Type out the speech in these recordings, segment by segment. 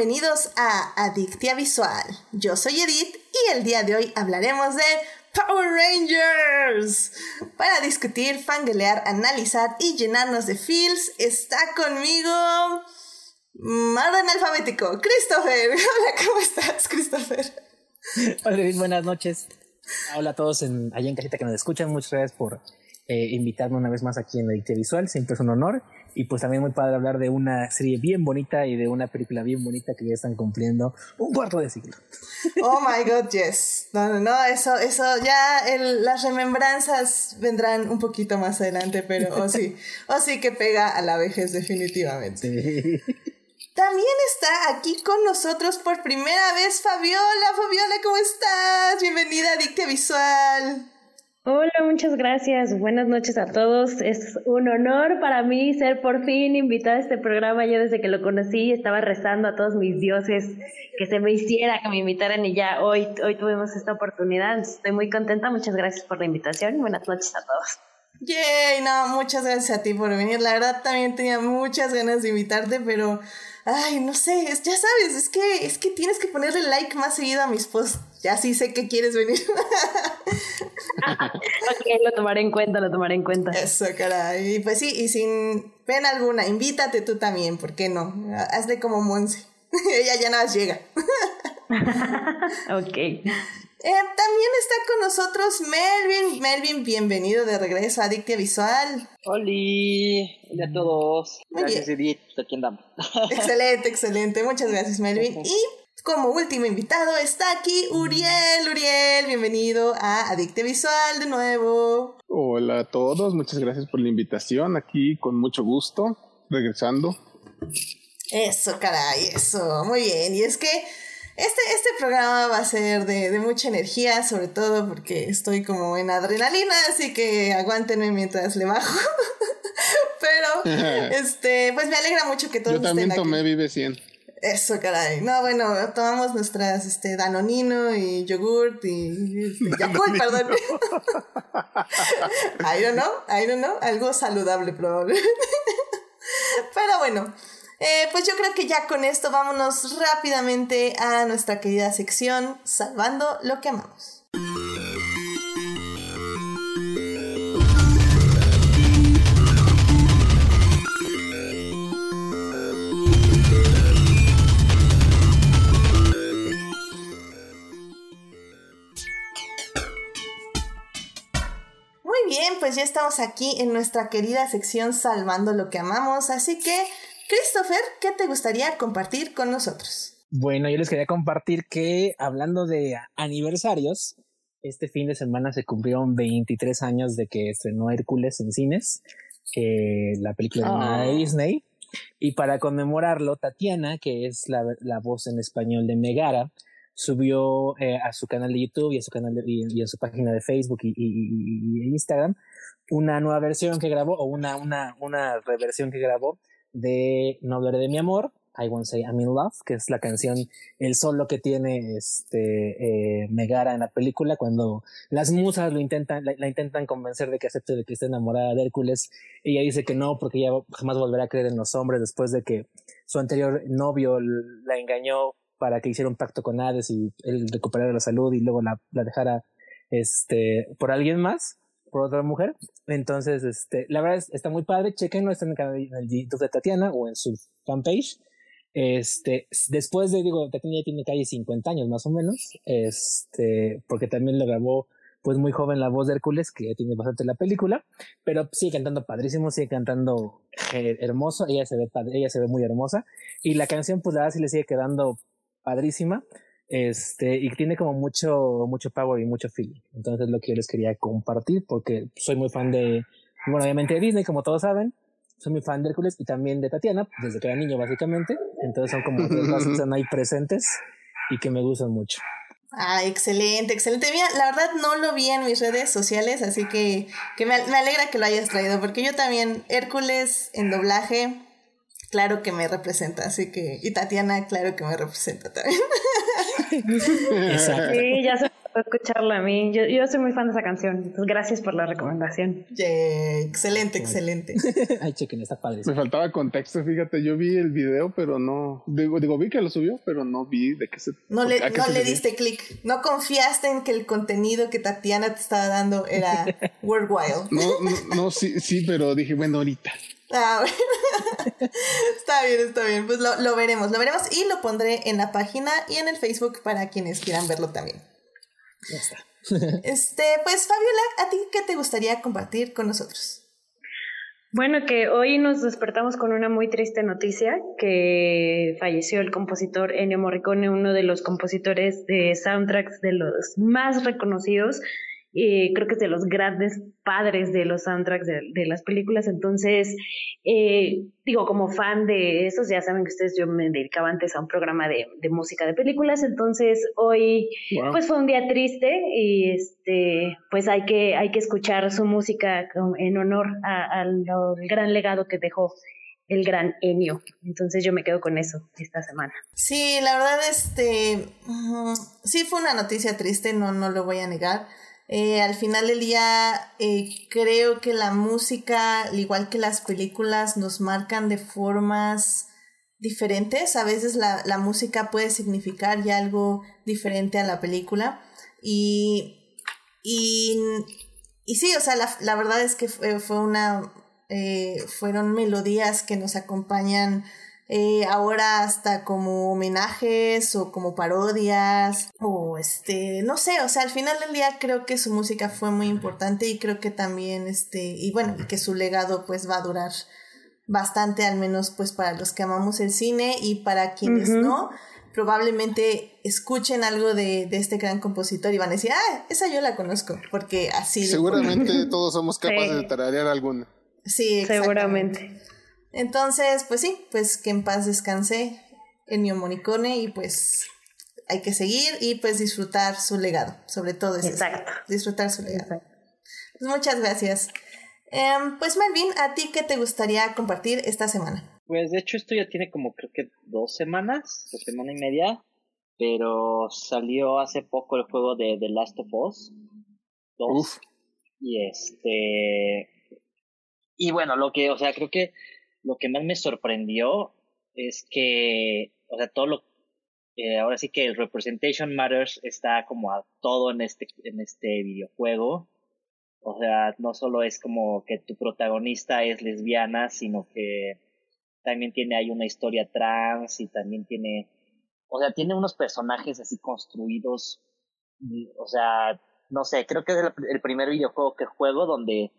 bienvenidos a Adictia Visual. Yo soy Edith y el día de hoy hablaremos de Power Rangers. Para discutir, fangelear, analizar y llenarnos de feels, está conmigo Orden alfabético, Christopher. Hola, ¿cómo estás, Christopher? Hola, buenas noches. Hola a todos en, allá en casita que nos escuchan. Muchas gracias por eh, invitarme una vez más aquí en Adictia Visual. Siempre es un honor. Y pues también muy padre hablar de una serie bien bonita y de una película bien bonita que ya están cumpliendo un cuarto de siglo. Oh my god, yes. No, no, no, eso, eso ya las remembranzas vendrán un poquito más adelante, pero oh sí, oh sí que pega a la vejez definitivamente. También está aquí con nosotros por primera vez Fabiola. Fabiola, ¿cómo estás? Bienvenida a Dicte Visual. Hola, muchas gracias. Buenas noches a todos. Es un honor para mí ser por fin invitada a este programa. Yo desde que lo conocí estaba rezando a todos mis dioses que se me hiciera, que me invitaran y ya hoy, hoy tuvimos esta oportunidad. Estoy muy contenta. Muchas gracias por la invitación. Buenas noches a todos. Yay, no, muchas gracias a ti por venir. La verdad también tenía muchas ganas de invitarte, pero ay, no sé, ya sabes, es que es que tienes que ponerle like más seguido a mis posts. Ya sí sé que quieres venir. ok, lo tomaré en cuenta, lo tomaré en cuenta. Eso, caray. Y pues sí, y sin pena alguna, invítate tú también, ¿por qué no? Hazle como Monse. Ella ya nada más llega. ok. Eh, también está con nosotros Melvin. Melvin, bienvenido de regreso a Adictia Visual. Hola, hola a todos. gracias, Edith. Pues, aquí andamos. excelente, excelente. Muchas gracias, Melvin. Y como último invitado está aquí Uriel. Uriel, bienvenido a Adictia Visual de nuevo. Hola a todos, muchas gracias por la invitación. Aquí con mucho gusto, regresando. Eso, caray, eso. Muy bien. Y es que este, este programa va a ser de, mucha energía, sobre todo porque estoy como en adrenalina, así que aguántenme mientras le bajo. Pero, este, pues me alegra mucho que todos Yo también tomé Vive 100. Eso, caray. No, bueno, tomamos nuestras, este, Danonino y yogurt y, este, Yakult, perdón. I don't know, I don't know. Algo saludable probablemente. Pero bueno, eh, pues yo creo que ya con esto vámonos rápidamente a nuestra querida sección Salvando lo que amamos. Pues ya estamos aquí en nuestra querida sección Salvando lo que amamos, así que Christopher, ¿qué te gustaría compartir con nosotros? Bueno, yo les quería compartir que hablando de aniversarios, este fin de semana se cumplieron 23 años de que estrenó Hércules en cines, eh, la película de ah. Disney. Y para conmemorarlo, Tatiana, que es la, voz en español de Megara, subió eh, a su canal de YouTube y a su canal y, a su página de Facebook y, y, Instagram una nueva versión que grabó o una, una, una reversión que grabó de No hablaré de mi amor, I Won't Say I'm in Love, que es la canción, el solo que tiene este eh, Megara en la película cuando las musas lo intentan, la, intentan convencer de que acepte de que esté enamorada de Hércules. Ella dice que no, porque ella jamás volverá a creer en los hombres después de que su anterior novio la engañó para que hiciera un pacto con Hades y él recuperara la salud y luego la, la dejara este, por alguien más por otra mujer. Entonces, este, la verdad es, está muy padre. Chequenlo, está en el canal en YouTube de Tatiana o en su fanpage. Este, después de, digo, Tatiana ya tiene calle 50 años más o menos, este, porque también lo grabó pues muy joven la voz de Hércules, que ya tiene bastante la película, pero sigue cantando padrísimo, sigue cantando hermoso, ella se ve ella se ve muy hermosa, y la canción pues la verdad sí le sigue quedando padrísima. Este, y tiene como mucho, mucho power y mucho feeling. Entonces lo que yo les quería compartir porque soy muy fan de, bueno, obviamente de Disney, como todos saben. Soy muy fan de Hércules y también de Tatiana, desde que era niño básicamente. Entonces son como cosas que están ahí presentes y que me gustan mucho. Ah, excelente, excelente. Mira, la verdad no lo vi en mis redes sociales, así que, que me, me alegra que lo hayas traído, porque yo también, Hércules en doblaje, claro que me representa, así que, y Tatiana, claro que me representa también. Exacto. Sí, ya se puede escucharla a mí. Yo, yo soy muy fan de esa canción. Entonces, gracias por la recomendación. excelente, excelente. Ay, chequen, está padre. Me faltaba contexto, fíjate. Yo vi el video, pero no. Digo, digo vi que lo subió, pero no vi de qué se. No le, no le diste clic. No confiaste en que el contenido que Tatiana te estaba dando era worthwhile. No, no, no sí, sí, pero dije, bueno, ahorita. Ah, está bien, está bien. Pues lo, lo, veremos, lo veremos y lo pondré en la página y en el Facebook para quienes quieran verlo también. Ya está. este, pues Fabiola, ¿a ti qué te gustaría compartir con nosotros? Bueno, que hoy nos despertamos con una muy triste noticia, que falleció el compositor Ennio Morricone, uno de los compositores de soundtracks de los más reconocidos eh, creo que es de los grandes padres de los soundtracks de, las películas, entonces, eh, digo, como fan de esos, ya saben que ustedes, yo me dedicaba antes a un programa de, música de películas, entonces hoy, pues fue un día triste y este, pues hay que, hay que escuchar su música en honor al gran legado que dejó el gran Enio. Entonces yo me quedo con eso esta semana. Sí, la verdad, este, sí fue una noticia triste, no, no lo voy a negar. Eh, al final del día, eh, creo que la música, al igual que las películas, nos marcan de formas diferentes. A veces la, la música puede significar ya algo diferente a la película. Y, y, y sí, o sea, la, la verdad es que fue, una, eh, fueron melodías que nos acompañan eh, ahora hasta como homenajes o como parodias o este, no sé, o sea, al final del día creo que su música fue muy importante y creo que también este, y bueno, que su legado pues va a durar bastante, al menos pues para los que amamos el cine y para quienes no, probablemente escuchen algo de, de, este gran compositor y van a decir, ah, esa yo la conozco, porque así... Seguramente todos somos capaces de tararear alguna. Sí, seguramente. Entonces, pues sí, pues que en paz descanse Ennio Morricone y pues hay que seguir y pues disfrutar su legado, sobre todo eso. Exacto. Disfrutar su legado. Pues muchas gracias. Em, pues Melvin, ¿a ti qué te gustaría compartir esta semana? Pues de hecho esto ya tiene como creo que dos semanas, dos semana y media, pero salió hace poco el juego de The Last of Us 2. Y este... Y bueno, lo que, o sea, creo que lo que más me sorprendió es que, o sea, todo lo, eh, ahora sí que el Representation Matters está como a todo en este, en este videojuego. O sea, no solo es como que tu protagonista es lesbiana, sino que también tiene ahí una historia trans y también tiene, o sea, tiene unos personajes así construidos, o sea, no sé, creo que es el primer videojuego que juego donde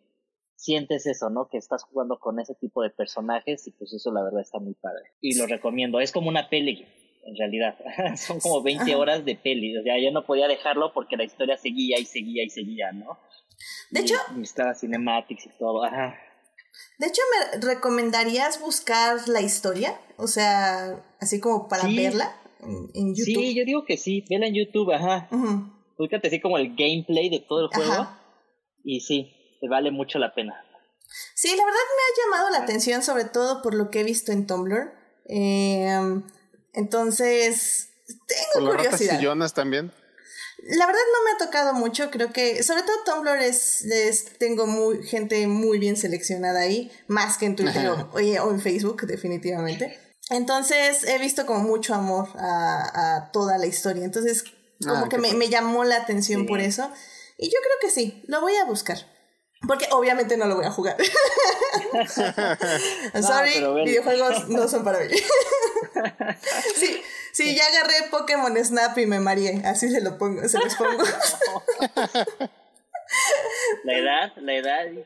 sientes eso, ¿no? Que estás jugando con ese tipo de personajes y pues eso la verdad está muy padre. Y lo recomiendo, es como una peli, en realidad. Son como 20 horas de peli, o sea, yo no podía dejarlo porque la historia seguía y seguía y seguía, ¿no? De hecho... Y estaba cinematics y todo, ajá. De hecho, ¿me recomendarías buscar la historia? O sea, así como para verla en, YouTube. Sí, yo digo que sí, vela en YouTube, ajá. Uh así como el gameplay de todo el juego. Y sí, vale mucho la pena. Sí, la verdad me ha llamado la atención, sobre todo por lo que he visto en Tumblr. Em, entonces, tengo curiosidad. sillonas también? La verdad no me ha tocado mucho, creo que, sobre todo Tumblr es, tengo muy, gente muy bien seleccionada ahí, más que en Twitter o, en Facebook, definitivamente. Entonces he visto como mucho amor a, toda la historia, entonces como ah, que me, llamó la atención por eso. Y yo creo que sí, lo voy a buscar. Porque obviamente no lo voy a jugar. sorry, videojuegos no son para mí. sí, sí, ya agarré Pokémon Snap y me mareé. Así se lo pongo, se los pongo. la edad, la edad. Eh,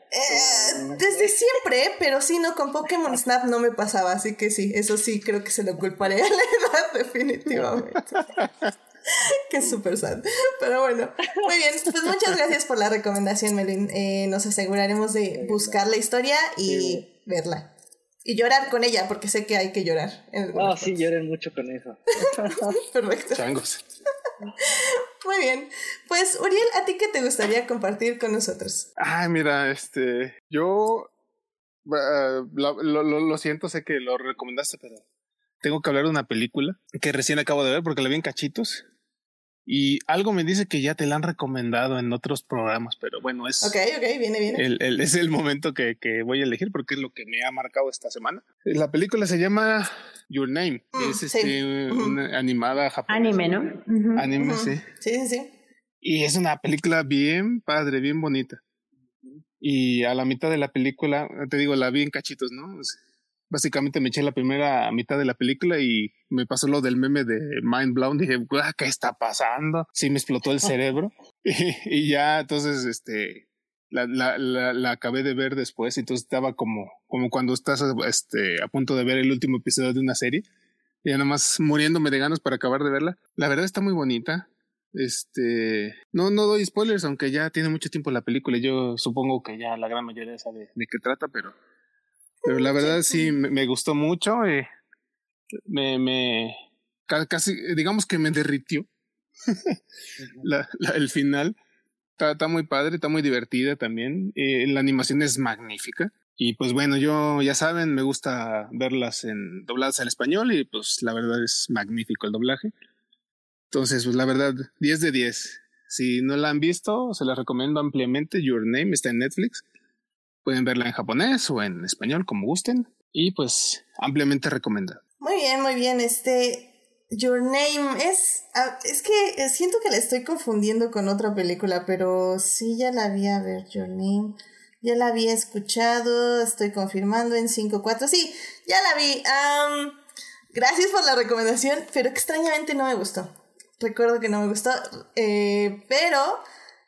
desde siempre, pero sí, no, con Pokémon Snap no me pasaba, así que sí, eso sí creo que se lo culparé a la edad, definitivamente. Qué súper sad. Pero bueno, muy bien. Pues muchas gracias por la recomendación, Melin. Eh, nos aseguraremos de buscar la historia y verla. Y llorar con ella, porque sé que hay que llorar. Ah, sí, lloren mucho con eso. Perfecto. Changos. Muy bien. Pues, Uriel, ¿a ti qué te gustaría compartir con nosotros? Ay, mira, este. Yo. Lo, lo, lo siento, sé que lo recomendaste, pero tengo que hablar de una película que recién acabo de ver porque la vi en cachitos Y algo me dice que ya te la han recomendado en otros programas, pero bueno, es. Ok, ok, viene, viene. El, es el momento que, que, voy a elegir porque es lo que me ha marcado esta semana. La película se llama Your Name. Mm, es este, una animada japonesa. Anime, ¿no? Anime, sí. Sí, sí, sí. Y es una película bien padre, bien bonita. Y a la mitad de la película, te digo, la vi en cachitos, ¿no? Básicamente me eché la primera mitad de la película y me pasó lo del meme de Mind Blown. Dije, ¿qué está pasando? Sí, me explotó el cerebro. y, ya, entonces, este, la, la, la, acabé de ver después. Entonces estaba como, como cuando estás este, a punto de ver el último episodio de una serie. Y ya nomás muriéndome de ganas para acabar de verla. La verdad está muy bonita. Este, no, no doy spoilers, aunque ya tiene mucho tiempo la película. Yo supongo que ya la gran mayoría sabe de qué trata, pero pero la verdad sí, me, gustó mucho. Eh, me, me, casi, digamos que me derritió la, el final. Está, está, muy padre, está muy divertida también. Eh, la animación es magnífica. Y pues bueno, yo ya saben, me gusta verlas en dobladas al español y pues la verdad es magnífico el doblaje. Entonces, pues la verdad, 10 de 10. Si no la han visto, se la recomiendo ampliamente. Your Name está en Netflix. Pueden verla en japonés o en español, como gusten. Y pues ampliamente recomendado. Muy bien, muy bien. Este, Your Name es. Ah, es que siento que la estoy confundiendo con otra película, pero sí ya la vi a ver, Your Name. Ya la había escuchado, estoy confirmando en 5.4. Sí, ya la vi. gracias por la recomendación, pero extrañamente no me gustó. Recuerdo que no me gustó, eh, pero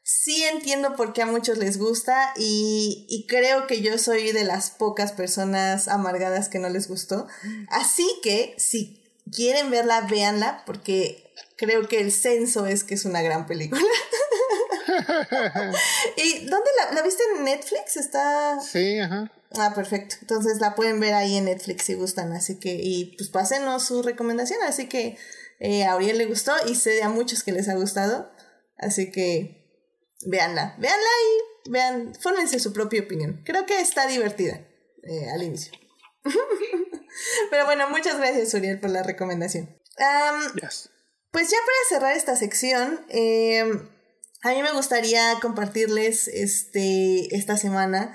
sí entiendo por qué a muchos les gusta y, creo que yo soy de las pocas personas amargadas que no les gustó. Así que si quieren verla, véanla porque creo que el censo es que es una gran película. ¿Y dónde la, la, viste en Netflix? Está... Sí, ajá. Ah, perfecto. Entonces la pueden ver ahí en Netflix si gustan. Así que, y pues pásenos su recomendación. Así que eh, a Auriel le gustó y sé a muchos que les ha gustado. Así que Veanla, veanla y vean, fórmense su propia opinión. Creo que está divertida eh, al inicio. Pero bueno, muchas gracias, Uriel, por la recomendación. Pues ya para cerrar esta sección, em, a mí me gustaría compartirles este, esta semana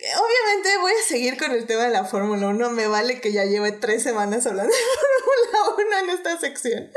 Obviamente voy a seguir con el tema de la Fórmula 1. Me vale que ya lleve tres semanas hablando de Fórmula 1 en esta sección.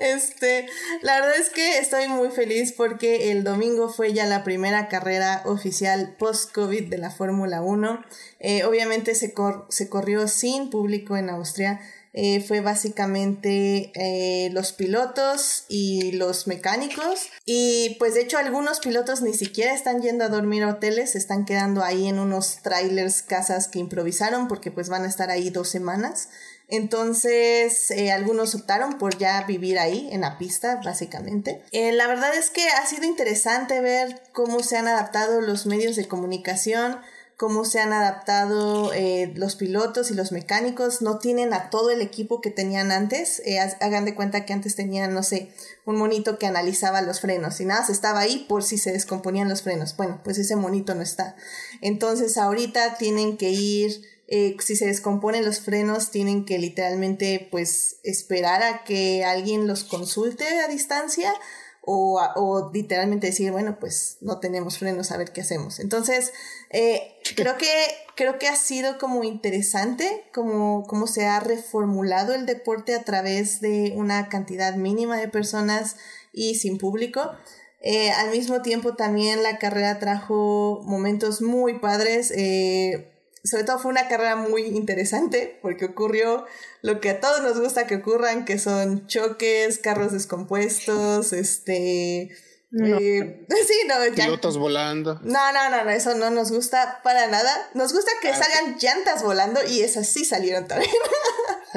Este, la verdad es que estoy muy feliz porque el domingo fue ya la primera carrera oficial post-COVID de la Fórmula 1. Eh, obviamente se, se corrió sin público en Austria. Eh, fue básicamente eh, los pilotos y los mecánicos. Y pues de hecho algunos pilotos ni siquiera están yendo a dormir a hoteles, se están quedando ahí en unos trailers, casas que improvisaron porque pues van a estar ahí dos semanas. Entonces, eh, algunos optaron por ya vivir ahí, en la pista, básicamente. la verdad es que ha sido interesante ver cómo se han adaptado los medios de comunicación, cómo se han adaptado eh, los pilotos y los mecánicos. No tienen a todo el equipo que tenían antes. Eh, hagan de cuenta que antes tenían, no sé, un monito que analizaba los frenos y nada, se estaba ahí por si se descomponían los frenos. Bueno, pues ese monito no está. Entonces ahorita tienen que ir, eh, si se descomponen los frenos, tienen que literalmente pues esperar a que alguien los consulte a distancia o, o, literalmente decir, bueno, pues no tenemos frenos, a ver qué hacemos. Entonces, eh, creo, que, creo que ha sido como interesante como, cómo se ha reformulado el deporte a través de una cantidad mínima de personas y sin público. Eh, al mismo tiempo también la carrera trajo momentos muy padres. Eh, sobre todo fue una carrera muy interesante porque ocurrió lo que a todos nos gusta que ocurran, que son choques, carros descompuestos, este... Eh, sí, no, Pilotos volando. No, no, no, no, eso no nos gusta para nada. Nos gusta que ah, salgan llantas volando y esas sí salieron también.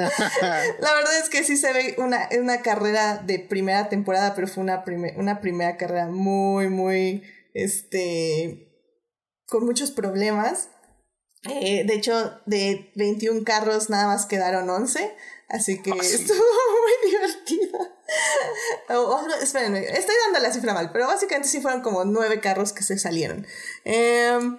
La verdad es que sí se ve una, una carrera de primera temporada, pero fue una, una primera carrera muy, muy, este, con muchos problemas. Eh, de hecho, de 21 carros nada más quedaron 11, así que ah, estuvo muy divertido. Espérenme, estoy dando la cifra mal, pero básicamente sí fueron como 9 carros que se salieron. Em,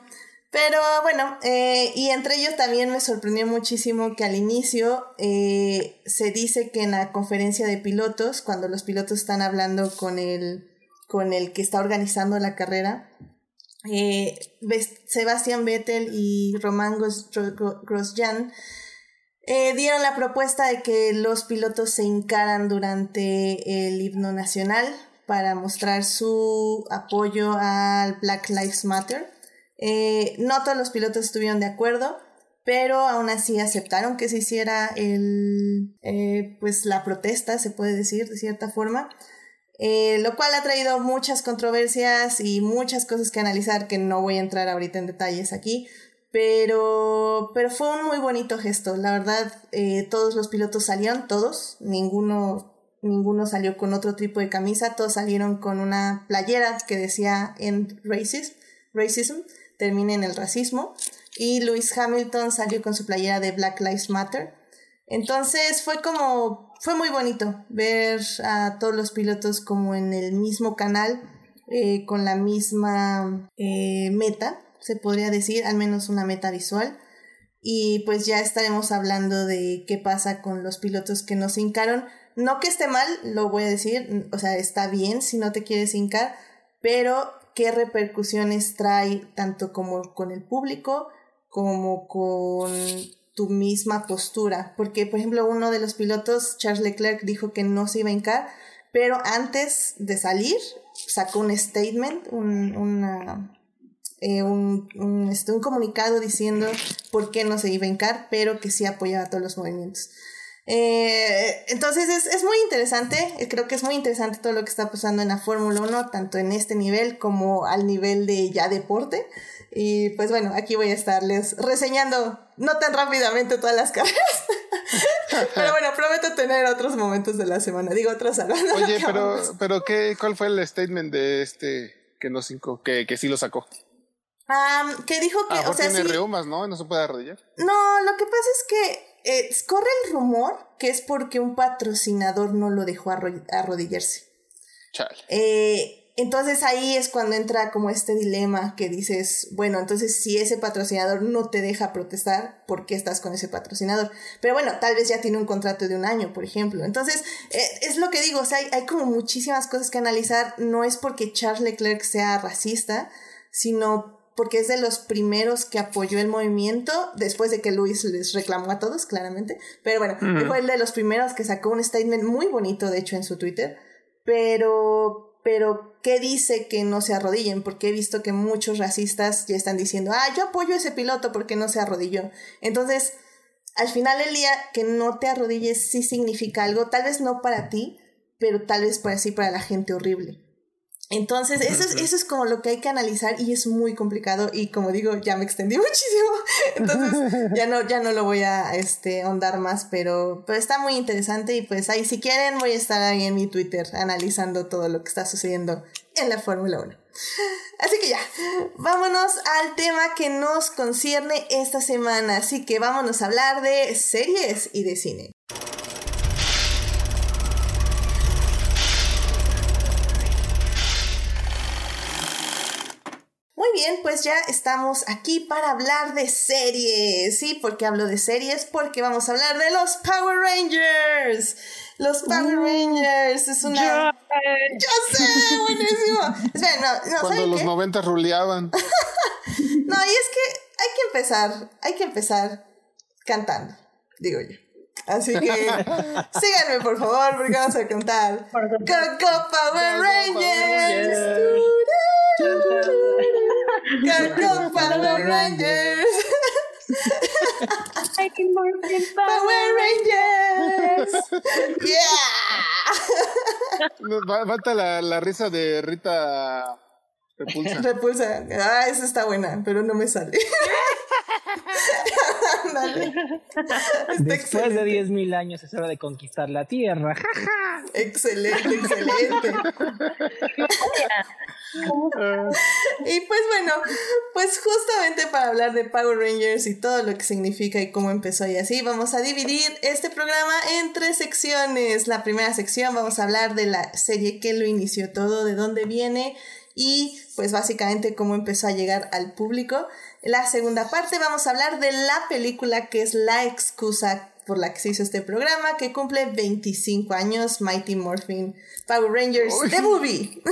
Pero bueno, eh, y entre ellos también me sorprendió muchísimo que al inicio eh, se dice que en la conferencia de pilotos, cuando los pilotos están hablando con el, con el que está organizando la carrera, eh, Sebastián Vettel y Román Grosjean eh, dieron la propuesta de que los pilotos se hincaran durante el himno nacional para mostrar su apoyo al Black Lives Matter. Eh, no todos los pilotos estuvieron de acuerdo, pero aún así aceptaron que se hiciera el, eh, pues la protesta, se puede decir de cierta forma. Lo cual ha traído muchas controversias y muchas cosas que analizar que no voy a entrar ahorita en detalles aquí, pero, pero fue un muy bonito gesto. La verdad, eh, todos los pilotos salieron, todos, ninguno, ninguno salió con otro tipo de camisa, todos salieron con una playera que decía End Racism, racism termine en el racismo. Y Lewis Hamilton salió con su playera de Black Lives Matter. Entonces fue como, fue muy bonito ver a todos los pilotos como en el mismo canal, eh, con la misma eh, meta se podría decir, al menos una meta visual. Y pues ya estaremos hablando de qué pasa con los pilotos que nos hincaron. No que esté mal, lo voy a decir, o sea, está bien si no te quieres hincar, pero qué repercusiones trae tanto como con el público como con tu misma postura. Porque, por ejemplo, uno de los pilotos, Charles Leclerc, dijo que no se iba a hincar, pero antes de salir sacó un statement, un, una, eh, un, un, este, un, comunicado diciendo por qué no se iba a hincar, pero que sí apoyaba todos los movimientos. Eh, entonces es, es, muy interesante, eh, creo que es muy interesante todo lo que está pasando en la Fórmula 1, tanto en este nivel como al nivel de ya deporte. Y pues bueno, aquí voy a estarles reseñando, no tan rápidamente todas las carreras, pero bueno, prometo tener otros momentos de la semana, digo otros hablando. Oye, pero, pero ¿qué, ¿cuál fue el statement de este que nos que, que sí lo sacó? que dijo que. o sea, tiene reumas, ¿no? No se puede arrodillar. No, lo que pasa es que eh, corre el rumor que es porque un patrocinador no lo dejó arrodillarse. Chale. Eh, entonces ahí es cuando entra como este dilema que dices, bueno, entonces si ese patrocinador no te deja protestar, ¿por qué estás con ese patrocinador? Pero bueno, tal vez ya tiene un contrato de un año, por ejemplo. Entonces, eh, es lo que digo, o sea, hay, hay como muchísimas cosas que analizar. No es porque Charles Leclerc sea racista, sino porque es de los primeros que apoyó el movimiento, después de que Luis les reclamó a todos, claramente. Pero bueno, fue el de los primeros que sacó un statement muy bonito, de hecho, en su Twitter. Pero, pero, ¿qué dice que no se arrodillen? Porque he visto que muchos racistas ya están diciendo, ah, yo apoyo a ese piloto porque no se arrodilló. Entonces, al final del día, que no te arrodilles sí significa algo, tal vez no para ti, pero tal vez para sí, para la gente horrible. Entonces, eso es, eso es como lo que hay que analizar y es muy complicado y como digo, ya me extendí muchísimo, entonces ya no, ya no lo voy a este, ahondar más, pero, pero está muy interesante y pues ahí si quieren voy a estar ahí en mi Twitter analizando todo lo que está sucediendo en la Fórmula 1. Así que ya, vámonos al tema que nos concierne esta semana, así que vámonos a hablar de series y de cine. Muy bien, pues ya estamos aquí para hablar de series. ¿Sí? ¿Por qué hablo de series? Porque vamos a hablar de los Power Rangers. Los Power uh, Rangers es una. ¡Ya sé! ¡Buenísimo! Espera, no, no, Cuando los 90 ruleaban. no, y es que hay que empezar, hay que empezar cantando, digo yo. Así que síganme por favor porque vamos a cantar. Go, go Power Rangers. Go, Power Rangers. Power Rangers. Yeah. Falta la, la risa de Rita Repulsa. Repulsa. Ah, esa está buena, pero no me sale. Después de 10.000 años es hora de conquistar la Tierra. excelente, excelente. y pues bueno, pues justamente para hablar de Power Rangers y todo lo que significa y cómo empezó y así, vamos a dividir este programa en tres secciones. La primera sección vamos a hablar de la serie que lo inició todo, de dónde viene y pues básicamente cómo empezó a llegar al público. La segunda parte vamos a hablar de la película que es la excusa por la que se hizo este programa, que cumple 25 años, Mighty Morphin Power Rangers, The Movie.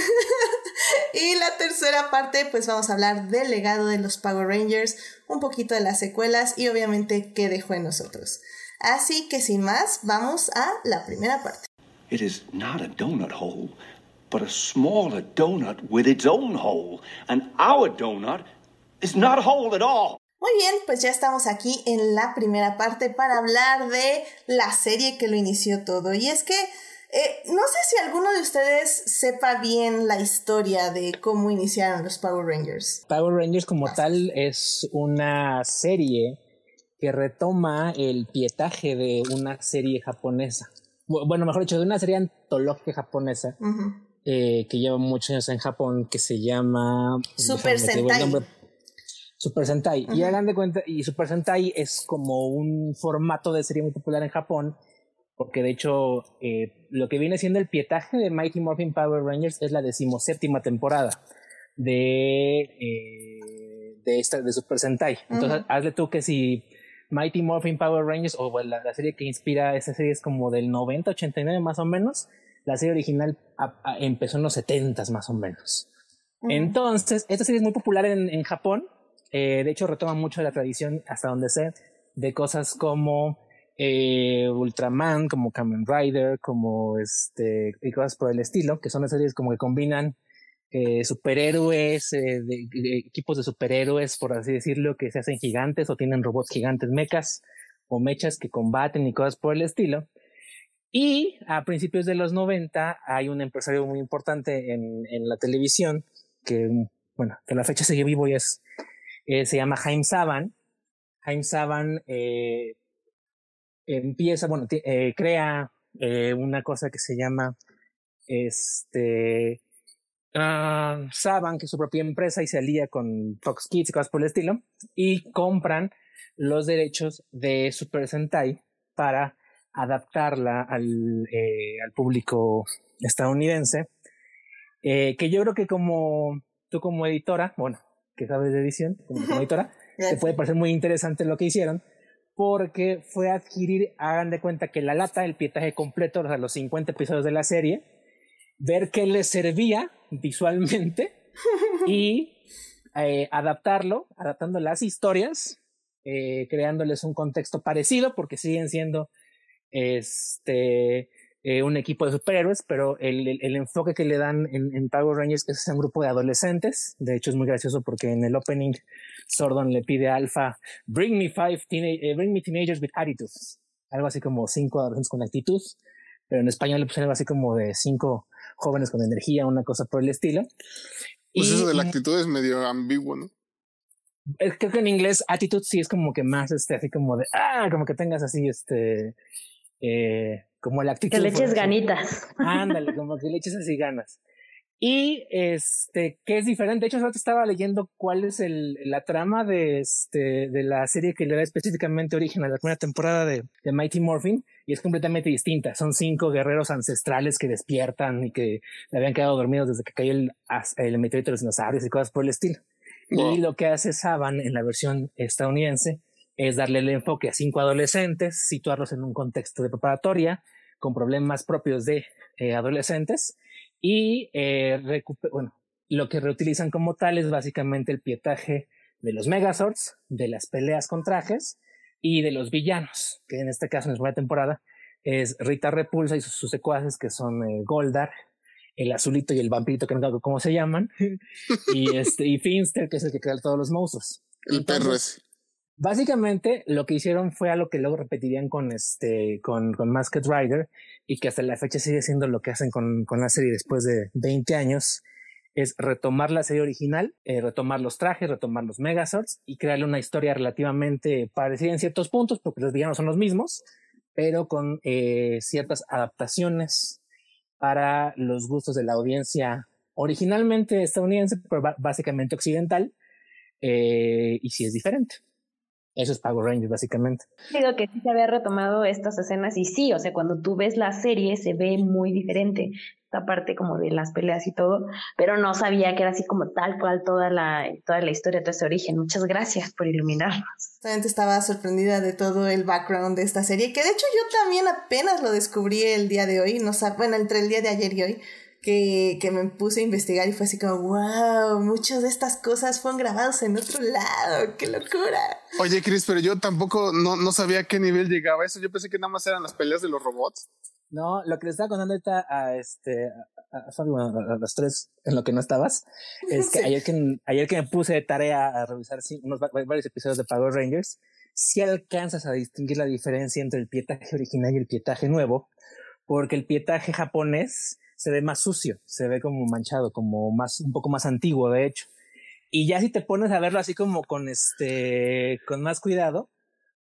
y la tercera parte, pues vamos a hablar del legado de los Power Rangers, un poquito de las secuelas y obviamente qué dejó en nosotros. Así que sin más, vamos a la primera parte. It is not a donut hole, but a smaller donut with its own hole. And our donut is not a hole at all. Muy bien, pues ya estamos aquí en la primera parte para hablar de la serie que lo inició todo. Y es que eh, no sé si alguno de ustedes sepa bien la historia de cómo iniciaron los Power Rangers. Power Rangers como tal es una serie que retoma el pietaje de una serie japonesa. Bueno, mejor dicho, de una serie antológica japonesa eh, que lleva muchos años en Japón que se llama Super Sentai. Super Sentai. Y hagan de cuenta, y Super Sentai es como un formato de serie muy popular en Japón, porque de hecho eh, lo que viene siendo el pietaje de Mighty Morphin Power Rangers es la decimoséptima temporada de, eh, de, esta, de Super Sentai. Entonces, hazle tú que si Mighty Morphin Power Rangers, o la, serie que inspira esa serie es como del 90, 89 más o menos, la serie original empezó en los 70 más o menos. Entonces, esta serie es muy popular en, en Japón eh, de hecho, retoma mucho la tradición, hasta donde sé, de cosas como eh, Ultraman, como Kamen Rider, como este, y cosas por el estilo, que son las series como que combinan eh, superhéroes, equipos de superhéroes, por así decirlo, que se hacen gigantes o tienen robots gigantes, mechas o mechas que combaten y cosas por el estilo. Y a principios de los 90 hay un empresario muy importante en, en la televisión que, bueno, que la fecha sigue vivo y es eh, se llama Jaime Saban. Jaime Saban eh, empieza, bueno, eh, crea una cosa que se llama este uh, Saban, que es su propia empresa y se alía con Fox Kids y cosas por el estilo, y compran los derechos de Super Sentai para adaptarla al público estadounidense, que yo creo que como tú como editora, bueno, que sabes de edición, como editora, te puede parecer muy interesante lo que hicieron, porque fue adquirir, hagan de cuenta que la lata, el pietaje completo, o sea, los 50 episodios de la serie, ver qué les servía visualmente y eh, adaptarlo, adaptando las historias, eh, creándoles un contexto parecido, porque siguen siendo este eh, un equipo de superhéroes, pero el, el, enfoque que le dan en, en, Power Rangers es un grupo de adolescentes. De hecho, es muy gracioso porque en el opening Sordon le pide a Alpha, bring me five eh, bring me teenagers with attitudes. Algo así como cinco adolescentes con actitud, pero en español le pusieron algo así como de cinco jóvenes con energía, una cosa por el estilo. Pues eso de la actitud es medio ambiguo, ¿no? Creo que en inglés attitude sí es como que más, este, así como de, ah, como que tengas así, este, eh, como la actitud. Que le eches ganitas. Ándale, como que le eches así ganas. Y este, que es diferente. De hecho, yo estaba leyendo cuál es el, la trama de, este, de la serie que le da específicamente origen a la primera temporada de, de Mighty Morphin y es completamente distinta. Son cinco guerreros ancestrales que despiertan y que habían quedado dormidos desde que cayó el, el meteorito de los dinosaurios y cosas por el estilo. Y lo que hace Saban en la versión estadounidense es darle el enfoque a cinco adolescentes, situarlos en un contexto de preparatoria con problemas propios de eh, adolescentes y eh, bueno, lo que reutilizan como tal es básicamente el pietaje de los Megazords, de las peleas con trajes y de los villanos, que en este caso en la primera temporada es Rita Repulsa y sus, secuaces que son eh, Goldar, el azulito y el vampirito que no sé cómo se llaman, y este y Finster que es el que crea todos los monstruos. El perro es. Básicamente lo que hicieron fue algo que luego repetirían con este con, con Masked Rider y que hasta la fecha sigue siendo lo que hacen con, con la serie después de 20 años es retomar la serie original, eh, retomar los trajes, retomar los Megazords y crearle una historia relativamente parecida en ciertos puntos porque los villanos son los mismos, pero con eh, ciertas adaptaciones para los gustos de la audiencia originalmente estadounidense, pero básicamente occidental, eh, y si es diferente. Eso es Power Rangers, básicamente. Digo que sí se había retomado estas escenas y sí, o sea, cuando tú ves la serie se ve muy diferente esta parte como de las peleas y todo, pero no sabía que era así como tal cual toda la, toda la historia, todo ese origen. Muchas gracias por iluminarnos. Realmente estaba sorprendida de todo el background de esta serie, que de hecho yo también apenas lo descubrí el día de hoy, no bueno, entre el día de ayer y hoy, que, que, me puse a investigar y fue así como, wow, muchas de estas cosas fueron grabadas en otro lado, qué locura. Oye, Chris, pero yo tampoco no, no sabía a qué nivel llegaba eso, yo pensé que nada más eran las peleas de los robots. No, lo que le estaba contando ahorita a este a, a, los tres en lo que no estabas, es que ayer que ayer que me puse de tarea a revisar unos varios episodios de Power Rangers, si alcanzas a distinguir la diferencia entre el pietaje original y el pietaje nuevo, porque el pietaje japonés se ve más sucio, se ve como manchado, como más, un poco más antiguo, de hecho. Y ya si te pones a verlo así como con este, con más cuidado,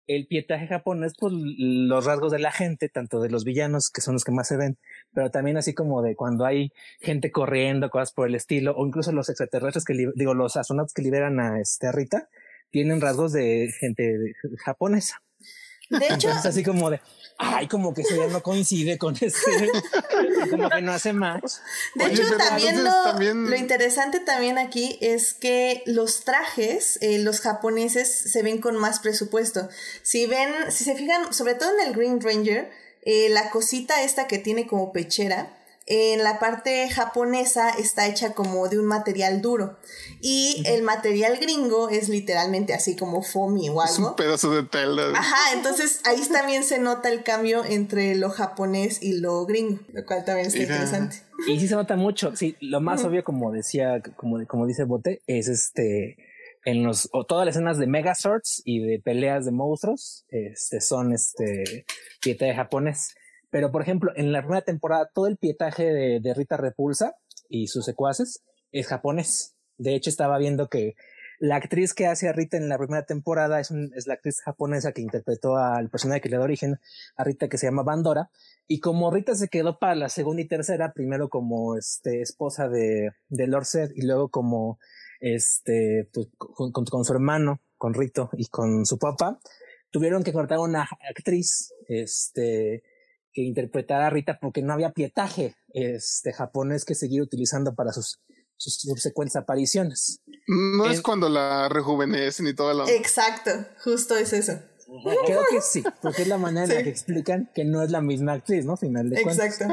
el pietaje japonés, pues los rasgos de la gente, tanto de los villanos, que son los que más se ven, pero también así como de cuando hay gente corriendo, cosas por el estilo, o incluso los extraterrestres que, digo, los astronautas que liberan a este Rita, tienen rasgos de gente japonesa. De hecho, Entonces, así como de, ay, como que eso ya no coincide con este, como que no hace más. De hecho, también lo, lo, interesante también aquí es que los trajes, eh, los japoneses se ven con más presupuesto. Si ven, si se fijan, sobre todo en el Green Ranger, eh, la cosita esta que tiene como pechera, en la parte japonesa está hecha como de un material duro y el material gringo es literalmente así como foamy o algo. Es un pedazo de tela. Ajá, entonces ahí también se nota el cambio entre lo japonés y lo gringo, lo cual también está interesante. Y sí se nota mucho, sí, lo más obvio como decía, como, como dice Bote, es este en los o todas las escenas de Megazords y de peleas de monstruos, este son este pieta de japonés. Pero, por ejemplo, en la primera temporada, todo el pietaje de, Rita Repulsa y sus secuaces es japonés. De hecho, estaba viendo que la actriz que hace a Rita en la primera temporada es, es la actriz japonesa que interpretó al personaje que le da origen a Rita, que se llama Bandora. Y como Rita se quedó para la segunda y tercera, primero como este, esposa de, de Lord Seth y luego como este, pues, con, con, su hermano, con Rito y con su papá, tuvieron que cortar una actriz, este, que interpretara a Rita porque no había pietaje este, japonés que seguir utilizando para sus, sus subsecuentes apariciones. No es cuando la rejuvenecen y todo lo... Exacto, justo es eso. Creo que sí, porque es la manera en que explican que no es la misma actriz, ¿no? Final de Exacto.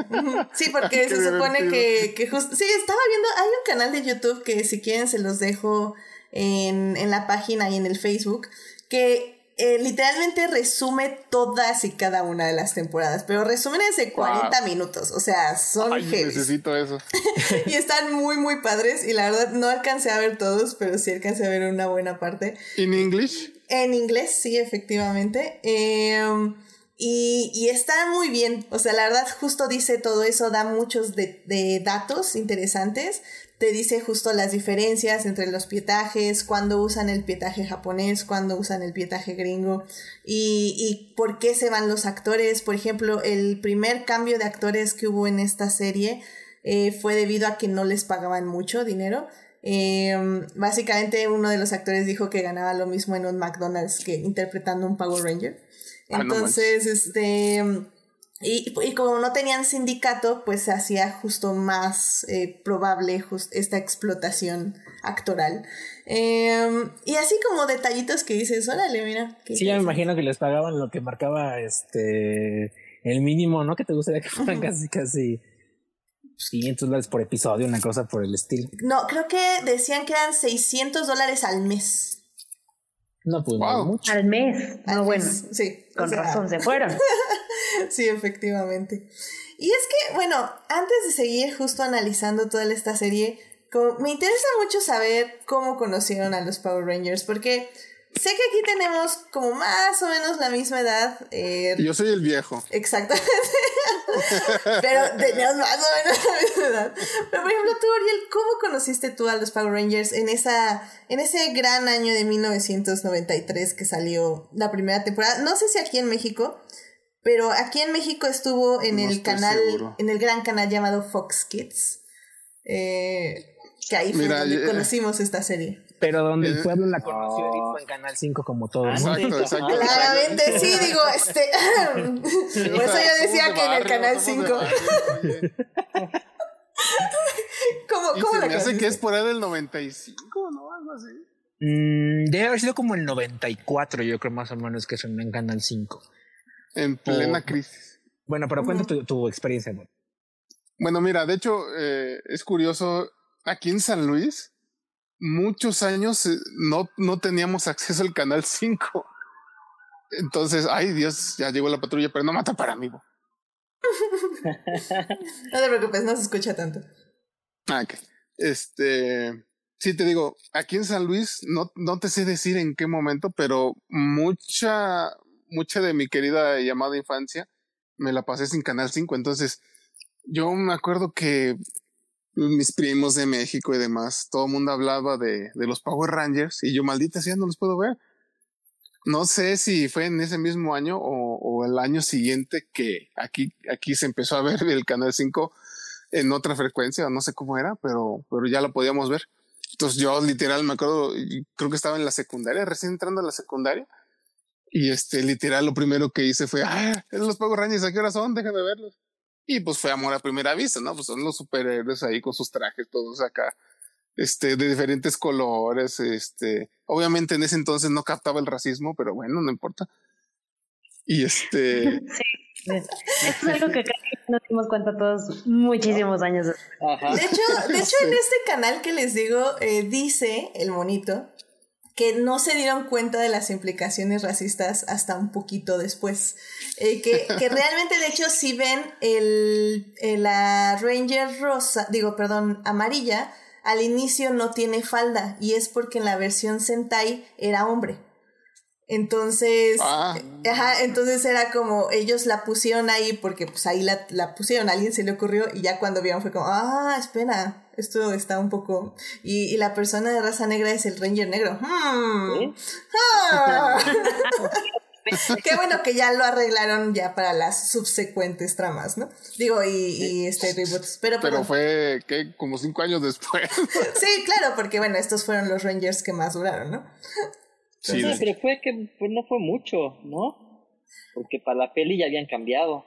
Sí, porque se supone que, que justo... Sí, estaba viendo, hay un canal de YouTube que si quieren se los dejo en, en la página y en el Facebook, que eh, literalmente resume todas y cada una de las temporadas, pero resúmenes de 40 minutos, o sea, son Ay, necesito eso. y están muy, muy padres, y la verdad no alcancé a ver todos, pero sí alcancé a ver una buena parte. ¿En inglés? En inglés, sí, efectivamente. Em, y, y, está muy bien, o sea, la verdad justo dice todo eso, da muchos de, de datos interesantes, te dice justo las diferencias entre los pietajes, cuándo usan el pietaje japonés, cuándo usan el pietaje gringo y, y, por qué se van los actores. Por ejemplo, el primer cambio de actores que hubo en esta serie eh, fue debido a que no les pagaban mucho dinero. Em, básicamente uno de los actores dijo que ganaba lo mismo en un McDonald's que interpretando un Power Ranger. Ah, Entonces, este y, y, como no tenían sindicato, pues se hacía justo más eh, probable esta explotación actoral. Em, y así como detallitos que dices, órale, mira. Sí, ya me imagino que les pagaban lo que marcaba este el mínimo, ¿no? Que te gustaría que fueran casi, casi 500 dólares por episodio, una cosa por el estilo. No, creo que decían que eran 600 dólares al mes. No, pues mucho. Al mes. Ah, bueno. Sí. Con razón se fueron. sí, efectivamente. Y es que, bueno, antes de seguir justo analizando toda esta serie, me interesa mucho saber cómo conocieron a los Power Rangers, porque sé que aquí tenemos como más o menos la misma edad. Eh, Yo soy el viejo. Exactamente. Pero tenemos más o menos la misma edad. Pero por ejemplo, tú, Ariel, ¿cómo conociste tú a los Power Rangers en, esa, en ese gran año de 1993 que salió la primera temporada? No sé si aquí en México, pero aquí en México estuvo en el canal, en el gran canal llamado Fox Kids. Eh, que ahí fue donde conocimos esta serie. Pero donde el pueblo la conoció fue en Canal 5 como todo. Exacto, exacto. Claramente, sí, digo, este. Por eso yo decía que en el Canal 5. ¿Cómo, Y cómo se la me hace que es por ahí del 95, ¿no? Algo así. Mm, debe haber sido como el 94, yo creo más o menos que sonó en Canal 5. En plena crisis. Bueno, pero cuenta tu, tu experiencia. amor. Bueno, mira, de hecho, eh, es curioso, aquí en San Luis, muchos años eh, no, no teníamos acceso al Canal 5. Entonces, ay Dios, ya llegó la patrulla, pero no mata para mí. bo. No te preocupes, no se escucha tanto. Ah, ok. Este, sí te digo, aquí en San Luis, no, no te sé decir en qué momento, pero mucha, mucha de mi querida llamada infancia me la pasé sin Canal 5. Entonces, yo me acuerdo que mis primos de México y demás, todo el mundo hablaba de, los Power Rangers y yo maldita sea no los puedo ver. No sé si fue en ese mismo año o, el año siguiente que aquí, aquí se empezó a ver el Canal 5 en otra frecuencia, no sé cómo era, pero, pero ya lo podíamos ver. Entonces yo literal me acuerdo, creo que estaba en la secundaria, recién entrando a la secundaria, y este literal lo primero que hice fue, ah, los Power Rangers, ¿a qué hora son? Déjame verlos. Y pues fue amor a primera vista, ¿no? Pues son los superhéroes ahí con sus trajes todos acá, este, de diferentes colores, este, obviamente en ese entonces no captaba el racismo, pero bueno, no importa. Y este, Es algo que creo que nos dimos cuenta todos muchísimos años. Ajá. De hecho, de hecho en este canal que les digo, eh, dice el monito que no se dieron cuenta de las implicaciones racistas hasta un poquito después. Eh, que, que realmente, de hecho, si ven el, el- la Ranger rosa, digo, perdón, amarilla, al inicio no tiene falda y es porque en la versión Sentai era hombre. Entonces, Ah. ajá, entonces era como ellos la pusieron ahí porque pues ahí la, la pusieron, a alguien se le ocurrió y ya cuando vieron fue como, ah, espera, esto está un poco... Y, y la persona de raza negra es el Ranger negro. Hmm. ¿Sí? Ah. Qué bueno que ya lo arreglaron ya para las subsecuentes tramas, ¿no? Digo, y, y este reboots. Pero, pero fue que como cinco años después. sí, claro, porque bueno, estos fueron los Rangers que más duraron, ¿no? Sí, pero fue que pues, no fue mucho, ¿no? Porque para la peli ya habían cambiado.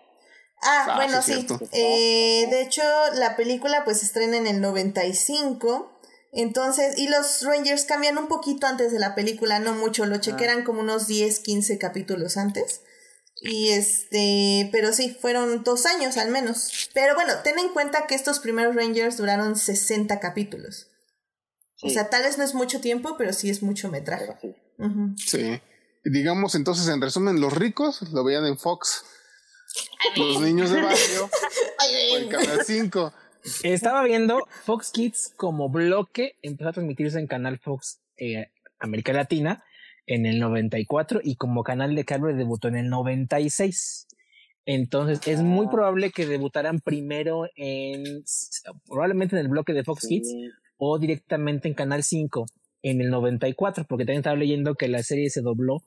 Ah, Ah, bueno, sí. Eh, de hecho, la película pues se estrena en el 95. Entonces, y los Rangers cambian un poquito antes de la película, no mucho, lo chequean como unos 10, 15 capítulos antes. Y este, pero sí, fueron dos años al menos. Pero bueno, ten en cuenta que estos primeros Rangers duraron 60 capítulos. O sea, tal vez no es mucho tiempo, pero sí es mucho metraje. Sí. Sí. Digamos entonces, en resumen, los ricos lo veían en Fox. Los niños de barrio o en Canal 5. Estaba viendo Fox Kids como bloque, empezó a transmitirse en Canal Fox eh, América Latina en el 94 y como canal de cable debutó en el 96. Entonces es muy Ah. probable que debutaran primero en, probablemente en el bloque de Fox Kids o directamente en Canal 5 en el 94, porque también estaba leyendo que la serie se dobló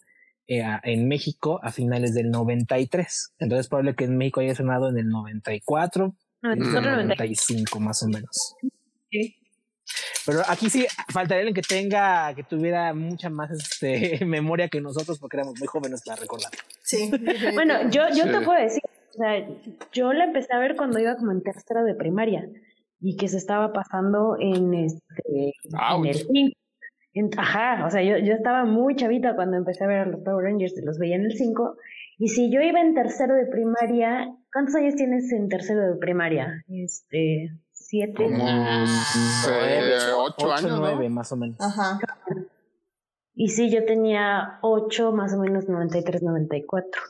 en México a finales del 93. Entonces es probable que en México haya sonado en el 94, No, en el nosotros 90. 95 más o menos. Sí. Pero aquí sí faltaría alguien que tenga, que tuviera mucha más este, memoria que nosotros porque éramos muy jóvenes para recordar. Sí. Bueno, yo, yo te puedo decir, o sea, yo la empecé a ver cuando iba como en tercero de primaria y que se estaba pasando en este en el. En- ajá, o sea, yo, yo estaba muy chavita cuando empecé a ver a los Power Rangers y los veía en el 5. Y si yo iba en tercero de primaria, ¿cuántos años tienes en tercero de primaria? Este, siete. Como Nueve, eh, ocho años, nueve ¿no? más o menos. Ajá. Y sí, yo tenía 8, más o menos 93, 94.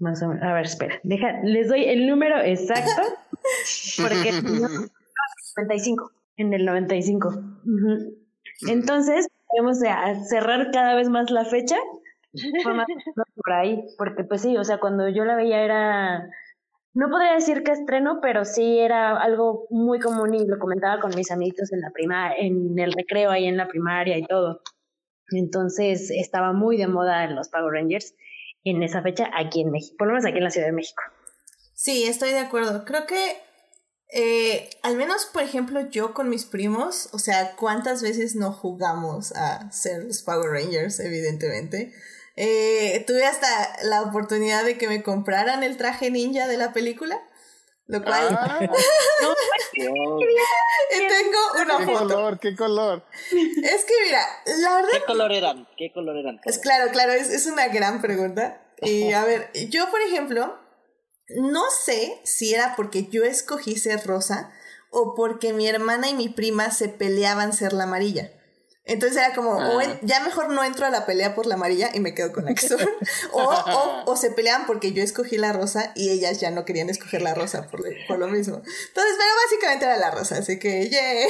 Más o menos. A ver, espera. Deja, les doy el número exacto. Porque no, 95. En el 95. Ujú. Entonces, vamos a cerrar cada vez más la fecha. Por ahí. Porque, pues sí, o sea, cuando yo la veía era. No podría decir que estreno, pero sí era algo muy común y lo comentaba con mis amiguitos en la prima, en el recreo ahí en la primaria y todo. Entonces estaba muy de moda en los Power Rangers en esa fecha aquí en México, por lo menos aquí en la Ciudad de México. Sí, estoy de acuerdo. Creo que Eh, al menos, por ejemplo, yo con mis primos, o sea, ¿cuántas veces no jugamos a ser los Power Rangers, evidentemente? Eh, tuve hasta la oportunidad de que me compraran el traje ninja de la película. Lo cual. Ah. y tengo una ¿Qué foto. color? ¿Qué color? Es que mira, la verdad. ¿Qué color eran? ¿Qué color eran? Es claro, claro, es, es una gran pregunta. Y a ver, yo, por ejemplo, no sé si era porque yo escogí ser rosa o porque mi hermana y mi prima se peleaban ser la amarilla. Entonces era como, o en- ya mejor no entro a la pelea por la amarilla y me quedo con la o, o, o se peleaban porque yo escogí la rosa y ellas ya no querían escoger la rosa por, lo- por lo mismo. Entonces, pero básicamente era la rosa, así que, yay.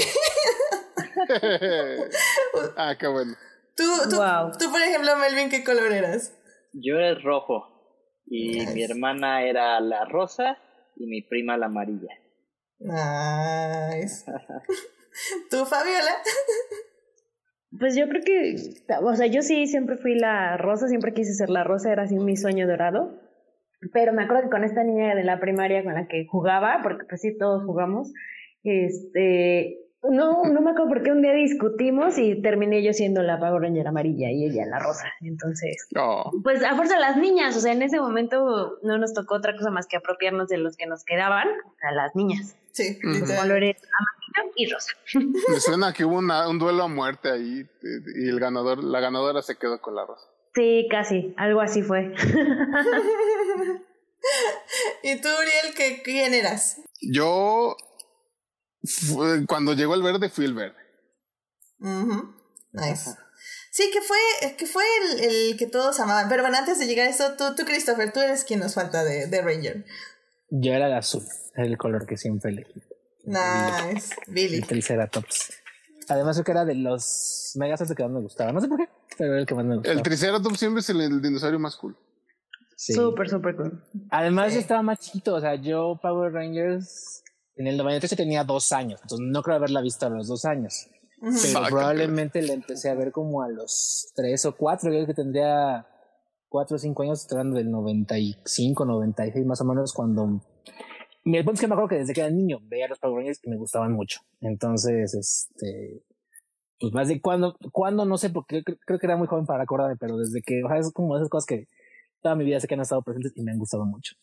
ah, qué bueno. Tú, tú, Wow. tú, por ejemplo, Melvin, ¿qué color eras? Yo era rojo y Nice. mi hermana era la rosa y mi prima la amarilla. Nice. ¿Tú, Fabiola? Pues yo creo que, o sea, yo sí siempre fui la rosa, siempre quise ser la rosa, era así mi sueño dorado. Pero me acuerdo que con esta niña de la primaria con la que jugaba, porque pues sí, todos jugamos, este, no, no me acuerdo por qué un día discutimos y terminé yo siendo la Power Ranger amarilla y ella la rosa. Entonces, Oh, pues a fuerza las niñas, o sea, en ese momento no nos tocó otra cosa más que apropiarnos de los que nos quedaban, a las niñas, Sí, literal. colores amarillo y rosa. me suena que hubo una- un duelo a muerte ahí eh, y el ganador, la ganadora se quedó con la rosa. Sí, casi, algo así fue. ¿Y tú, Uriel, qué, quién eras? Yo, cuando llegó el verde, fui el verde. Ujú, Nice. Sí, que fue, que fue el, el que todos amaban. Pero bueno, antes de llegar a eso, tú, tú, Christopher, tú eres quien nos falta de, de Ranger. Yo era el azul, era el color que siempre elegí. Nice. Billy. El Triceratops. Además, creo que era de los Megazords que más me gustaba. No sé por qué, pero era el que más me gustaba. El Triceratops siempre es el, el dinosaurio más cool. Sí. Súper, súper cool. Además, Sí. yo estaba más chiquito. O sea, yo Power Rangers en el 93 yo tenía dos años. Entonces, no creo haberla visto a los dos años. Pero probablemente la empecé a ver como a los tres o cuatro. Yo creo que tendría cuatro o cinco años, hablando del 95, 96 más o menos, cuando... Mi punto es que me acuerdo que desde que era niño veía los Power Rangers y me gustaban mucho. Entonces, este... Pues más de cuando, cuando no sé, porque creo, creo que era muy joven para acordarme, pero desde que, o sea, es como esas cosas que toda mi vida sé que han estado presentes y me han gustado mucho.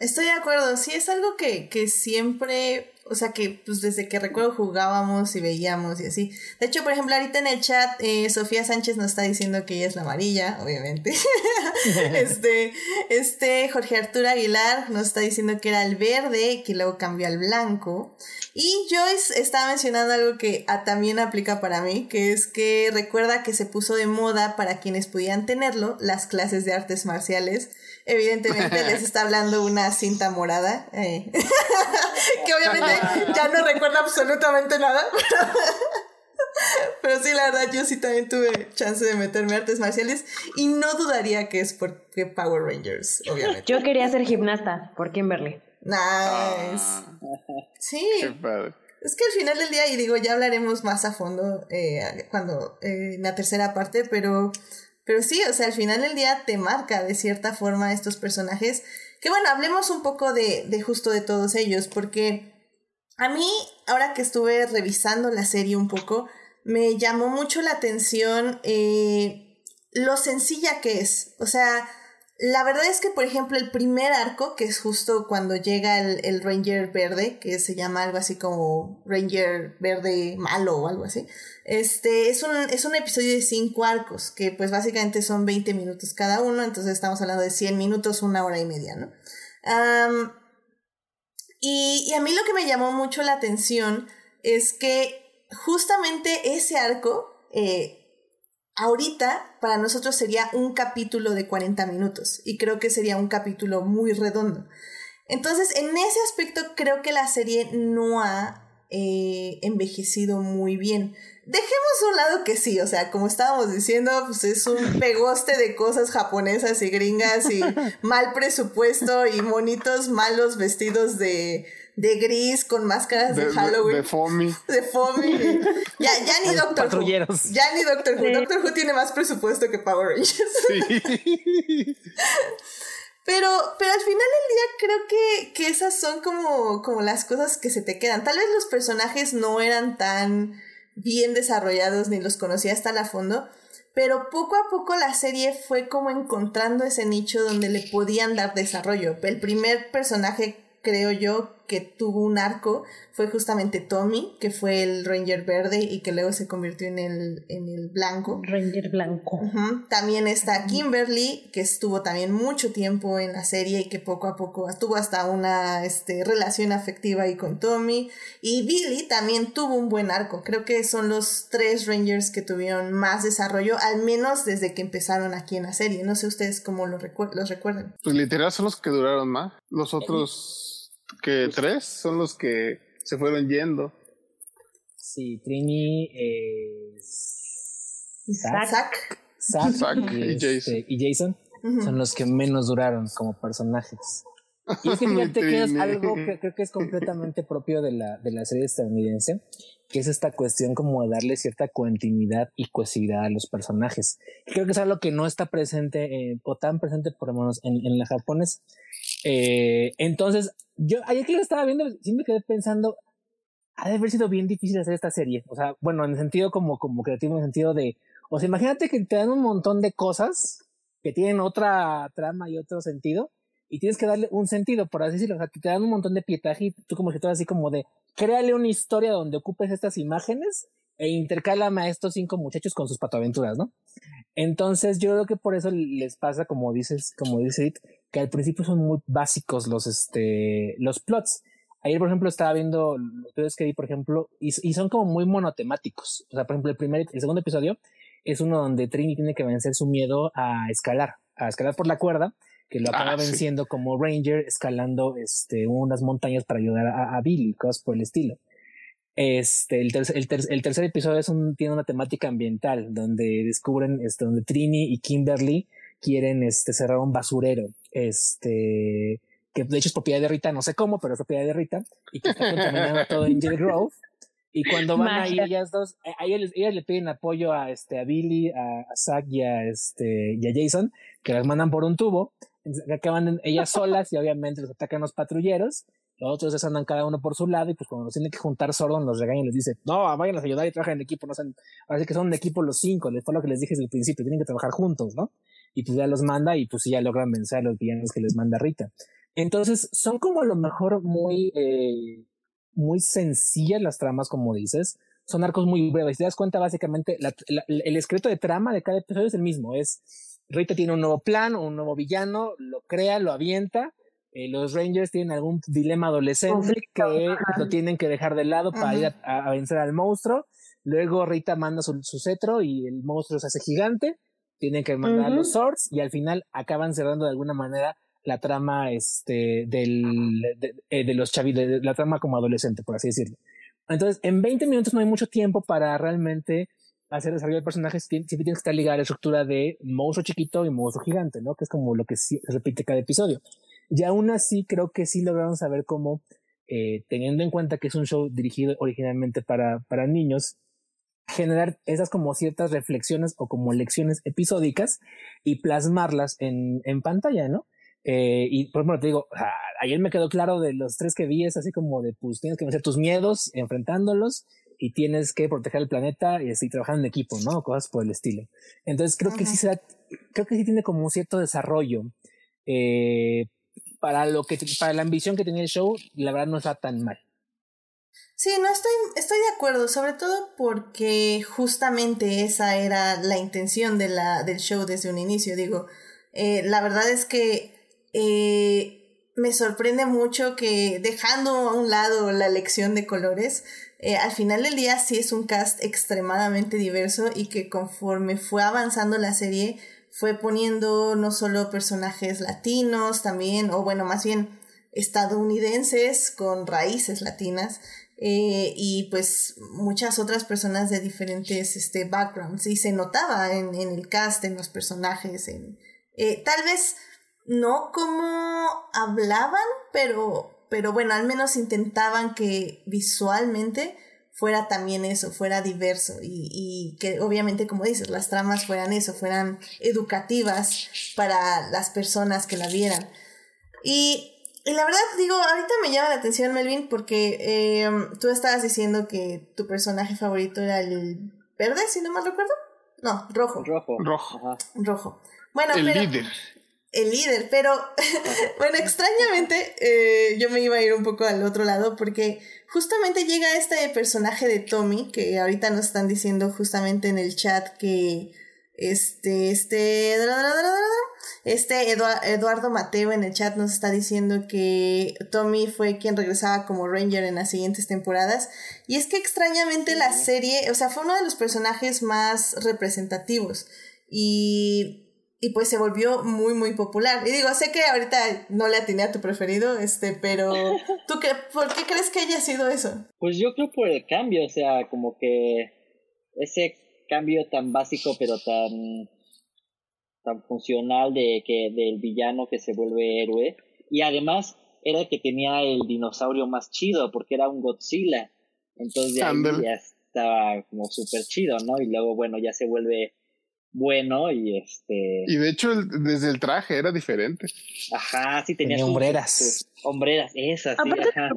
Estoy de acuerdo, sí, es algo que, que siempre, o sea, que pues desde que recuerdo jugábamos y veíamos y así. De hecho, por ejemplo, ahorita en el chat, eh, Sofía Sánchez nos está diciendo que ella es la amarilla, obviamente. este, este, Jorge Arturo Aguilar nos está diciendo que era el verde, que luego cambió al blanco. Y Joyce estaba mencionando algo que ah, también aplica para mí, que es que recuerda que se puso de moda para quienes podían tenerlo las clases de artes marciales. Evidentemente les está hablando una cinta morada, eh, que obviamente ya no recuerda absolutamente nada. Pero sí, la verdad, yo sí también tuve chance de meterme a artes marciales y no dudaría que es porque Power Rangers, obviamente. Yo quería ser gimnasta por Kimberly. Nice. Sí, Qué padre. es que al final del día, y digo, ya hablaremos más a fondo eh, cuando eh, en la tercera parte, pero, pero sí, o sea, al final del día te marca de cierta forma estos personajes. Que bueno, hablemos un poco de, de justo de todos ellos, porque a mí, ahora que estuve revisando la serie un poco, me llamó mucho la atención eh, lo sencilla que es. O sea, la verdad es que, por ejemplo, el primer arco, que es justo cuando llega el, el Ranger verde, que se llama algo así como Ranger verde malo o algo así, este, es un, es un episodio de cinco arcos, que pues básicamente son 20 minutos cada uno, entonces estamos hablando de 100 minutos, una hora y media, ¿no? Y a mí lo que me llamó mucho la atención es que justamente ese arco, eh, ahorita para nosotros sería un capítulo de 40 minutos y creo que sería un capítulo muy redondo. Entonces, en ese aspecto creo que la serie no ha eh, envejecido muy bien. Dejemos a un lado que sí, o sea, como estábamos diciendo, pues es un pegoste de cosas japonesas y gringas y mal presupuesto y monitos malos vestidos de, de gris con máscaras de, Halloween de Fomi. de Fomi. Ya, ya ni Doctor Who. patrulleros. Ya ni Doctor Who. Sí. Doctor Who tiene más presupuesto que Power Rangers. Sí. Pero, pero al final del día creo que, que esas son como, como las cosas que se te quedan. Tal vez los personajes no eran tan bien desarrollados ni los conocía hasta la fondo, pero poco a poco la serie fue como encontrando ese nicho donde le podían dar desarrollo. El primer personaje, creo yo, que tuvo un arco fue justamente Tommy, que fue el Ranger verde y que luego se convirtió en el, en el blanco. Ranger blanco. También está Kimberly, que estuvo también mucho tiempo en la serie y que poco a poco tuvo hasta una este, relación afectiva ahí con Tommy. Y Billy también tuvo un buen arco. Creo que son los tres Rangers que tuvieron más desarrollo, al menos desde que empezaron aquí en la serie. No sé ustedes cómo lo los recuerdan. Pues literal son los que duraron más. Los otros que tres son los que se fueron yendo. Sí, Trini, eh, Zack, Zack, y, este, Jason, son los que menos duraron como personajes. Y es que fíjate que es algo que creo que es completamente propio de la, de la serie estadounidense, que es esta cuestión como de darle cierta continuidad y cohesividad a los personajes. Creo que es algo que no está presente o tan presente por lo menos en, en la japonés. Eh, entonces, yo ayer que lo estaba viendo, siempre quedé pensando, ha de haber sido bien difícil hacer esta serie. O sea, bueno, en el sentido como, como creativo, en el sentido de, o sea, imagínate que te dan un montón de cosas que tienen otra trama y otro sentido, y tienes que darle un sentido, por así decirlo. O sea, que te dan un montón de pietaje y tú como escritor así como de, créale una historia donde ocupes estas imágenes e intercálame a estos cinco muchachos con sus patoaventuras, ¿no? Entonces yo creo que por eso les pasa, como dices, como dice que al principio son muy básicos los, este, los plots. Ayer, por ejemplo, estaba viendo los que vi, por ejemplo, y, y, son como muy monotemáticos. O sea, por ejemplo, el primer, el segundo episodio es uno donde Trini tiene que vencer su miedo a escalar, a escalar por la cuerda, que lo acaba ah, venciendo como Ranger, escalando este, unas montañas para ayudar a, a Billy, cosas por el estilo. Este, el, el, el, tercer episodio es un, tiene una temática ambiental, donde descubren, este, donde Trini y Kimberly quieren este, cerrar un basurero, este, que de hecho es propiedad de Rita, no sé cómo, pero es propiedad de Rita, y que está contaminando todo en Grove. Y cuando van ahí ellas dos, eh, a ellas, le piden apoyo a, este, a Billy, a, a Zack y a, este, y a Jason, que las mandan por un tubo, acaban ellas solas y obviamente los atacan los patrulleros, los otros andan cada uno por su lado y pues cuando los tienen que juntar Sordon los regañan y les dice, no, vayan a ayudar y trabajen en equipo, no sean, ahora sí que son un equipo los cinco, les fue lo que les dije desde el principio, tienen que trabajar juntos, ¿no? Y pues ya los manda y pues ya logran vencer a los villanos que les manda Rita. Entonces son como a lo mejor muy, eh, muy sencillas las tramas, como dices, son arcos muy breves. Si te das cuenta, básicamente, el escrito de trama de cada episodio es el mismo, es Rita tiene un nuevo plan, un nuevo villano, lo crea, lo avienta, eh, los Rangers tienen algún dilema adolescente que lo tienen que dejar de lado para ir a, vencer al monstruo. Luego Rita manda su, cetro y el monstruo se hace gigante. Tienen que mandar los swords y al final acaban cerrando de alguna manera la trama este, del, de, eh, los chavitos, de, la trama como adolescente, por así decirlo. Entonces, en 20 minutos no hay mucho tiempo para realmente hacer desarrollo de personajes. Siempre tienes que estar ligada a la estructura de monstruo chiquito y monstruo gigante, ¿no? Que es como lo que se repite cada episodio. Y aún así creo que sí lograron saber cómo, eh, teniendo en cuenta que es un show dirigido originalmente para, para niños, generar esas como ciertas reflexiones o como lecciones episódicas y plasmarlas en, en pantalla, ¿no? Eh, y por ejemplo, te digo, ayer me quedó claro de los tres que vi, es así como de, pues tienes que vencer tus miedos enfrentándolos y tienes que proteger el planeta y así trabajando en equipo, ¿no? Cosas por el estilo. Entonces creo que sí será, creo que sí tiene como un cierto desarrollo eh, para lo que para la ambición que tenía el show, la verdad no está tan mal. Sí, no estoy, estoy de acuerdo, sobre todo porque justamente esa era la intención de la, del show desde un inicio. Digo, eh, la verdad es que eh, me sorprende mucho que dejando a un lado la elección de colores, eh, al final del día sí es un cast extremadamente diverso y que conforme fue avanzando la serie, fue poniendo no solo personajes latinos también, o bueno, más bien estadounidenses con raíces latinas, eh, y pues muchas otras personas de diferentes este, backgrounds, y se notaba en, en el cast, en los personajes, en, eh, tal vez no como hablaban, pero, pero bueno, al menos intentaban que visualmente fuera también eso, fuera diverso y, y, que obviamente, como dices, las tramas fueran eso, fueran educativas para las personas que la vieran. Y Y la verdad, digo, ahorita me llama la atención, Melvin, porque eh, tú estabas diciendo que tu personaje favorito era el verde, si no mal recuerdo. No, rojo. Rojo. Rojo. Rojo. Bueno, el pero, líder. El líder, pero bueno, extrañamente eh, yo me iba a ir un poco al otro lado porque justamente llega este personaje de Tommy, que ahorita nos están diciendo justamente en el chat que este, este, este Eduardo Mateo en el chat nos está diciendo que Tommy fue quien regresaba como Ranger en las siguientes temporadas. Y es que extrañamente la serie, o sea, fue uno de los personajes más representativos. Y, y pues se volvió muy, muy popular. Y digo, sé que ahorita no le atiné a tu preferido, este, pero ¿tú qué, por qué crees que haya sido eso? Pues yo creo por el cambio, o sea, como que ese cambio tan básico pero tan tan funcional de que del villano que se vuelve héroe. Y además era el que tenía el dinosaurio más chido porque era un Godzilla. Entonces ya, ya estaba como súper chido no y luego bueno ya se vuelve bueno y este y de hecho desde el traje era diferente ajá sí tenía, hombreras hombreras esas sí, ajá.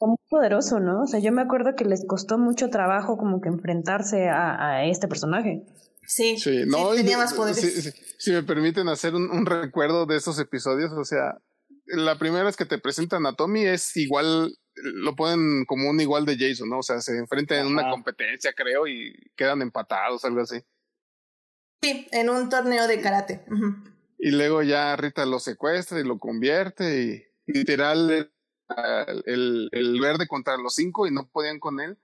muy poderoso no o sea yo me acuerdo que les costó mucho trabajo como que enfrentarse a, a este personaje Sí, sí, no, tenía más poderes. Si, me permiten hacer un, un, recuerdo de esos episodios, o sea, la primera vez que te presentan a Tommy es igual, lo ponen como un igual de Jason, ¿no? O sea, se enfrentan en una competencia, creo, y quedan empatados, algo así. Sí, en un torneo de karate. Y luego ya Rita lo secuestra y lo convierte y literal el, el verde contra los cinco y no podían con él.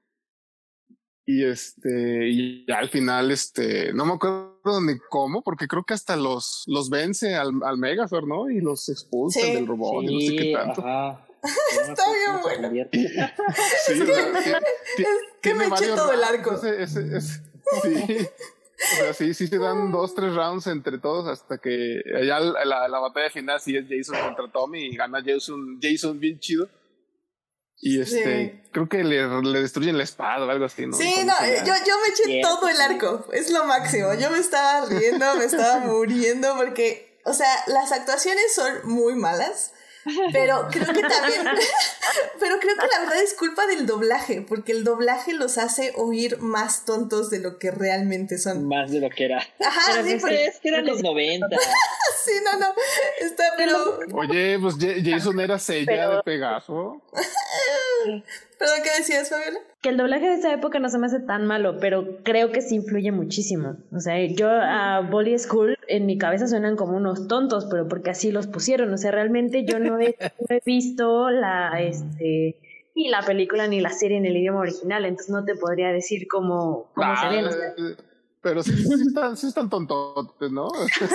Y este, y al final, este, no me acuerdo ni cómo, porque creo que hasta los, los vence al, al Megazord, ¿no? Y los expulsa del robot, y no sé qué tanto. Está bien bueno. sí, es que, me eché todo el arco. Ese, ese, ese, sí. O sea, sí, sí se dan dos, tres rounds entre todos hasta que ya la, la, batalla final sí es Jason contra Tommy y gana Jason, Jason bien chido. Y este, creo que le, le, destruyen la espada o algo así, ¿no? Sí, no, yo, yo me eché todo el arco, es lo máximo. Yo me estaba riendo, me estaba muriendo porque, o sea, las actuaciones son muy malas. Pero creo que también, pero creo que la verdad es culpa del doblaje, porque el doblaje los hace oír más tontos de lo que realmente son. Más de lo que era. Ajá, pero sí, pues, es que eran los 90. sí, no, no. Está, pero. Oye, pues Jason era sella de Pegaso. ¿Perdón qué decías, Fabiola? Que el doblaje de esa época no se me hace tan malo, pero creo que sí influye muchísimo. O sea, yo a Bolly School en mi cabeza suenan como unos tontos, pero porque así los pusieron. O sea, realmente yo no he, no he visto la, este, ni la película ni la serie en el idioma original, entonces no te podría decir cómo, cómo se ven. O sea, pero sí, sí, están, sí están tontotes, ¿no?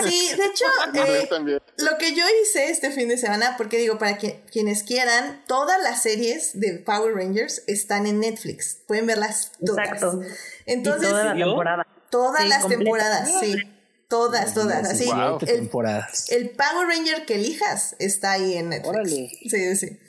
Sí, de hecho, eh, lo que yo hice este fin de semana, porque digo, para que, quienes quieran, todas las series de Power Rangers están en Netflix. Pueden verlas todas. Exacto. Entonces, y toda la temporada. Todas Sí, las completa. temporadas, sí. Todas, todas. Así, Wow, el, temporadas. el Power Ranger que elijas está ahí en Netflix. Órale. Sí, sí.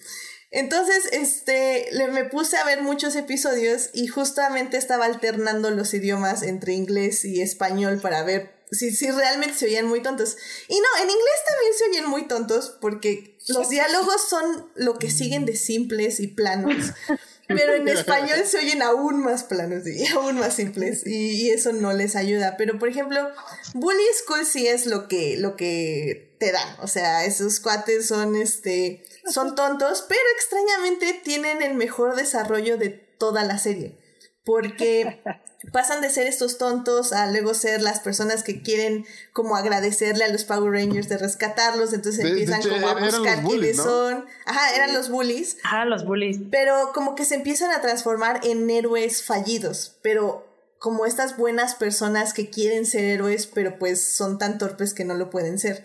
Entonces, este, le, me puse a ver muchos episodios y justamente estaba alternando los idiomas entre inglés y español para ver si, si realmente se oían muy tontos. Y no, en inglés también se oyen muy tontos porque los diálogos son lo que siguen de simples y planos. Pero en español se oyen aún más planos y aún más simples y, y eso no les ayuda. Pero por ejemplo, Bully School sí es lo que, lo que te dan. O sea, esos cuates son este son tontos, pero extrañamente tienen el mejor desarrollo de toda la serie. Porque pasan de ser estos tontos a luego ser las personas que quieren como agradecerle a los Power Rangers de rescatarlos, entonces De- de empiezan hecho, como a buscar bullies, quiénes ¿no? son. Ajá, eran los bullies. Ajá, los bullies. Pero como que se empiezan a transformar en héroes fallidos, pero como estas buenas personas que quieren ser héroes, pero pues son tan torpes que no lo pueden ser.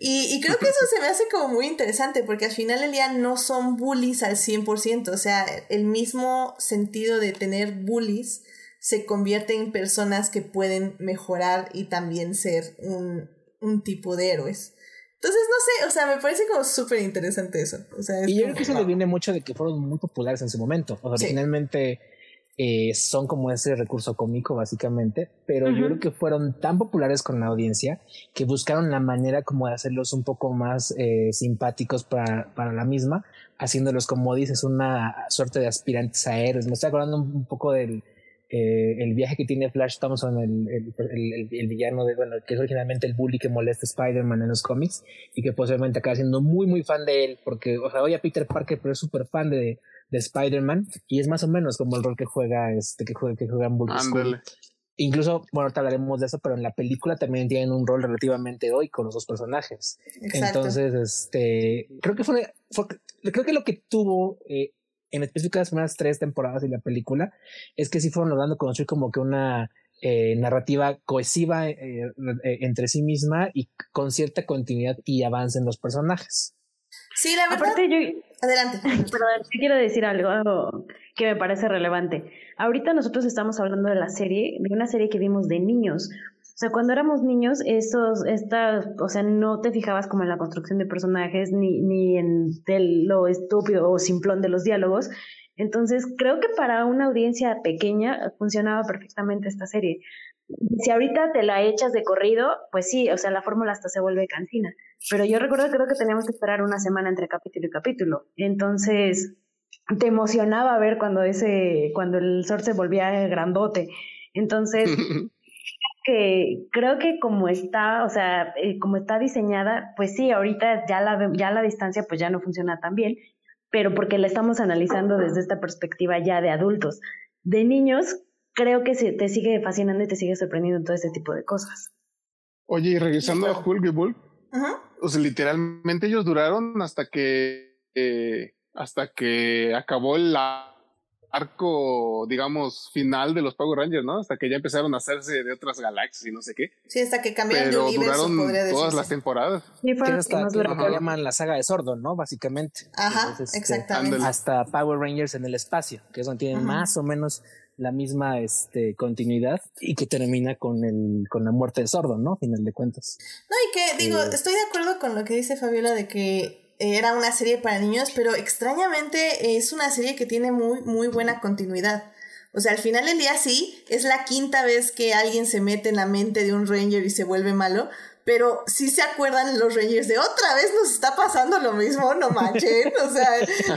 Y, y creo que eso se me hace como muy interesante, porque al final del día no son bullies al 100%, o sea, el mismo sentido de tener bullies se convierte en personas que pueden mejorar y también ser un, un tipo de héroes. Entonces, no sé, o sea, me parece como súper interesante eso. O sea, es Y yo creo que eso le viene mucho de que fueron muy populares en su momento. O sea, Sí. originalmente eh, son como ese recurso cómico básicamente, pero yo creo que fueron tan populares con la audiencia que buscaron la manera como de hacerlos un poco más eh, simpáticos para, para la misma, haciéndolos como dices, una suerte de aspirantes a héroes. Me estoy acordando un poco del eh, el viaje que tiene Flash Thompson, el, el, el, villano de, bueno, que es originalmente el bully que molesta a Spider-Man en los cómics y que posiblemente acaba siendo muy, muy fan de él, porque, o sea, oye a Peter Parker, pero es súper fan de, de Spider-Man y es más o menos como el rol que juega, este, que juega, que juega en Bully Incluso, bueno, ahorita hablaremos de eso, pero en la película también tienen un rol relativamente hoy con los dos personajes. Entonces, este, creo que fue, fue, creo que lo que tuvo eh, en específico las primeras tres temporadas de la película, es que sí fueron logrando construir como que una eh, narrativa cohesiva eh, eh, entre sí misma y con cierta continuidad y avance en los personajes. Sí, la verdad. Adelante. Perdón, quiero decir algo, algo que me parece relevante. Ahorita nosotros estamos hablando de la serie, de una serie que vimos de niños. O sea, cuando éramos niños, esos, esta, o sea, no te fijabas como en la construcción de personajes ni, ni en lo estúpido o simplón de los diálogos. Entonces, creo que para una audiencia pequeña funcionaba perfectamente esta serie. Si ahorita te la echas de corrido, pues sí, o sea, la fórmula hasta se vuelve cansina. Pero yo recuerdo, creo que teníamos que esperar una semana entre capítulo y capítulo. Entonces, te emocionaba ver cuando ese, cuando el sol se volvía grandote. Entonces, que creo que como está, o sea, eh, como está diseñada, pues sí, ahorita ya la, ya la distancia pues ya no funciona tan bien, pero porque la estamos analizando desde esta perspectiva ya de adultos. De niños, creo que se, te sigue fascinando y te sigue sorprendiendo todo este tipo de cosas. Oye, y regresando a Hulk y Bulk, o sea, literalmente ellos duraron hasta que, eh, hasta que acabó la arco, digamos, final de los Power Rangers, ¿no? Hasta que ya empezaron a hacerse de otras galaxias y no sé qué. Sí, hasta que cambiaron de universo, duraron todas las temporadas. Sí, fue hasta lo que llaman la saga de Sordon, ¿no? Básicamente. Ajá, este, exactamente. Hasta Power Rangers en el espacio, que es donde tienen más o menos la misma este, continuidad y que termina con el con la muerte de Sordon, ¿no? Final de cuentas. No, y que digo, eh, estoy de acuerdo con lo que dice Fabiola de que era una serie para niños, pero extrañamente es una serie que tiene muy, muy buena continuidad. O sea, al final del día sí, es la quinta vez que alguien se mete en la mente de un Ranger y se vuelve malo, pero sí se acuerdan los Rangers de otra vez nos está pasando lo mismo, no manchen, o sea,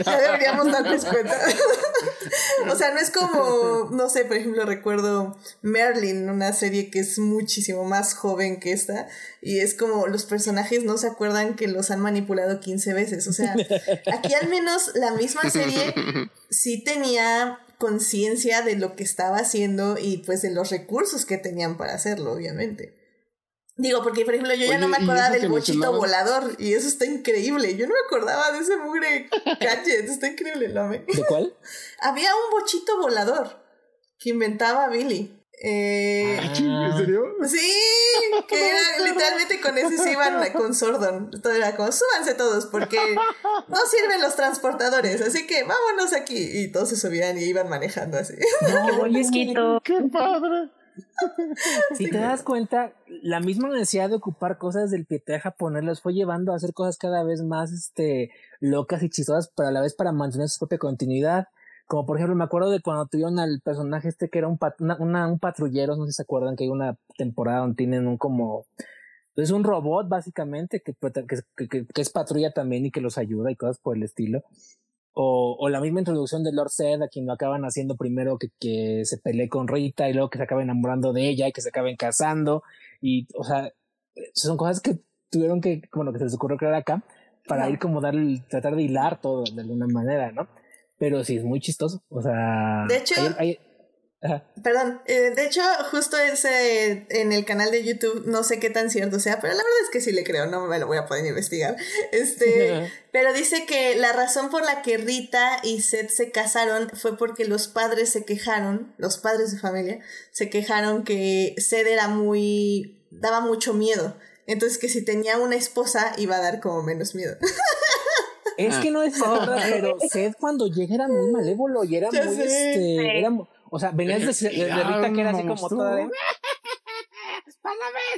ya deberíamos darnos cuenta. o sea, no es como, no sé, por ejemplo, recuerdo Merlin, una serie que es muchísimo más joven que esta, y es como los personajes no se acuerdan que los han manipulado 15 veces, o sea, aquí al menos la misma serie sí tenía conciencia de lo que estaba haciendo y pues de los recursos que tenían para hacerlo, obviamente. Digo, porque por ejemplo yo ya no me acordaba del bochito volador y eso está increíble. Yo no me acordaba de ese mugre gadget, está increíble, ¿no? ¿De cuál? Había un bochito volador que inventaba Billy. Eh, ¿En serio? Sí, que era literalmente con ese se iban con Sordon. Todo era como, súbanse todos porque no sirven los transportadores, así que vámonos aquí. Y todos se subían y iban manejando así. No, ¡Qué padre! Si te das cuenta, la misma necesidad de ocupar cosas del pietraje japonés los fue llevando a hacer cosas cada vez más este, locas y chistosas, pero a la vez para mantener su propia continuidad. Como por ejemplo, me acuerdo de cuando tuvieron al personaje este que era un, un patrullero, no sé si se acuerdan que hay una temporada donde tienen un como... Es un robot básicamente que, que, que es patrulla también y que los ayuda y cosas por el estilo. O, o, la misma introducción de Lord Zed, a quien lo acaban haciendo primero que, que se pelee con Rita y luego que se acabe enamorando de ella y que se acaben casando. Y, o sea, son cosas que tuvieron que, bueno, que se les ocurrió crear acá para ir como dar, tratar de hilar todo de alguna manera, ¿no? Pero sí, es muy chistoso. O sea, de hecho, hay, Perdón, eh, de hecho, justo ese en el canal de YouTube, no sé qué tan cierto sea, pero la verdad es que sí le creo, no me lo voy a poder investigar. Este, pero dice que la razón por la que Rita y Seth se casaron fue porque los padres se quejaron, los padres de familia, se quejaron que Seth era muy, daba mucho miedo. Entonces que si tenía una esposa iba a dar como menos miedo. Es que no es verdad, pero Seth cuando llega era muy malévolo y era muy, este, era, o sea, venías de, de, Rita que era así como toda de.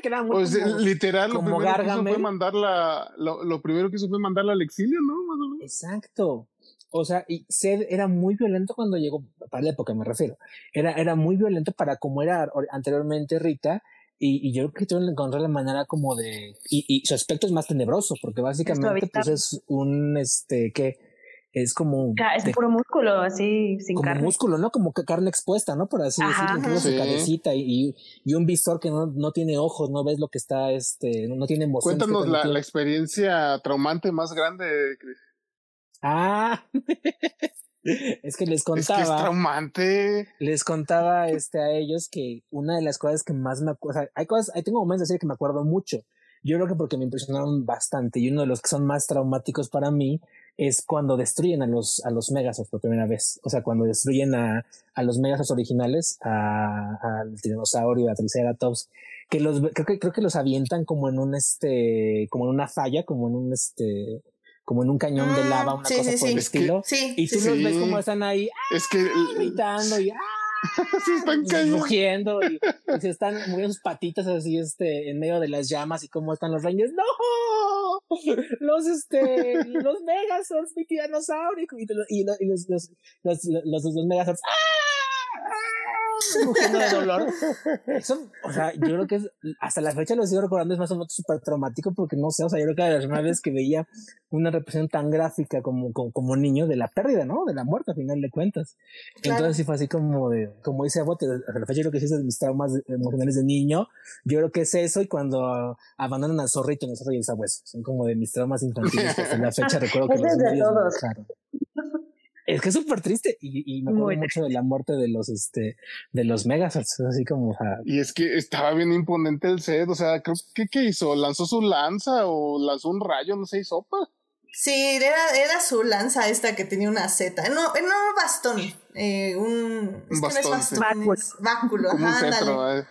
que era muy pues, literal, lo primero que hizo fue mandarla, lo, lo, primero que hizo fue mandarla al exilio, ¿no? Exacto. O sea, y Sed era muy violento cuando llegó. para la época me refiero. Era, era muy violento para como era anteriormente Rita. Y, y yo creo que tuvieron que encontrar la manera como de. Y, y su aspecto es más tenebroso, porque básicamente pues es un este que es como es puro músculo así sin como músculo no como que carne expuesta no por así decirlo su cabecita y, y, un visor que no, no, tiene ojos no ves lo que está este no, tiene emociones cuéntanos la, la, experiencia traumante más grande ah es que les contaba es, que es traumante. les contaba este a ellos que una de las cosas que más me acuerdo o sea, hay cosas hay tengo momentos así que me acuerdo mucho. Yo creo que porque me impresionaron bastante y uno de los que son más traumáticos para mí es cuando destruyen a los, a los Megazords por primera vez. O sea, cuando destruyen a, a los Megazords originales, al tiranosaurio, a Triceratops, que los, creo que, creo que los avientan como en un, este, como en una falla, como en un, este, como en un cañón de ah, lava, una cosa por el estilo. y tú los ves como están ahí, es que, gritando y, ¡ah! se están cayendo. Rugiendo y, se están moviendo sus patitas así este en medio de las llamas y cómo están los reyes. ¡No! Los este los Megazords, mi tiranosaurio y, y, los, los, los, los, los, los Megazords. ¡Ah! De dolor. Eso, o sea, yo creo que es, hasta la fecha lo sigo recordando, es más o menos súper traumático porque no sé, o sea, yo creo que la primera vez que veía una representación tan gráfica como, como, niño de la pérdida, ¿no? De la muerte, a final de cuentas. Entonces sí fue así como de, como dice Bote, hasta la fecha yo creo que sí es de mis traumas emocionales de niño. Yo creo que es eso y cuando abandonan al zorrito en el zorro y el sabueso. Son como de mis traumas infantiles que hasta la fecha recuerdo que los medios es que es súper triste y, me acuerdo mucho de la muerte de los, este, de los Megazords, así como... Y es que estaba bien imponente el set, o sea, creo que ¿qué hizo? ¿Lanzó su lanza o lanzó un rayo? No sé, sopa. Sí, era, era su lanza esta que tenía una Z, no, no bastón, eh, un, un bastón, báculo, ajá, eh.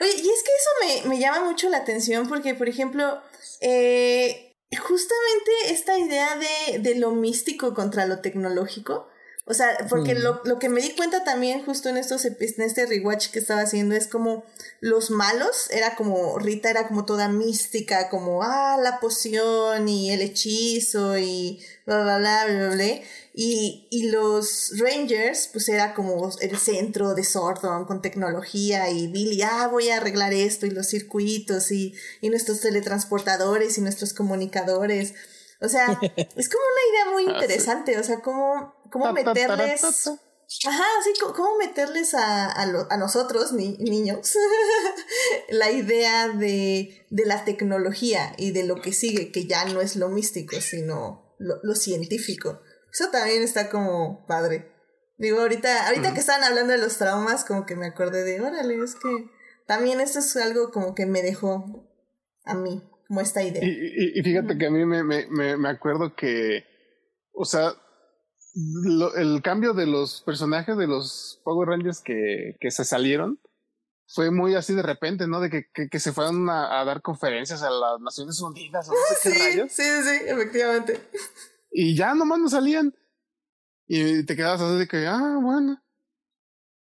Oye, y es que eso me, me llama mucho la atención porque, por ejemplo, eh, justamente esta idea de, de lo místico contra lo tecnológico. O sea, porque mm. lo, lo, que me di cuenta también justo en estos en este rewatch que estaba haciendo es como los malos, era como Rita era como toda mística, como ah, la poción y el hechizo y bla bla bla bla bla. bla. Y, y los Rangers, pues era como el centro de Sordon con tecnología y Billy, ah, voy a arreglar esto y los circuitos y, y nuestros teletransportadores y nuestros comunicadores. O sea, es como una idea muy ah, interesante, o sea, cómo, cómo meterles... Ajá, sí, cómo meterles a, a, a nosotros, ni, niños, la idea de, de la tecnología y de lo que sigue, que ya no es lo místico, sino lo, lo científico. Eso también está como padre. Digo, ahorita, ahorita que estaban hablando de los traumas, como que me acordé de, órale, es que también esto es algo como que me dejó a mí, como esta idea. Y, fíjate que a mí me, me, me, acuerdo que, o sea, el cambio de los personajes de los Power Rangers que, que se salieron fue muy así de repente, ¿no? De que, que, se fueron a, dar conferencias a las Naciones Unidas o no sé qué rayos. Sí, sí, efectivamente. Y ya nomás no salían. Y te quedabas así de que, ah, bueno.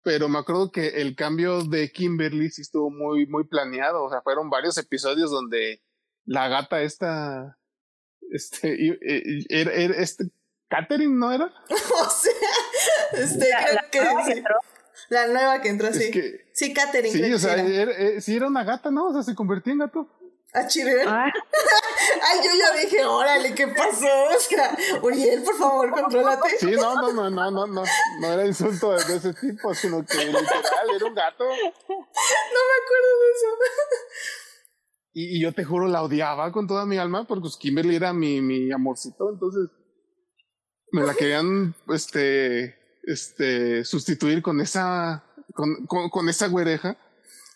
Pero me acuerdo que el cambio de Kimberly sí estuvo muy, muy planeado. O sea, fueron varios episodios donde la gata esta, este, era, este, Catherine, ¿no era? o sea, este, la, creo la que, entró. La nueva que entró, sí. sí, Catherine. Sí, o sea, era, eh, sí era una gata, ¿no? O sea, se convertía en gato. ¿A Chirel? Ah. Ay, yo ya dije, órale, ¿qué pasó? O sea, Uriel, por favor, contrólate. Sí, no, no, no, no, no, no, no era insulto de ese tipo, sino que literal era un gato. No me acuerdo de eso. Y, y yo te juro, la odiaba con toda mi alma, porque pues Kimberly era mi, mi amorcito, entonces me la querían, este, este, sustituir con esa, con, con, con esa güereja.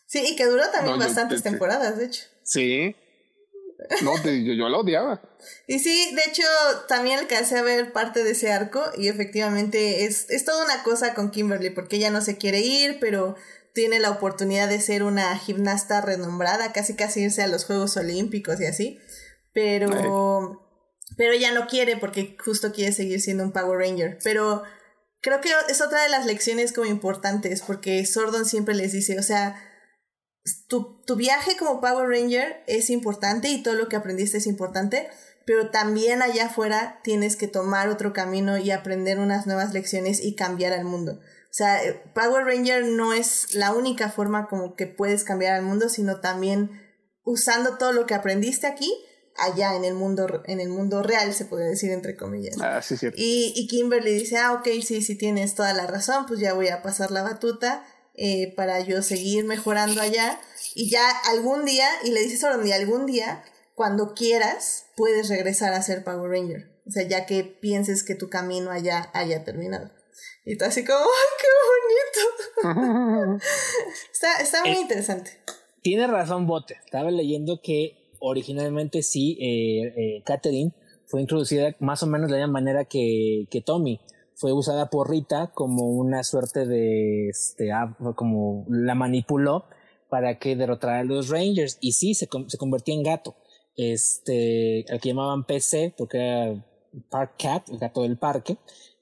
Sí, y que duró también bastantes temporadas, de hecho. Sí. No, yo, yo la odiaba. Y sí, de hecho, también alcancé a ver parte de ese arco y efectivamente es, es toda una cosa con Kimberly porque ella no se quiere ir, pero tiene la oportunidad de ser una gimnasta renombrada, casi casi irse a los Juegos Olímpicos y así, pero, pero ella no quiere porque justo quiere seguir siendo un Power Ranger, pero creo que es otra de las lecciones como importantes porque Sordon siempre les dice, o sea, tu, tu viaje como Power Ranger es importante y todo lo que aprendiste es importante, pero también allá afuera tienes que tomar otro camino y aprender unas nuevas lecciones y cambiar al mundo. O sea, eh, Power Ranger no es la única forma como que puedes cambiar al mundo, sino también usando todo lo que aprendiste aquí allá en el mundo en el mundo real se puede decir entre comillas. Ah, sí, cierto. Y, y Kimberly dice ah ok sí sí tienes toda la razón pues ya voy a pasar la batuta eh, para yo seguir mejorando allá y ya algún día y le dice Soron y algún día cuando quieras puedes regresar a ser Power Ranger o sea ya que pienses que tu camino allá haya terminado. Y tú así como ¡ay, qué bonito! está, está muy interesante. tiene razón Bote. Estaba leyendo que originalmente sí, eh, eh, Catherine fue introducida más o menos de la misma manera que, que Tommy. Fue usada por Rita como una suerte de, este, como la manipuló para que derrotara a los Rangers. Y sí, se, se convertía en gato. Este, al que llamaban PC, porque era Park Cat, el gato del parque.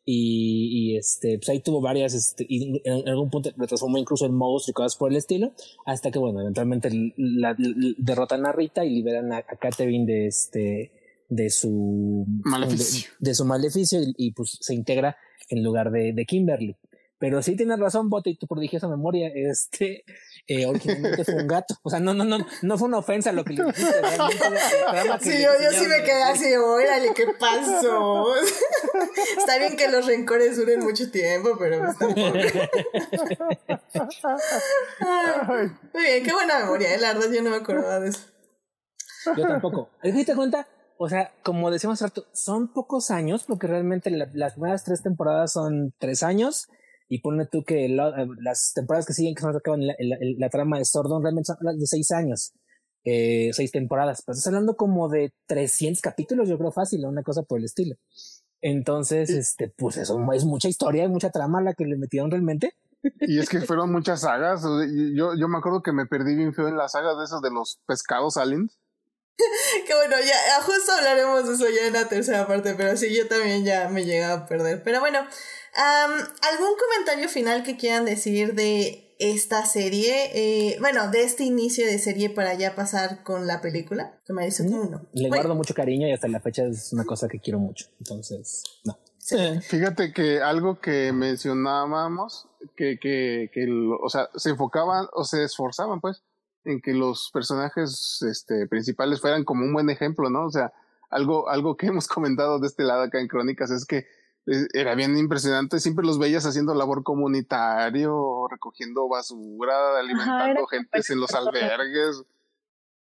Y, y, este, pues ahí tuvo varias, este, y en algún punto lo transformó incluso en monstruo y cosas por el estilo, hasta que bueno, eventualmente la, derrotan a Rita y liberan a, a Catherine de este, de su maleficio, de, su maleficio y, y, pues se integra en lugar de, de Kimberly. Pero sí tienes razón, Bote, y tu prodigiosa memoria, este, eh, originalmente fue un gato. O sea, no, no, no, no fue una ofensa lo que le dijiste. sí, yo, yo sí me quedé así, órale, ¿qué pasó? está bien que los rencores duren mucho tiempo, pero está muy bien, qué buena memoria, ¿eh? la verdad yo no me acordaba de eso. Yo tampoco. ¿Te cuenta? O sea, como decíamos rato, son pocos años, porque realmente las primeras tres temporadas son tres años y pone tú que eh, las temporadas que siguen, que son acaban la, la, la, trama de Sordon, realmente son de seis años, eh, seis temporadas. Pero estás hablando como de 300 capítulos, yo creo fácil, una cosa por el estilo. Entonces, este, pues eso es mucha historia, mucha trama la que le metieron realmente. Y es que fueron muchas sagas. Yo, yo me acuerdo que me perdí bien feo en las sagas de esas de los pescados aliens. que bueno, ya justo hablaremos de eso ya en la tercera parte, pero sí, yo también ya me llegué a perder. Pero bueno, ¿Algún comentario final que quieran decir de esta serie? Eh, bueno, de este inicio de serie para ya pasar con la película. Que me dice uno. Le guardo mucho cariño y hasta la fecha es una cosa que quiero mucho. Entonces, no. Fíjate que algo que mencionábamos, que, que, que o sea, se enfocaban o se esforzaban, pues, en que los personajes este, principales fueran como un buen ejemplo, ¿no? O sea, algo, algo que hemos comentado de este lado acá en Crónicas es que era bien impresionante. Siempre los veías haciendo labor comunitario, recogiendo basura, alimentando gente en los albergues.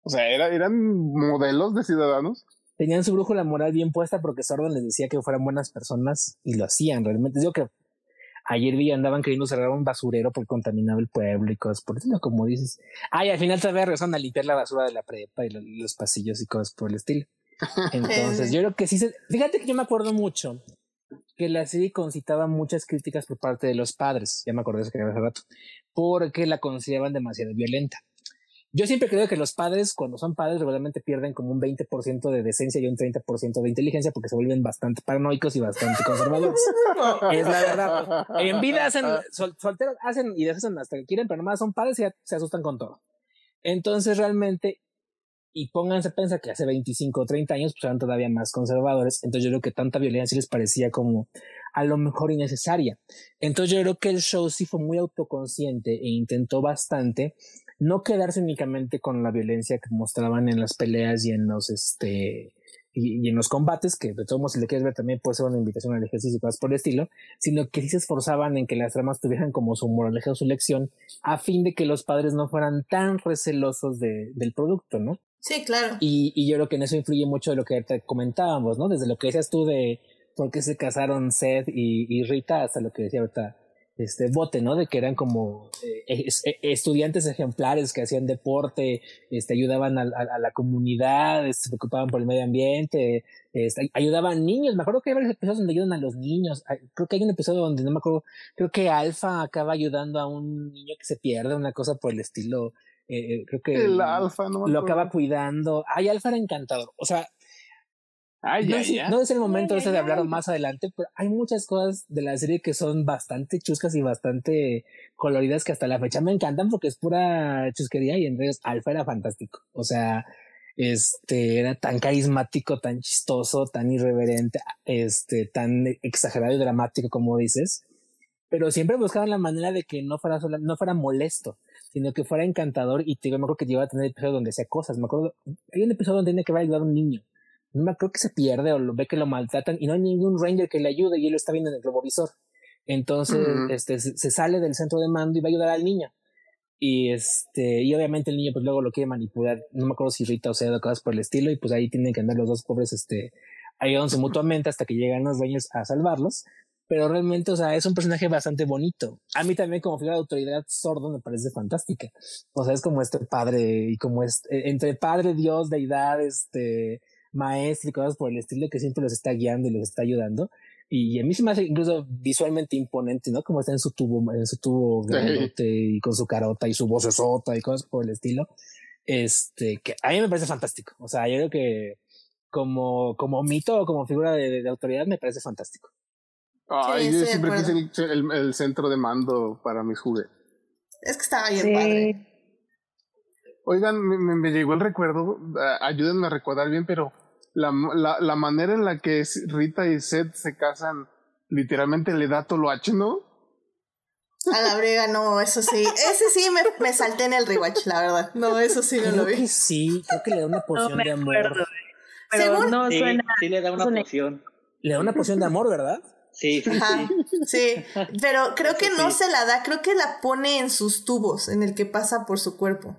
O sea, era, eran modelos de ciudadanos. Tenían su brújula moral bien puesta porque Sordon les decía que fueran buenas personas y lo hacían realmente. Digo que ayer vi andaban queriendo cerrar un basurero porque contaminaba el pueblo y cosas por eso, como dices. Ay, al final todavía regresaron a limpiar la basura de la prepa y los pasillos y cosas por el estilo. Entonces, yo creo que sí se... Fíjate que yo me acuerdo mucho que la serie concitaba muchas críticas por parte de los padres, ya me acordé de eso que hace rato, porque la consideraban demasiado violenta. Yo siempre creo que los padres, cuando son padres, regularmente pierden como un 20% de decencia y un 30% de inteligencia porque se vuelven bastante paranoicos y bastante conservadores. es la verdad. En vida hacen, solteros hacen y deshacen hasta que quieren, pero nomás son padres y se asustan con todo. Entonces realmente y pónganse a pensar que hace 25 o 30 años pues eran todavía más conservadores, entonces yo creo que tanta violencia les parecía como a lo mejor innecesaria. Entonces yo creo que el show sí fue muy autoconsciente e intentó bastante no quedarse únicamente con la violencia que mostraban en las peleas y en los este y, en los combates, que de todos modos si le quieres ver también puede ser una invitación al ejercicio y cosas por el estilo, sino que sí se esforzaban en que las tramas tuvieran como su moraleja o su lección a fin de que los padres no fueran tan recelosos de, del producto, ¿no? Sí, claro. Y, y yo creo que en eso influye mucho de lo que te comentábamos, ¿no? Desde lo que decías tú de por qué se casaron Seth y, y Rita hasta lo que decía ahorita este bote, ¿no? De que eran como eh, estudiantes ejemplares que hacían deporte, este, ayudaban a, a, la comunidad, este, se preocupaban por el medio ambiente, este, ayudaban niños. Me acuerdo que hay varios episodios donde ayudan a los niños. Creo que hay un episodio donde no me acuerdo, creo que Alfa acaba ayudando a un niño que se pierde, una cosa por el estilo. Eh, creo que el alfa, no lo acaba cuidando. Ay, alfa era encantador. O sea, Ay, no, es, no, es, el momento ese de hablar más adelante, pero hay muchas cosas de la serie que son bastante chuscas y bastante coloridas que hasta la fecha me encantan porque es pura chusquería y entonces Alfa era fantástico. O sea, este, era tan carismático, tan chistoso, tan irreverente, este, tan exagerado y dramático como dices, pero siempre buscaban la manera de que no fuera, no fuera molesto, sino que fuera encantador y te, me acuerdo que llegaba a tener episodios donde hacía cosas, me acuerdo, hay un episodio donde tiene que va a ayudar a un niño, no me acuerdo que se pierde o lo ve que lo maltratan y no hay ningún ranger que le ayude y él lo está viendo en el globovisor. Entonces, este, se sale del centro de mando y va a ayudar al niño. Y este, y obviamente el niño pues luego lo quiere manipular, no me acuerdo si Rita o sea cosas por el estilo, y pues ahí tienen que andar los dos pobres, este, ayudándose mutuamente hasta que llegan los Rangers a salvarlos. Pero realmente, o sea, es un personaje bastante bonito. A mí también como figura de autoridad sordo me parece fantástica. O sea, es como este padre y como este, entre padre, Dios, deidad, este, maestro y cosas por el estilo que siempre los está guiando y los está ayudando. Y a mí se me hace incluso visualmente imponente, ¿no? Como está en su tubo, en su tubo y con su carota y su vocesota y cosas por el estilo. Este, que a mí me parece fantástico. O sea, yo creo que como, como mito o como figura de, autoridad me parece fantástico. Ay, yo siempre quise el, el, centro de mando para mis juguetes. Es que estaba bien padre. Oigan, me, me, llegó el recuerdo, ayúdenme a recordar bien, pero la, la, la manera en la que Rita y Seth se casan literalmente le da toloache, ¿no? A la brega, no, eso sí. Ese sí me, me salté en el rewatch, la verdad. No, eso sí no lo vi. sí, creo que le da una poción de amor. pero no sí, suena. Sí, le da una poción. Le da una poción de amor, ¿verdad? Sí, sí, sí. sí. Pero creo que no se la da, creo que la pone en sus tubos, en el que pasa por su cuerpo.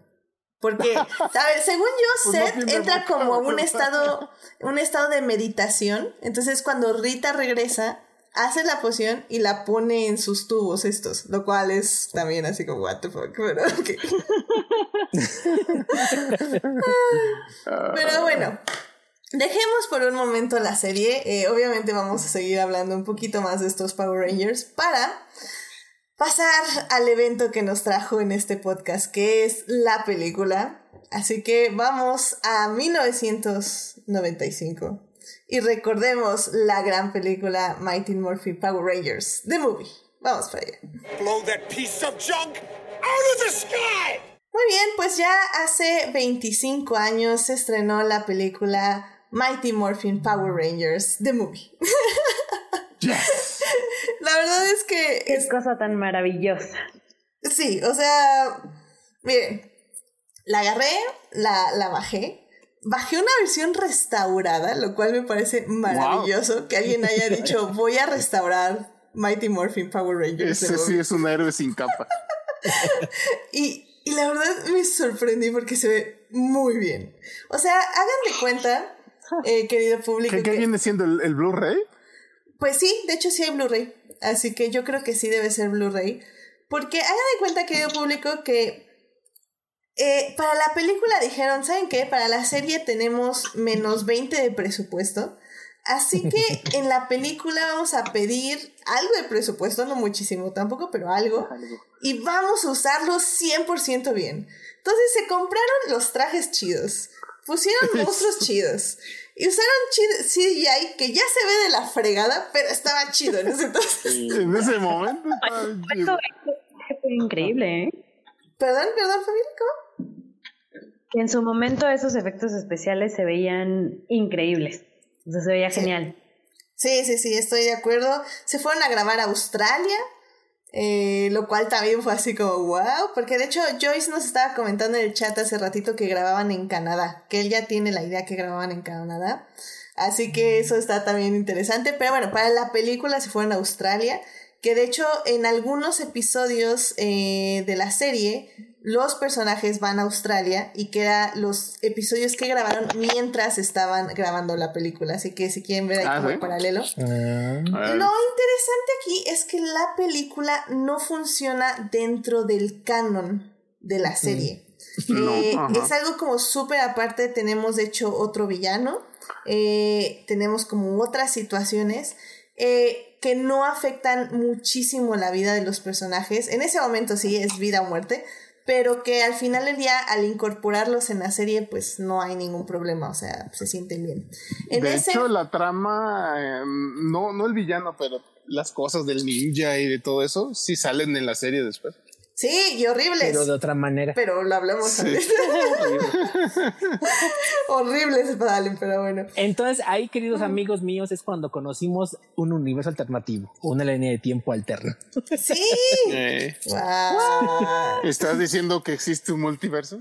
Porque, a ver, según yo, pues Seth entra como a un estado, un estado de meditación. Entonces, cuando Rita regresa, hace la poción y la pone en sus tubos estos, lo cual es también así como, what the fuck, pero, pero bueno, dejemos por un momento la serie. Eh, obviamente vamos a seguir hablando un poquito más de estos Power Rangers para pasar al evento que nos trajo en este podcast, que es la película. Así que vamos a 1995 y recordemos la gran película Mighty Morphin Power Rangers, The Movie. Vamos para allá. Muy bien, pues ya hace 25 años se estrenó la película Mighty Morphin Power Rangers, The Movie. La verdad es que... Qué cosa tan maravillosa. Sí, o sea, miren, la agarré, la, la bajé, bajé una versión restaurada, lo cual me parece maravilloso que alguien haya dicho, voy a restaurar Mighty Morphin Power Rangers. Ese sí es un héroe sin capa. y, y la verdad me sorprendí porque se ve muy bien. O sea, hagan de cuenta, eh, querido público. ¿Qué, viene siendo el, el Blu-ray? Pues sí, de hecho sí hay Blu-ray. Así que yo creo que sí debe ser Blu-ray. Porque hagan de cuenta, querido público, que eh, para la película dijeron, ¿saben qué? Para la serie tenemos menos 20 de presupuesto. Así que en la película vamos a pedir algo de presupuesto, no muchísimo tampoco, pero algo. Y vamos a usarlo 100% bien. Entonces se compraron los trajes chidos, pusieron monstruos chidos, y usaron CGI que ya se ve de la fregada, pero estaba chido en ese entonces. en ese momento Fue increíble, ¿eh? Perdón, perdón, Fabio, En su momento esos efectos especiales se veían increíbles. O sea, se veía genial. Sí, sí, sí, estoy de acuerdo. Se fueron a grabar a Australia eh, lo cual también fue así como, wow, porque de hecho Joyce nos estaba comentando en el chat hace ratito que grababan en Canadá, que él ya tiene la idea que grababan en Canadá. Así que eso está también interesante. Pero bueno, para la película se fueron a Australia, que de hecho en algunos episodios eh, de la serie los personajes van a Australia y que los episodios que grabaron mientras estaban grabando la película. Así que si quieren ver ahí ah, como paralelo. Ah. Lo interesante aquí es que la película no funciona dentro del canon de la serie. Eh, es algo como súper aparte. Tenemos de hecho otro villano. Eh, tenemos como otras situaciones. Eh, que no afectan muchísimo la vida de los personajes. En ese momento sí es vida o muerte, pero que al final del día, al incorporarlos en la serie, pues no hay ningún problema, o sea, se sienten bien. de hecho, la trama, em, no, no el villano, pero las cosas del ninja y de todo eso, sí salen en la serie después. Sí, y horribles. Pero de otra manera. Pero lo hablamos antes. horribles, Padalen, pero bueno. Entonces, ahí, queridos amigos míos, es cuando conocimos un universo alternativo, una línea de tiempo alterna. Sí. Eh, Wow. ¿Estás diciendo que existe un multiverso?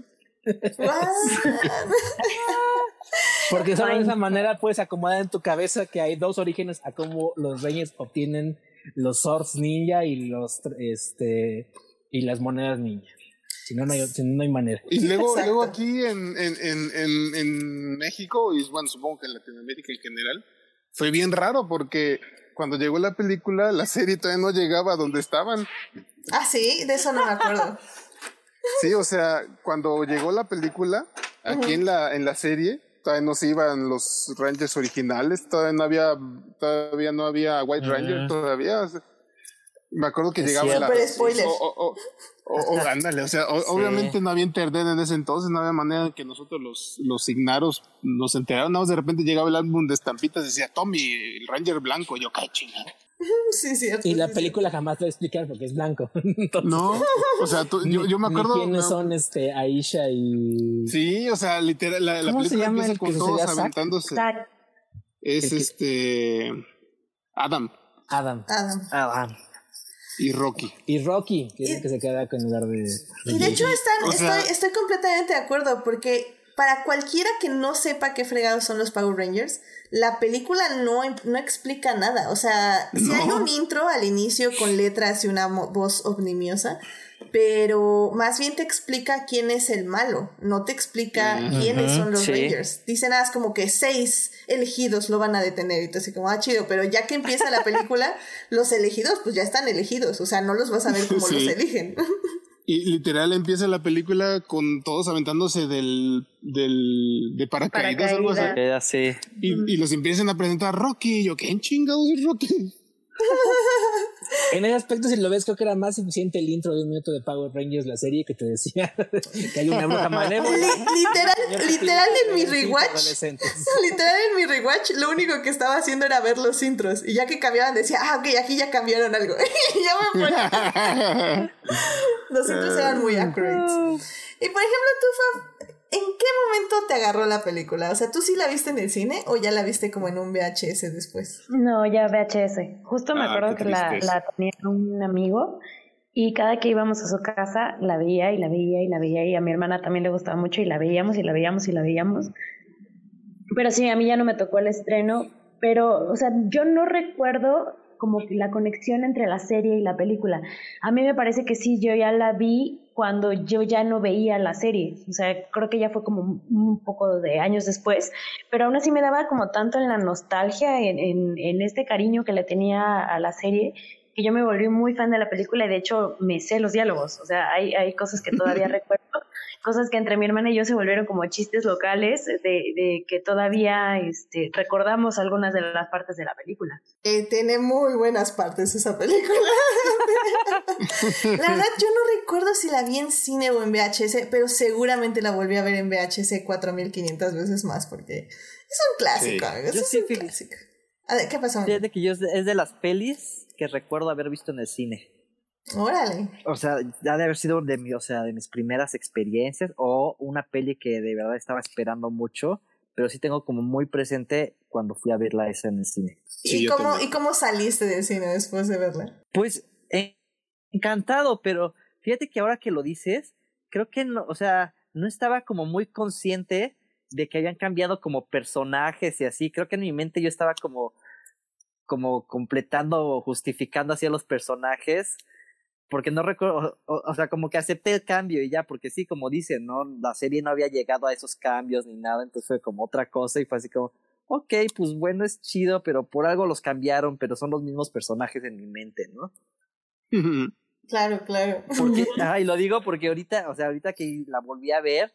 Porque solo de esa manera puedes acomodar en tu cabeza que hay dos orígenes a cómo los reyes obtienen los swords ninja y los este y las monedas ninja. Si no, no hay, si no, no hay manera. Y luego, Exacto. luego aquí en, en, en, en, en México, y bueno, supongo que en Latinoamérica en general, fue bien raro porque cuando llegó la película, la serie todavía no llegaba a donde estaban. Ah, sí, de eso no me acuerdo. Sí, o sea, cuando llegó la película, aquí en la, en la serie, todavía no se iban los Rangers originales, todavía no había, todavía no había White Ranger, Ah. todavía. o sea, me acuerdo que llegaba cierto. la. Spoiler. O, o, o, ándale, o sea, o- obviamente no había internet en ese entonces, no había manera en que nosotros los, los signaros nos enteraron, nada más de repente llegaba el álbum de estampitas y decía Tommy, el Ranger blanco, yo qué chingada. Sí, cierto. Y la sí, película jamás te va a explicar porque es blanco. Entonces, No, o sea, tú- yo, yo me acuerdo. quiénes me- son este Aisha y Sí, o sea, literal, la, la ¿Cómo se película llama empieza el con que todos aventándose. Es que- este. Adam Adam Adam. Ah, ah. Y Rocky. y Rocky, que es el que se queda con lugar de Y de hecho están, O sea- estoy, estoy completamente de acuerdo porque para cualquiera que no sepa qué fregados son los Power Rangers, la película no, no explica nada. O sea, sí hay un intro al inicio con letras y una mo- voz omnimiosa, pero más bien te explica quién es el malo, no te explica quiénes son los sí. Rangers. Dice nada, es como que seis elegidos lo van a detener y tú así como, ah, chido, pero ya que empieza la película, los elegidos pues ya están elegidos, o sea, no los vas a ver como Sí. los eligen. Y literal empieza la película con todos aventándose del, del de paracaídas, algo así. Paracaídas. Era así. Y, y los empiezan a presentar Rocky. Y yo, ¿qué chingados es Rocky? En ese aspecto, si lo ves, creo que era más suficiente el intro de un minuto de Power Rangers, la serie que te decía que hay una bruja malévola. Li- literal, literal en mi cinco rewatch, literal en mi rewatch, lo único que estaba haciendo era ver los intros. Y ya que cambiaban decía, ah, ok, aquí ya cambiaron algo. y ya me ponía. Los intros eran muy accurate. Y por ejemplo, tú, Fab, ¿en qué momento te agarró la película? O sea, ¿tú sí la viste en el cine o ya la viste como en un VHS después? No, ya VHS. Justo me Ah, acuerdo que la, la tenía un amigo y cada que íbamos a su casa la veía y la veía y la veía y a mi hermana también le gustaba mucho y la veíamos y la veíamos y la veíamos. Pero sí, a mí ya no me tocó el estreno, pero, o sea, yo no recuerdo como la conexión entre la serie y la película. A mí me parece que sí, yo ya la vi cuando yo ya no veía la serie. O sea, creo que ya fue como un- poco de años después, pero aún así me daba como tanto en la nostalgia, en, en, en este cariño que le tenía a la serie, que yo me volví muy fan de la película y de hecho me sé los diálogos. O sea, hay, hay cosas que todavía recuerdo, cosas que entre mi hermana y yo se volvieron como chistes locales de, de que todavía este, recordamos algunas de las partes de la película. Eh, tiene muy buenas partes esa película. la verdad, yo no recuerdo si la vi en cine o en VHS, pero seguramente la volví a ver en VHS 4500 veces más porque es un clásico, Sí. amigos. Yo es sí un clásico. A ver, ¿qué pasó? Fíjate que yo es de las pelis que recuerdo haber visto en el cine. Órale. O sea, ya de haber sido de mi, o sea, de mis primeras experiencias o una peli que de verdad estaba esperando mucho, pero sí tengo como muy presente cuando fui a verla esa en el cine. Sí, ¿Y, cómo. ¿Y cómo saliste del cine después de verla? Pues eh, encantado, pero fíjate que ahora que lo dices, creo que no, o sea, no estaba como muy consciente de que habían cambiado como personajes y así. Creo que en mi mente yo estaba como como completando o justificando así a los personajes porque no recuerdo, o, o- o sea, como que acepté el cambio y ya, porque sí, como dicen, ¿no? La serie no había llegado a esos cambios ni nada, entonces fue como otra cosa y fue así como, ok, pues bueno, es chido, pero por algo los cambiaron, pero son los mismos personajes en mi mente, ¿no? Claro, claro. Porque, ay, lo digo porque ahorita, o sea, ahorita que la volví a ver,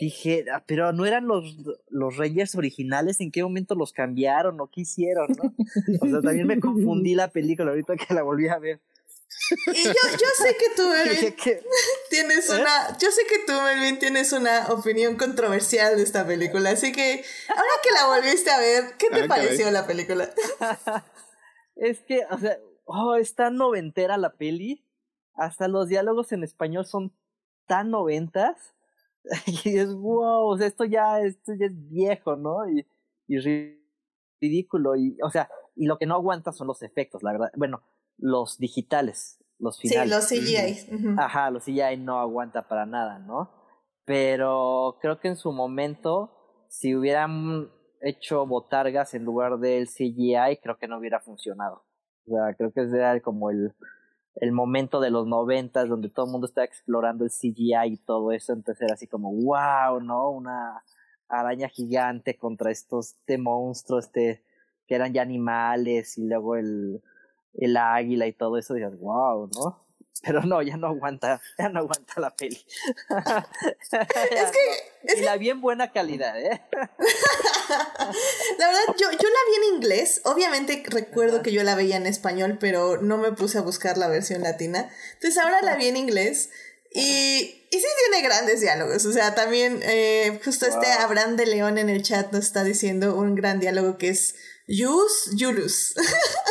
dije, "Ah, pero no eran los, los Rangers originales, ¿en qué momento los cambiaron o qué hicieron, no? O sea, también me confundí la película ahorita que la volví a ver. Y yo, yo sé que tú, Melvin, tienes ¿Eh? una. Yo sé que tú, Melvin, tienes una opinión controversial de esta película. Así que, ahora que la volviste a ver, ¿qué te Ah, pareció la película? Es que, o sea, oh, es tan noventera la peli. hasta los diálogos en español son tan noventas y es wow, o sea, esto ya, esto ya es viejo, ¿no? Y, y ridículo y, o sea, y lo que no aguanta son los efectos, la verdad. Bueno, los digitales, los finales. Sí, los CGI. Ajá, los CGI no aguanta para nada, ¿no? Pero creo que en su momento, si hubieran hecho botargas en lugar del CGI, creo que no hubiera funcionado. O sea, creo que era como el, el momento de los noventas donde todo el mundo estaba explorando el CGI y todo eso, entonces era así como, wow, ¿no? Una araña gigante contra estos este monstruos, este, que eran ya animales, y luego el, el águila y todo eso, y dices, wow, ¿no? Pero no, ya no aguanta, ya no aguanta la peli. es que. y la vi en buena calidad, ¿eh? la verdad, yo, yo la vi en inglés. Obviamente recuerdo que yo la veía en español, pero no me puse a buscar la versión latina. Entonces ahora la vi en inglés. Y, y sí tiene grandes diálogos. O sea, también eh, justo este Abraham de León en el chat nos está diciendo un gran diálogo que es Yus Yulus.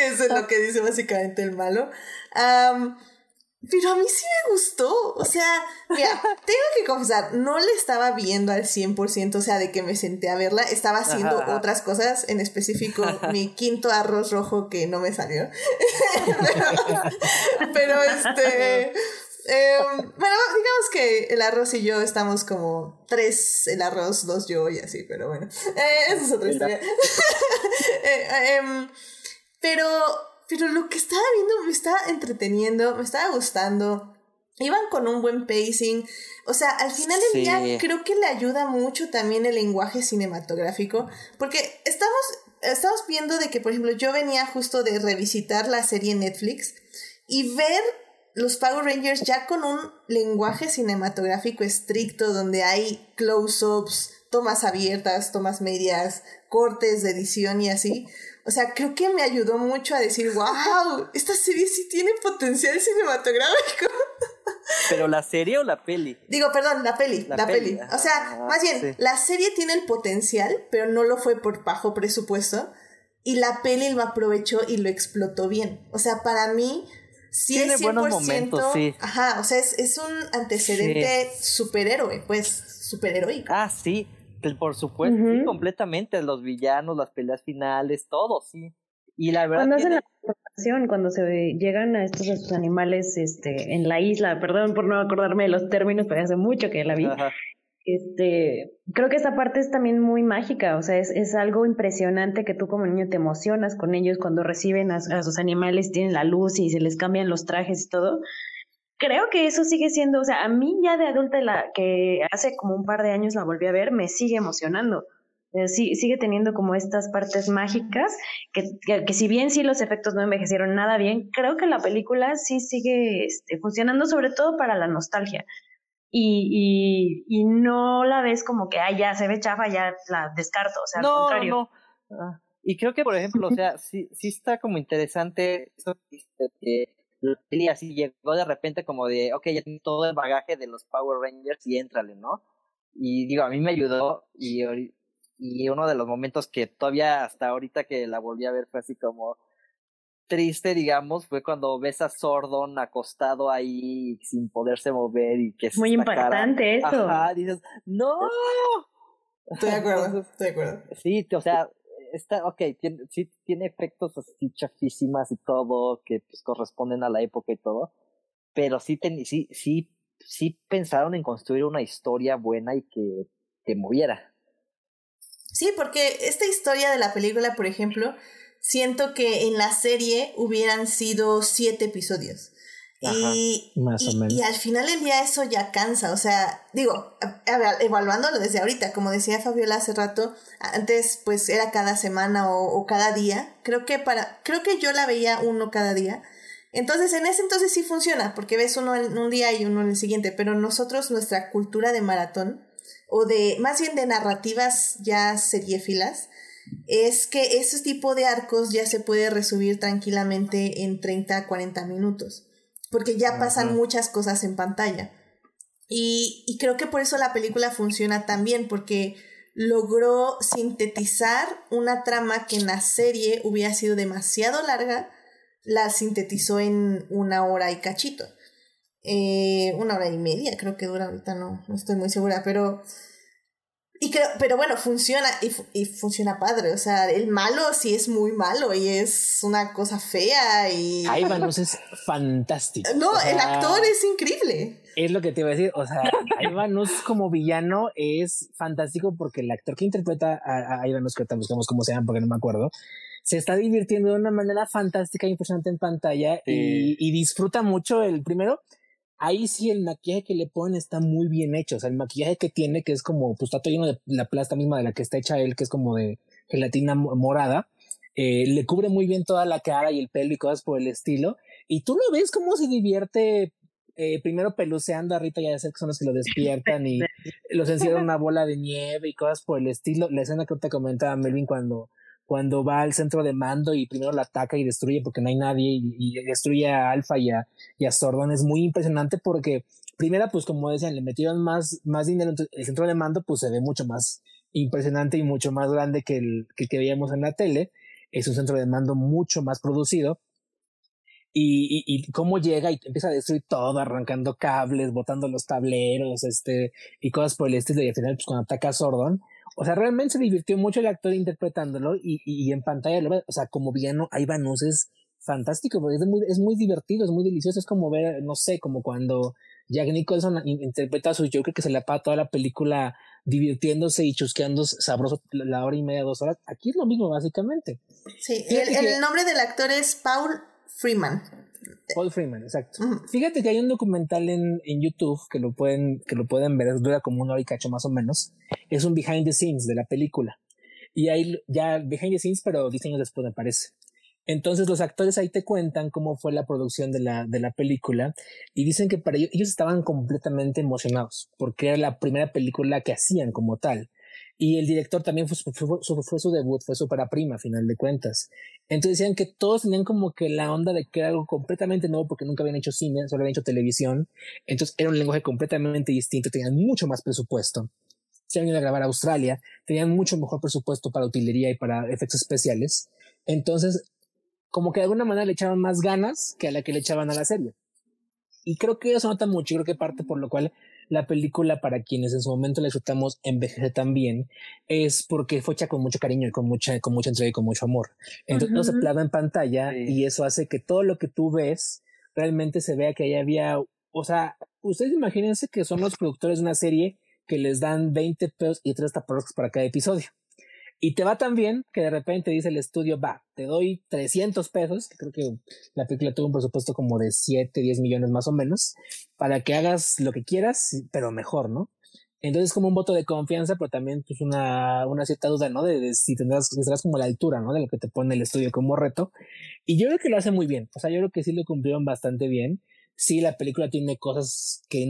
que eso es lo que dice básicamente el malo. pero a mí sí me gustó. O sea, mira, tengo que confesar, no le estaba viendo al 100%, o sea, de que me senté a verla. Estaba haciendo otras cosas, en específico mi quinto arroz rojo que no me salió. pero este. Em, bueno, digamos que el arroz y yo estamos como tres el arroz, dos yo y así, pero bueno, eh, esa es otra historia. Eh, em, pero, pero lo que estaba viendo me estaba entreteniendo, me estaba gustando. Iban con un buen pacing. O sea, al final del día creo que le ayuda mucho también el lenguaje cinematográfico. Porque estamos, estamos viendo de que, por ejemplo, yo venía justo de revisitar la serie Netflix y ver los Power Rangers ya con un lenguaje cinematográfico estricto donde hay close-ups, tomas abiertas, tomas medias, cortes de edición y así. O sea, creo que me ayudó mucho a decir, wow, esta serie sí tiene potencial cinematográfico. ¿Pero la serie o la peli? Digo, perdón, la peli, la, peli. O sea, ah, más bien, la serie tiene el potencial, pero no lo fue por bajo presupuesto. Y la peli lo aprovechó y lo explotó bien. O sea, para mí, sí Tiene es 100%, buenos momentos, sí. Ajá, o sea, es, es un antecedente superhéroe, pues, superheroico. Ah, sí, por supuesto, sí, completamente. Los villanos, las peleas finales, todo, sí. Y la verdad. Cuando hacen la presentación, cuando se llegan a estos animales este, en la isla, perdón por no acordarme de los términos, pero hace mucho que la vi. Ajá este, creo que esta parte es también muy mágica, o sea, es, es algo impresionante que tú como niño te emocionas con ellos cuando reciben a, a, sus animales, tienen la luz y se les cambian los trajes y todo. Creo que eso sigue siendo, o sea, a mí ya de adulta, la que hace como un par de años la volví a ver, me sigue emocionando. Eh, sí, sigue teniendo como estas partes mágicas, que, que, que, si bien sí los efectos no envejecieron nada bien, creo que la película sí sigue este, funcionando sobre todo para la nostalgia y, y, y no la ves como que, ah, ya se ve chafa, ya la descarto, o sea, al contrario. No. Ah, y creo que, por ejemplo, o sea, sí, sí está como interesante eso que y así llegó de repente como de, ok, ya tengo todo el bagaje de los Power Rangers y éntrale, ¿no? Y digo, a mí me ayudó y, y uno de los momentos que todavía hasta ahorita que la volví a ver fue así como, triste, digamos, fue cuando ves a Sordon acostado ahí sin poderse mover y que es muy impactante eso. Ajá, dices, no. Estoy de acuerdo, estoy de acuerdo. Sí, o sea, está, ok, tiene, sí tiene efectos así chafísimas y todo, que pues corresponden a la época y todo, pero sí, ten, sí, sí, sí pensaron en construir una historia buena y que te moviera. Sí, porque esta historia de la película, por ejemplo, siento que en la serie hubieran sido siete episodios. Y, y, al final del día eso ya cansa, o sea, digo, evaluándolo desde ahorita, como decía Fabiola hace rato, antes pues era cada semana o, cada día, creo que para, creo que yo la veía uno cada día, entonces en ese entonces sí funciona, porque ves uno en un día y uno en el siguiente, pero nosotros nuestra cultura de maratón, o de, más bien de narrativas ya seriéfilas, es que ese tipo de arcos ya se puede resumir tranquilamente en 30 a 40 minutos, porque ya pasan muchas cosas en pantalla. Y, y creo que por eso la película funciona tan bien, porque logró sintetizar una trama que en la serie hubiera sido demasiado larga la sintetizó en una hora y cachito. Eh, una hora y media creo que dura ahorita, no, no estoy muy segura, pero... Y creo, pero bueno, funciona y, y, funciona padre. O sea, el malo sí es muy malo y es una cosa fea y... Ivanus es fantástico. No, el actor es increíble. Es lo que te iba a decir. O sea, Ivanus como villano es fantástico porque el actor que interpreta a, a Ivanus, que ahorita buscamos cómo se llama porque no me acuerdo, se está divirtiendo de una manera fantástica e impresionante en pantalla y, y disfruta mucho el primero ahí sí el maquillaje que le ponen está muy bien hecho. O sea, el maquillaje que tiene, que es como, pues está todo lleno de la plasta misma de la que está hecha él, que es como de gelatina morada, eh, le cubre muy bien toda la cara y el pelo y cosas por el estilo. Y tú lo ves cómo se divierte. Eh, primero peluceando a Rita, ya sé que son los que lo despiertan y los encierran una bola de nieve y cosas por el estilo. La escena que te comentaba Melvin cuando cuando va al centro de mando y primero la ataca y destruye porque no hay nadie y, destruye a Alpha y a, y a Sordon es muy impresionante porque primera pues como decían le metieron más, más dinero el centro de mando pues se ve mucho más impresionante y mucho más grande que el que, que veíamos en la tele. Es un centro de mando mucho más producido. Y, y, y, cómo llega y empieza a destruir todo, arrancando cables, botando los tableros, este, y cosas por el estilo, y al final, pues cuando ataca a Sordon, o sea, realmente se divirtió mucho el actor interpretándolo y, y, en pantalla, lo o sea, como villano, Ivanus es fantástico, porque es muy, es muy divertido, es muy delicioso, es como ver, no sé, como cuando Jack Nicholson interpreta a su Joker que se le apaga toda la película divirtiéndose y chusqueando sabroso la hora y media, dos horas. Aquí es lo mismo, básicamente. Sí, el, el nombre del actor es Paul Freeman. Paul Freeman, exacto. Fíjate que hay un documental en, en YouTube que lo pueden, que lo pueden ver, dura como una hora y cacho más o menos. Es un behind the scenes de la película. Y hay ya behind the scenes, pero diseños después me parece. Entonces los actores ahí te cuentan cómo fue la producción de la, de la película y dicen que para ellos, ellos estaban completamente emocionados porque era la primera película que hacían como tal. Y el director también fue, fue, fue, su debut, fue su prima, a final de cuentas. Entonces decían que todos tenían como que la onda de que era algo completamente nuevo porque nunca habían hecho cine, solo habían hecho televisión. Entonces era un lenguaje completamente distinto, tenían mucho más presupuesto. Se habían ido a grabar a Australia, tenían mucho mejor presupuesto para utilería y para efectos especiales. Entonces, como que de alguna manera le echaban más ganas que a la que le echaban a la serie. Y creo que eso nota mucho, creo que parte por lo cual la película para quienes en su momento la disfrutamos envejece tan bien es porque fue hecha con mucho cariño y con mucha, con mucha entrega y con mucho amor. Entonces no se plasma en pantalla y eso hace que todo lo que tú ves realmente se vea que ahí había, o sea, ustedes imagínense que son los productores de una serie que les dan 20 pesos y 3 taparroscas para cada episodio. Y te va tan bien que de repente dice el estudio, va, te doy 300 pesos, que creo que la película tuvo un presupuesto como de 7, 10 millones más o menos, para que hagas lo que quieras, pero mejor, ¿no? Entonces como un voto de confianza, pero también pues una, una cierta duda, ¿no? De, si tendrás, estarás como la altura, ¿no? De lo que te pone el estudio como reto. Y yo creo que lo hace muy bien. O sea, yo creo que sí lo cumplieron bastante bien. Sí, la película tiene cosas que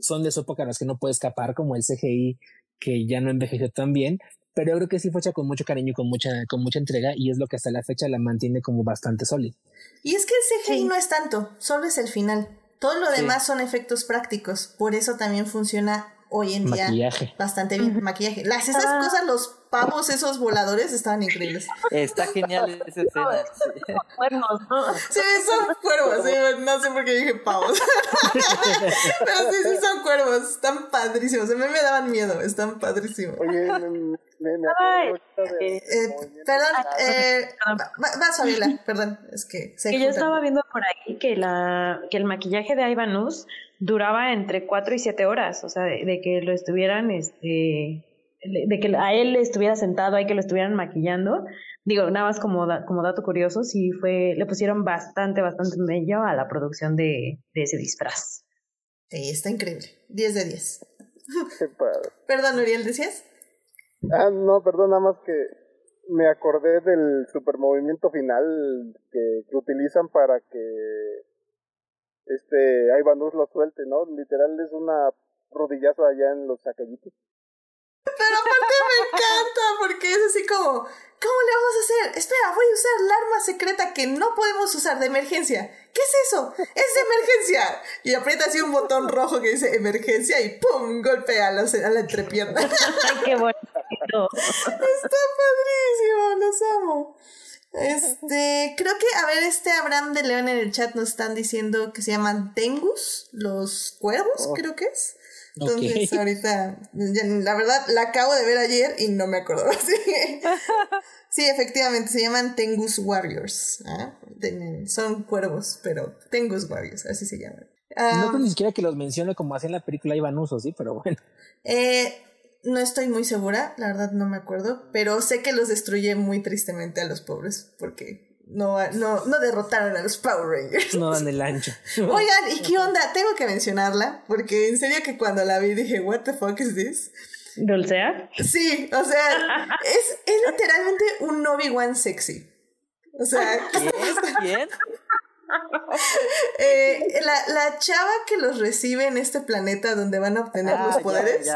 son de su época las que no puede escapar, como el CGI que ya no envejeció tan bien, pero yo creo que sí fue hecha con mucho cariño y con mucha, con mucha entrega y es lo que hasta la fecha la mantiene como bastante sólida. Y es que el CGI no es tanto, solo es el final. Todo lo demás son efectos prácticos, por eso también funciona hoy en día Maquillaje. bastante bien. Maquillaje. Las, esas Ah. cosas, los pavos, esos voladores, estaban increíbles. Está genial esa escena. sí. Cuernos, ¿no? Sí, son cuervos, sí, no sé por qué dije pavos. Pero sí, sí son cuervos, están padrísimos. A mí me daban miedo, están padrísimos. Oye, me, me, de... Eh, perdón, eh, va- va- vas, Fabiola, perdón, es que se Que yo estaba viendo por ahí que, la, que el maquillaje de Ivanus duraba entre 4 y 7 horas, o sea, de, de que lo estuvieran, este, de que a él estuviera sentado ahí, que lo estuvieran maquillando. Digo, nada más como, da- como dato curioso, sí fue, le pusieron bastante, bastante mello a la producción de, de ese disfraz. Sí, está increíble. 10 de 10. Qué padre. Perdón, Uriel, ¿decías? Ah, no, perdón, nada más que me acordé del supermovimiento final que, que utilizan para que este Ivanus lo suelte, ¿no? Literal es una rodillazo allá en los saquillitos. Pero encanta porque es así como, ¿cómo le vamos a hacer? Espera, voy a usar la arma secreta que no podemos usar de emergencia. ¿Qué es eso? Es de emergencia. Y aprieta así un botón rojo que dice emergencia y ¡pum! golpea a, los- a la entrepierna. Ay, qué bonito. Está padrísimo, los amo. Este, creo que, a ver, este Abraham de León en el chat nos están diciendo que se llaman Tengus, los cuervos, creo que es. Entonces, ahorita, la verdad, la acabo de ver ayer y no me acuerdo. Sí, efectivamente, se llaman Tengus Warriors. ¿ah? Son cuervos, pero Tengus Warriors, así se llaman. no creo ni siquiera que los mencione como hacía en la película Iván Uso, sí, pero bueno. Eh, no estoy muy segura, la verdad no me acuerdo, pero sé que los destruye muy tristemente a los pobres porque no, no, no derrotaron a los Power Rangers. No dan el ancho. Oigan, ¿y qué onda? Tengo que mencionarla porque en serio que cuando la vi dije, ¿What the fuck is this? ¿Dulcea? Sí, o sea, es, es literalmente un Obi-Wan sexy. O sea, ¿quién? Eh, la, la, chava que los recibe en este planeta donde van a obtener ah, los poderes,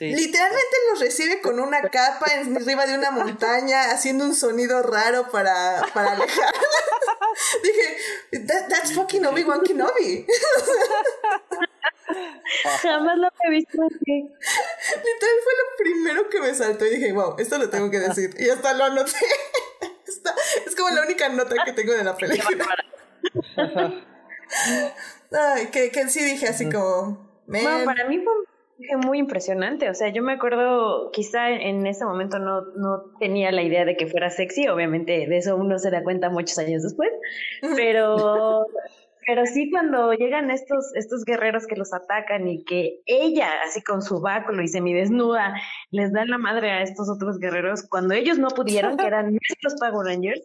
literalmente los recibe con una capa arriba de una montaña, haciendo un sonido raro para, para alejar. Dije, that's fucking Obi-Wan Kenobi. Jamás lo he visto así. Literal fue lo primero que me saltó y dije, wow, esto lo tengo que decir. Y hasta lo anoté. es como la única nota que tengo de la película. Ay, que, que sí dije así como... Bueno, para mí fue muy impresionante, o sea, yo me acuerdo, quizá en ese momento no, no tenía la idea de que fuera sexy, obviamente de eso uno se da cuenta muchos años después, pero, pero sí cuando llegan estos, estos guerreros que los atacan y que ella, así con su báculo y semidesnuda, les dan la madre a estos otros guerreros, cuando ellos no pudieron, que eran nuestros Power Rangers,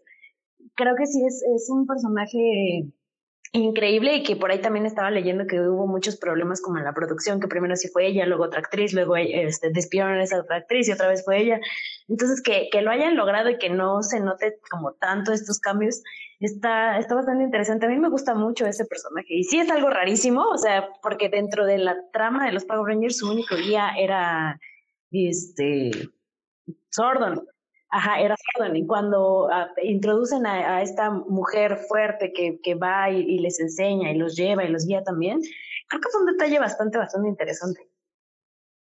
creo que sí es, es un personaje increíble y que por ahí también estaba leyendo que hubo muchos problemas como en la producción, que primero sí fue ella, luego otra actriz, luego este, despidieron esa otra actriz y otra vez fue ella. Entonces, que, que lo hayan logrado y que no se note como tanto estos cambios, está, está bastante interesante. A mí me gusta mucho ese personaje y sí es algo rarísimo, o sea, porque dentro de la trama de los Power Rangers su único guía era este Sordon. Ajá, era Sordon. Y cuando ah, introducen a, esta mujer fuerte que, que va y, les enseña y los lleva y los guía también, creo que es un detalle bastante, bastante interesante.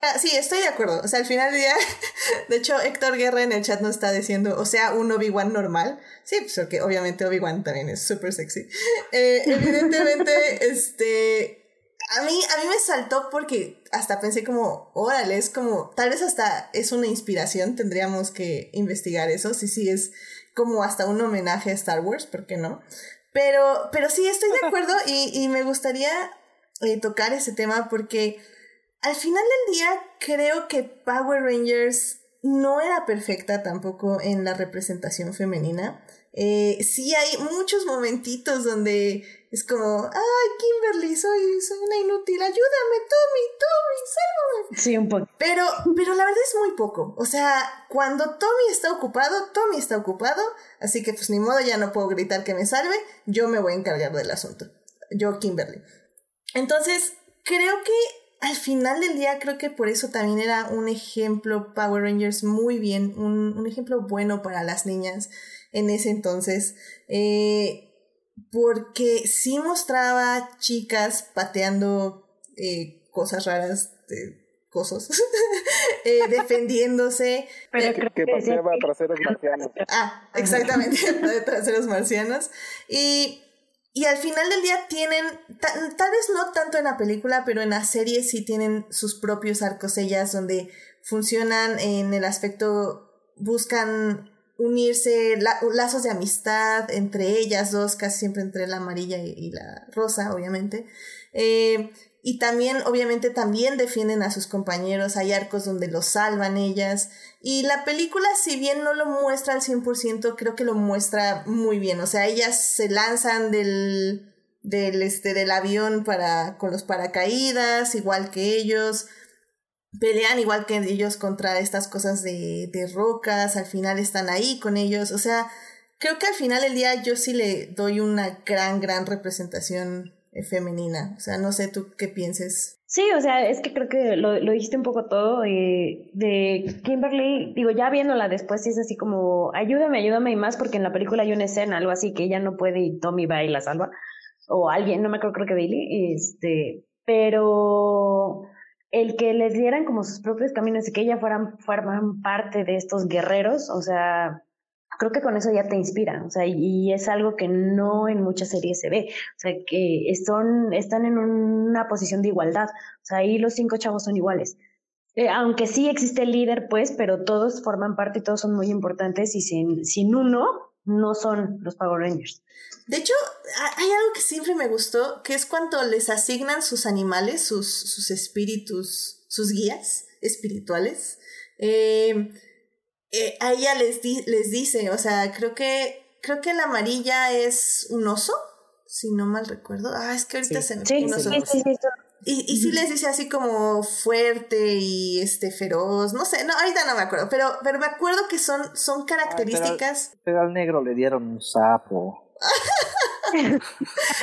Ah, sí, estoy de acuerdo. O sea, al final del día, de hecho, Héctor Guerra en el chat nos está diciendo, o sea, un Obi-Wan normal. Sí, pues porque obviamente Obi-Wan también es súper sexy. Eh, evidentemente, este, a mí, a mí me saltó porque hasta pensé como, órale, es como, tal vez hasta es una inspiración, tendríamos que investigar eso, sí, sí, es como hasta un homenaje a Star Wars, ¿por qué no? Pero, pero sí, estoy de acuerdo y, y me gustaría eh, tocar ese tema porque al final del día creo que Power Rangers no era perfecta tampoco en la representación femenina. Eh, sí hay muchos momentitos donde es como, ay, Kimberly, soy, soy una inútil, ayúdame, Tommy, Tommy, sálvame. Sí, un poco. Pero, pero la verdad es muy poco. O sea, cuando Tommy está ocupado, Tommy está ocupado, así que pues ni modo, ya no puedo gritar que me salve, yo me voy a encargar del asunto. Yo, Kimberly. Entonces, creo que al final del día, creo que por eso también era un ejemplo Power Rangers muy bien, un, un ejemplo bueno para las niñas en ese entonces. Eh, porque sí mostraba chicas pateando eh, cosas raras, de cosas, eh, defendiéndose. Pero creo que, pateaba traseros marcianos. Ah, exactamente, traseros marcianos. Y, y al final del día tienen, tal vez no tanto en la película, pero en la serie sí tienen sus propios arcos ellas donde funcionan en el aspecto, buscan unirse, lazos de amistad entre ellas dos, casi siempre entre la amarilla y, la rosa, obviamente. Eh, y también, obviamente, también defienden a sus compañeros, hay arcos donde los salvan ellas. Y la película, si bien no lo muestra al 100%, creo que lo muestra muy bien. O sea, ellas se lanzan del, del, este, del avión para, con los paracaídas, igual que ellos pelean igual que ellos contra estas cosas de, de rocas, al final están ahí con ellos, o sea, creo que al final del día yo sí le doy una gran, gran representación femenina, o sea, no sé tú qué pienses. Sí, o sea, es que creo que lo, lo dijiste un poco todo eh, de Kimberly, digo, ya viéndola después sí es así como, ayúdame, ayúdame y más porque en la película hay una escena, algo así que ella no puede y Tommy va y la salva, o alguien, no me acuerdo, creo que Bailey, este, pero el que les dieran como sus propios caminos y que ella fueran, fueran parte de estos guerreros, o sea, creo que con eso ya te inspira, o sea, y, es algo que no en muchas series se ve, o sea, que están, están en una posición de igualdad, o sea, ahí los cinco chavos son iguales. Eh, aunque sí existe el líder, pues, pero todos forman parte y todos son muy importantes y sin, sin uno no son los Power Rangers. De hecho, hay algo que siempre me gustó, que es cuando les asignan sus animales, sus, sus espíritus, sus guías espirituales. Eh, eh, a ella les, les dice, o sea, creo que, creo que la amarilla es un oso, si no mal recuerdo. Ah, es que ahorita se me sí, sí, sí, y, y sí les dice así como fuerte y este feroz, no sé, no, ahorita no me acuerdo, pero, pero me acuerdo que son, son características. pero, al negro le dieron un sapo.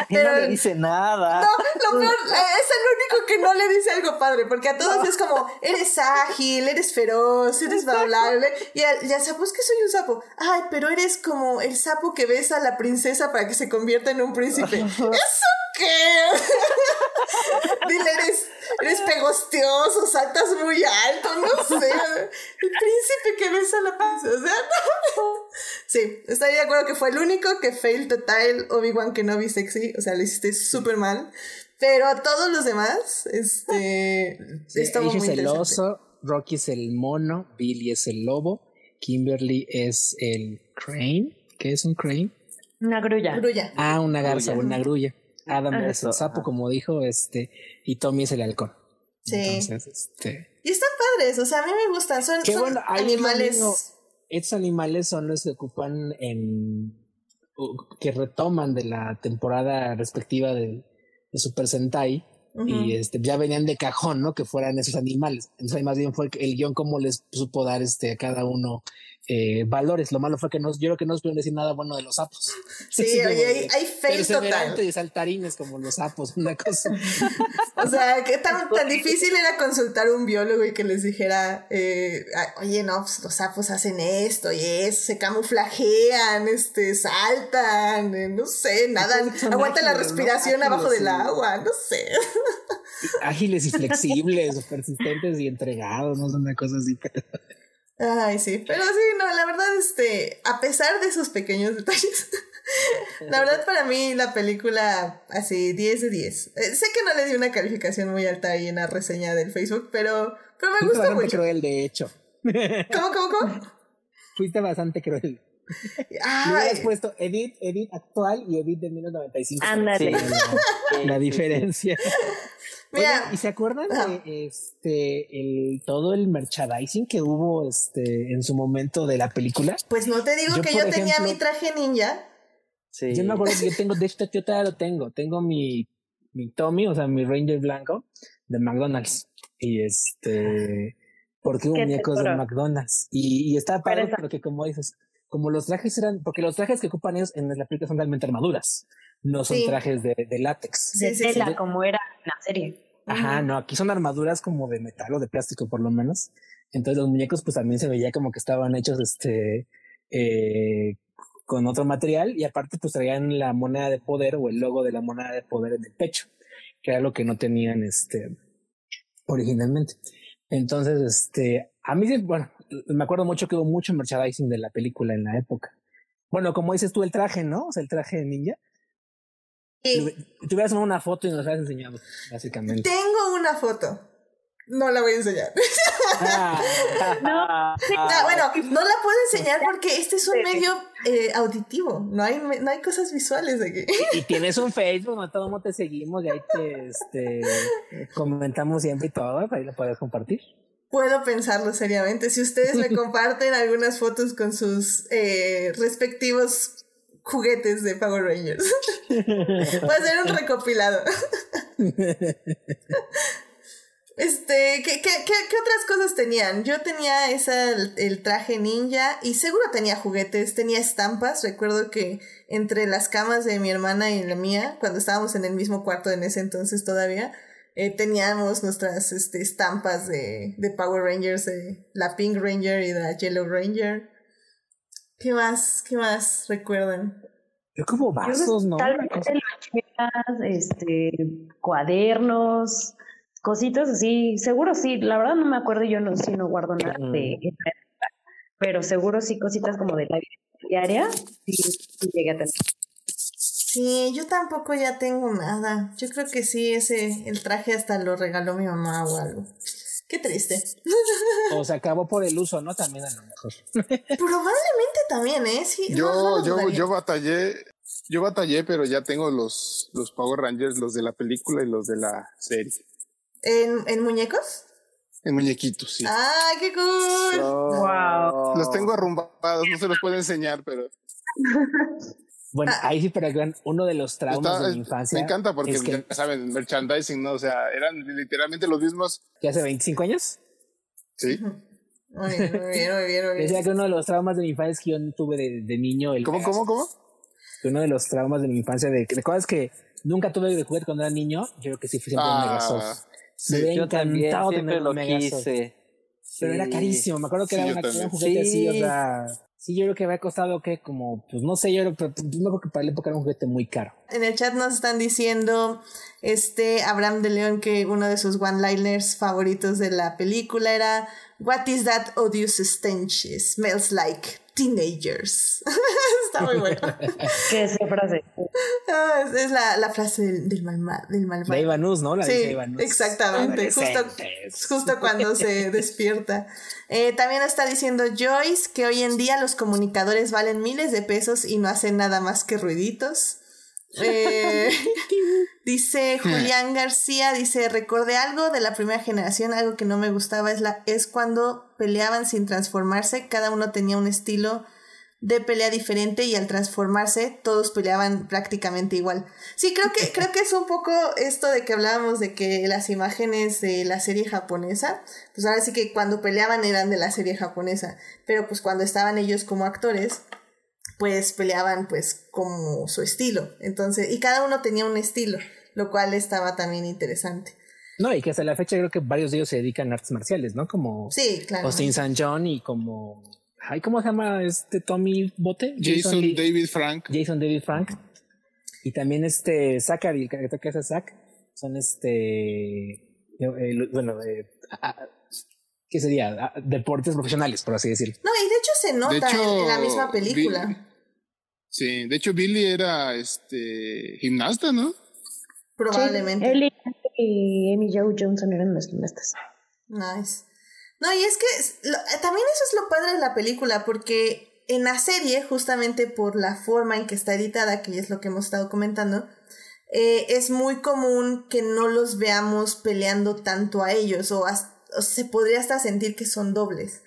y no le dice nada. No, lo peor, es el único que no le dice algo padre, porque a todos es como, eres ágil, eres feroz, eres bailable. Y al, sapo, es que soy un sapo. Ay, pero eres como el sapo que besa a la princesa para que se convierta en un príncipe. ¿Eso qué? Dile, eres, eres pegostioso, saltas muy alto, no sé. El príncipe que besa a la princesa. Sí, estoy de acuerdo que fue el único que fail total Obi-Wan Kenobi sexy. O sea, lo hiciste súper mal. Pero a todos los demás, este. Sí, es el oso, Rocky es el mono, Billy es el lobo, Kimberly es el crane. ¿Qué es un crane? Una grulla. grulla. Ah, una garza, una grulla. Adam es el sapo, como dijo, este, y Tommy es el halcón. Sí. Entonces, este. Y están padres, o sea, a mí me gustan. Son, son animales. estos animales son los que ocupan en. que retoman de la temporada respectiva de, de Super Sentai. Y este, ya venían de cajón, ¿no? Que fueran esos animales. Entonces, más bien fue el guion cómo les supo dar este, a cada uno eh, valores. Lo malo fue que no, yo creo que no pudieron decir nada bueno de los sapos. Sí, oye, hay, hay fail total. Y saltarines como los sapos, una cosa. o sea, que tan, tan difícil era consultar a un biólogo y que les dijera, eh, oye, no, pues los sapos hacen esto y eso, se camuflajean, este, saltan, eh, no sé, nadan, aguantan la respiración abajo del agua, no sé. Ágiles y flexibles, persistentes y entregados, no son una cosa así, pero... Ay, sí, pero sí, no, la verdad, este, a pesar de esos pequeños detalles, la verdad para mí la película, así, 10 de 10. Eh, sé que no le di una calificación muy alta ahí en la reseña del Facebook, pero, pero me gusta bastante mucho. cruel, de hecho. ¿Cómo, cómo, cómo? Fuiste bastante cruel. Ah, Le hubieras puesto Edit, Edit actual y Edit de 1995. Ándale. la diferencia. ¿Y se acuerdan de este el todo el merchandising que hubo este en su momento de la película? Pues no te digo que yo tenía mi traje ninja. Sí. Yo me acuerdo que yo tengo, de hecho yo todavía lo tengo. Tengo mi, mi Tommy, o sea, mi Ranger blanco de McDonald's. Y este porque hubo muñecos de McDonald's. Y, y está padre porque como dices, como los trajes eran, porque los trajes que ocupan ellos en la película son realmente armaduras, no son trajes de, de látex. De tela, como era en la serie. Ajá, no, aquí son armaduras como de metal o de plástico por lo menos. Entonces los muñecos pues también se veía como que estaban hechos este eh, con otro material y aparte pues traían la moneda de poder o el logo de la moneda de poder en el pecho, que era lo que no tenían este originalmente. Entonces, este, a mí, bueno, me acuerdo mucho que hubo mucho merchandising de la película en la época. Bueno, como dices tú, el traje, ¿no? O sea, el traje de ninja. Sí. Te hubieras tomado una foto y nos hubieras enseñado, básicamente. Tengo una foto. No la voy a enseñar. Ah. no. Ah, bueno, no la puedo enseñar porque este es un medio eh, auditivo. No hay, no hay cosas visuales aquí. Y, tienes un Facebook, no todo mundo te seguimos y ahí te este, comentamos siempre y todo, ahí lo puedes compartir puedo pensarlo seriamente. Si ustedes me comparten algunas fotos con sus eh, respectivos juguetes de Power Rangers, va a ser un recopilado. Este, ¿qué, qué, qué, otras cosas tenían? Yo tenía esa, el, traje ninja y seguro tenía juguetes, tenía estampas. Recuerdo que entre las camas de mi hermana y la mía, cuando estábamos en el mismo cuarto en ese entonces todavía, eh, teníamos nuestras este, estampas de, de Power Rangers, de la Pink Ranger y la Yellow Ranger. ¿Qué más? ¿Qué más recuerdan? Yo como vasos, ¿no? Tal vez este, cuadernos, cositas así. Seguro sí, la verdad no me acuerdo, yo no, sí no guardo nada de mm. pero seguro sí cositas como de la vida diaria, sí, sí llegué a tener. Sí, yo tampoco ya tengo nada. Yo creo que sí, ese, el traje hasta lo regaló mi mamá o algo. Qué triste. O se acabó por el uso, ¿no? También a lo mejor. Probablemente también, ¿eh? Sí, no, no Yo, yo, yo batallé, yo batallé, pero ya tengo los, los Power Rangers, los de la película y los de la serie. ¿En, ¿En muñecos? En muñequitos, sí. ¡Ay, qué cool! Wow. Los tengo arrumbados, no se los puedo enseñar, pero Bueno, Ah. ahí sí, pero vean, uno de los traumas está- de mi infancia. me encanta porque es que, ya saben, merchandising, ¿no? O sea, eran literalmente los mismos. que hace 25 años. Sí. Muy bien, muy bien, muy bien, Decía que uno de los traumas de mi infancia es que yo no tuve de, de niño el ¿Cómo, Pegaso. cómo, cómo? Que uno de los traumas de mi infancia, de, de cosas que nunca tuve de juguete cuando era niño, yo creo que sí fue siempre un Ah, Megazord. sí. Me Yo también siempre tener lo un quise. Pero era carísimo. Me acuerdo que Sí, era una, un juguete así, o sea. Sí, yo creo que había costado que como, pues no sé, yo creo, pero, me acuerdo que para la época era un juguete muy caro. En el chat nos están diciendo este Abraham de León que uno de sus one-liners favoritos de la película era What is that odious stench? Smells like teenagers. Está muy bueno. ¿Qué es esa frase? Ah, es es la, la frase del, del, malma- del malvado. De Ivanus, ¿no? La dice Sí, Ivanus. exactamente. Justo, justo cuando se despierta. Eh, también está diciendo Joyce que hoy en día los comunicadores valen miles de pesos y no hacen nada más que ruiditos. Eh, dice Julián García, dice, recordé algo de la primera generación, algo que no me gustaba es, la, es cuando peleaban sin transformarse, cada uno tenía un estilo de pelea diferente y al transformarse todos peleaban prácticamente igual. Sí, creo que, creo que es un poco esto de que hablábamos de que las imágenes de la serie japonesa, pues ahora sí que cuando peleaban eran de la serie japonesa, pero pues cuando estaban ellos como actores, pues peleaban pues como su estilo. Entonces, y cada uno tenía un estilo, lo cual estaba también interesante. No, y que hasta la fecha creo que varios de ellos se dedican a artes marciales, ¿no? Como Sí, claro. Austin St. John y como. Ay, ¿Cómo se llama este Tommy Bote? Jason Lee- David Frank. Jason David Frank. Y también este Zachary, el que toca ese Zack. Son este. eh, lo- bueno, eh, ¿qué sería? Ah, Deportes profesionales, por así decirlo. No, y de hecho se nota hecho, en, la misma película. Sí, de hecho Billy era este gimnasta, ¿no? Probablemente. Sí, él y Amy Jo Johnson eran los gimnastas. Nice. No, y es que lo- eh, también eso es lo padre de la película, porque en la serie, justamente por la forma en que está editada, que es lo que hemos estado comentando, eh, es muy común que no los veamos peleando tanto a ellos, o, as- o se podría hasta sentir que son dobles.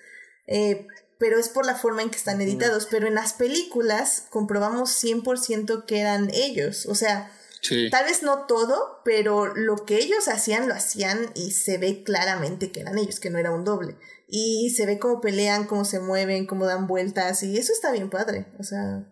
Eh, pero es por la forma en que están editados. Pero en las películas comprobamos 100% que eran ellos. O sea, Sí. Tal vez no todo, pero lo que ellos hacían lo hacían y se ve claramente que eran ellos, que no era un doble. Y se ve cómo pelean, cómo se mueven, cómo dan vueltas y eso está bien padre. O sea,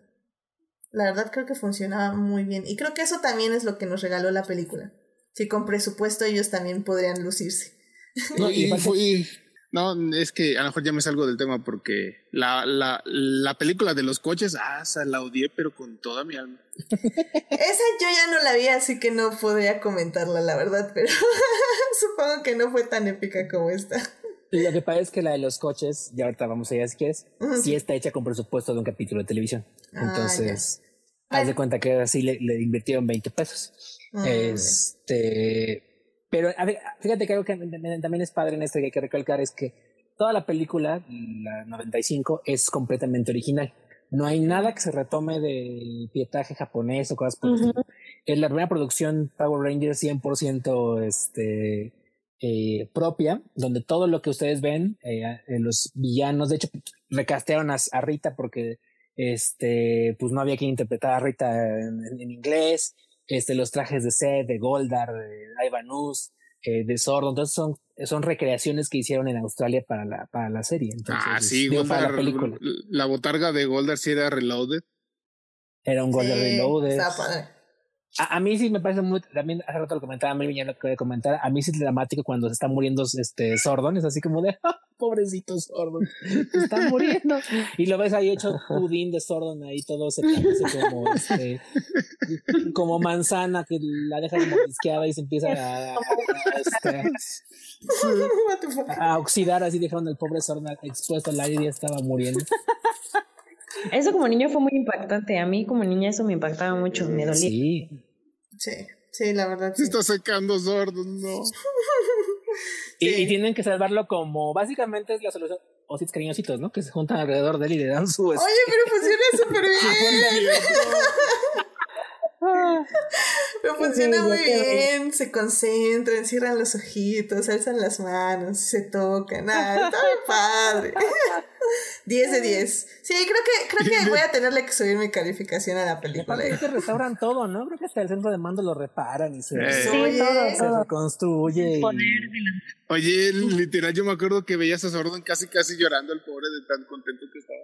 la verdad creo que funcionaba muy bien. Y creo que eso también es lo que nos regaló la película. Si con presupuesto ellos también podrían lucirse. No, y y fue- no, es que a lo mejor ya me salgo del tema porque la, la, la película de los coches, ah, esa la odié, pero con toda mi alma. Esa yo ya no la vi, así que no podría comentarla, la verdad, pero supongo que no fue tan épica como esta. Y lo que pasa es que la de los coches, ya ahorita vamos allá si quieres, sí está hecha con presupuesto de un capítulo de televisión. Ah, Entonces, haz de cuenta que así le, le invirtieron 20 pesos. Mm. Este, pero fíjate que algo que también es padre en esto que hay que recalcar es que toda la película, la 95, es completamente original. No hay nada que se retome del pietaje japonés o cosas por el estilo. Es la primera producción Power Rangers 100% este, eh, propia, donde todo lo que ustedes ven, eh, eh, los villanos, de hecho, recastearon a, a Rita porque este, pues no había quien interpretar a Rita en inglés, este, los trajes de Seth, de Goldar, de Ivanus, eh, de Sordo, entonces son, son recreaciones que hicieron en Australia para la, para la serie. Entonces, ah, sí, digo, para la Goldar- película. la botarga de Goldar sí era reloaded. Era un Goldar Sí, Reloaded. está padre. A, a mí sí me parece muy, también hace rato lo comentaba, a mí ya lo que comentar, a mí sí es dramático cuando se está muriendo este Sordon, es así como de, "Ah, pobrecito Sordon, se está muriendo. Y lo ves ahí hecho pudín de Sordon ahí todo se parece como este, como manzana que la deja como pisqueada y se empieza a, a- a, este, a oxidar, así dejaron al pobre Sordon expuesto al aire y ya estaba muriendo. Eso como niño fue muy impactante. A mí como niña eso me impactaba mucho, me dolía. Sí. Sí, sí, la verdad. Se Sí. está secando sordo, no. Y, Sí. y tienen que salvarlo como básicamente es la solución. Ositos cariñositos, ¿no? Que se juntan alrededor de él y le dan su. Oye, pero funciona súper bien. Pero funciona Sí, muy bien. Se concentran, cierran los ojitos, alzan las manos, se tocan. Ah, está muy padre. 10 de 10. Sí, creo que, creo que voy a tenerle que subir mi calificación a la película. aparte que restauran todo, ¿no? Creo que hasta el centro de mando lo reparan y se. Sí, Oye, todo, se todo. reconstruye. y- Oye, literal, yo me acuerdo que veías a Sordon casi casi llorando el pobre de tan contento que estaba.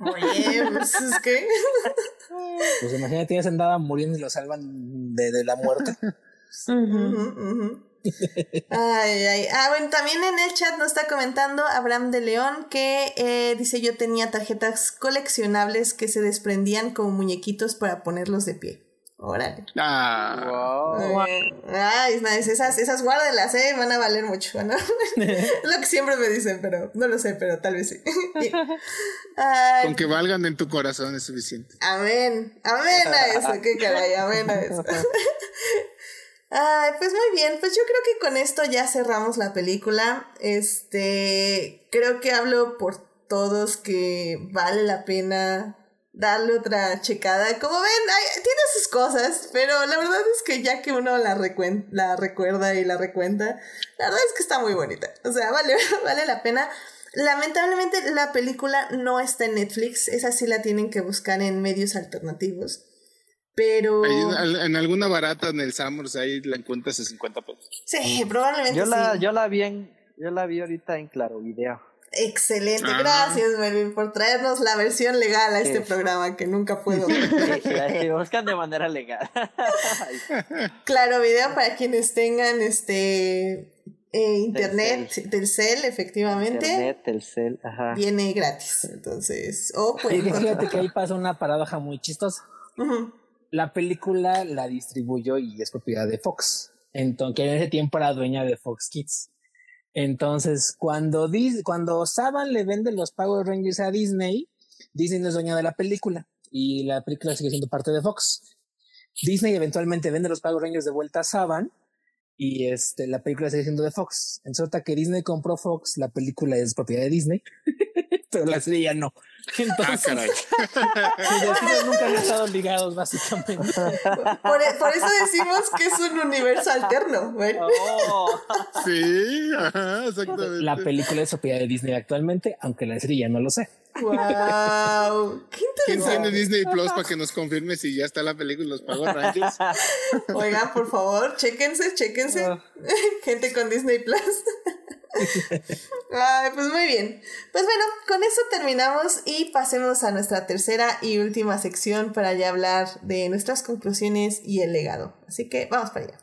Oye, pues es que. Pues imagínate, tienes andaba muriendo y lo salvan de, de la muerte. Ujú. Ay, ay. Ah, bueno, también en el chat nos está comentando Abraham de León que eh, dice yo tenía tarjetas coleccionables que se desprendían como muñequitos para ponerlos de pie. Órale. Ah, Wow. Eh, Ay, nice. Esas, esas guárdelas, eh, van a valer mucho, ¿no? es lo que siempre me dicen, pero no lo sé, pero tal vez sí. Ay, con que valgan en tu corazón es suficiente. Amén, amén a eso, qué caray, amén a eso. Ay, pues muy bien, pues yo creo que con esto ya cerramos la película. Este, creo que hablo por todos que vale la pena darle otra checada. Como ven, hay- tiene sus cosas, pero la verdad es que ya que uno la, recuen- la recuerda y la recuenta, la verdad es que está muy bonita. O sea, vale, vale la pena. Lamentablemente la película no está en Netflix, esa sí la tienen que buscar en medios alternativos. Pero... En, en alguna barata en el Summers, ahí la encuentras a 50 pesos. Sí, probablemente Yo la, yo la vi en, yo la vi ahorita en Claro Video. Excelente, Ah. gracias Melvin por traernos la versión legal a este Sí. programa que nunca puedo. Sí, sí, ahí buscan de manera legal. claro, video para quienes tengan este eh, internet, Telcel, efectivamente, Internet, Telcel, ajá. viene gratis. Entonces, o que fíjate que ahí pasa una paradoja muy chistosa. La película la distribuyó y es propiedad de Fox. Entonces, que en ese tiempo era dueña de Fox Kids. Entonces, cuando, Dis- cuando Saban le vende los Power Rangers a Disney, Disney no es dueña de la película y la película sigue siendo parte de Fox. Disney eventualmente vende los Power Rangers de vuelta a Saban y este, la película sigue siendo de Fox. Resulta que Disney compró Fox, la película es propiedad de Disney, pero la serie ya no. Ah, Entonces, caray. sus destinos nunca han estado ligados, básicamente. por, por eso decimos que es un universo alterno. ¿ven? Oh, Sí, ajá, exactamente. La película es propiedad de Disney actualmente, aunque la serie ya no lo sé. Wow, qué ¿Quién tiene interesante. Disney Plus para que nos confirme si ya está la película Los Power Rangers? Oigan, por favor, chéquense, chéquense. Gente con Disney Plus. Ay, pues muy bien. Pues bueno, con eso terminamos y pasemos a nuestra tercera y última sección para ya hablar de nuestras conclusiones y el legado. Así que vamos para allá.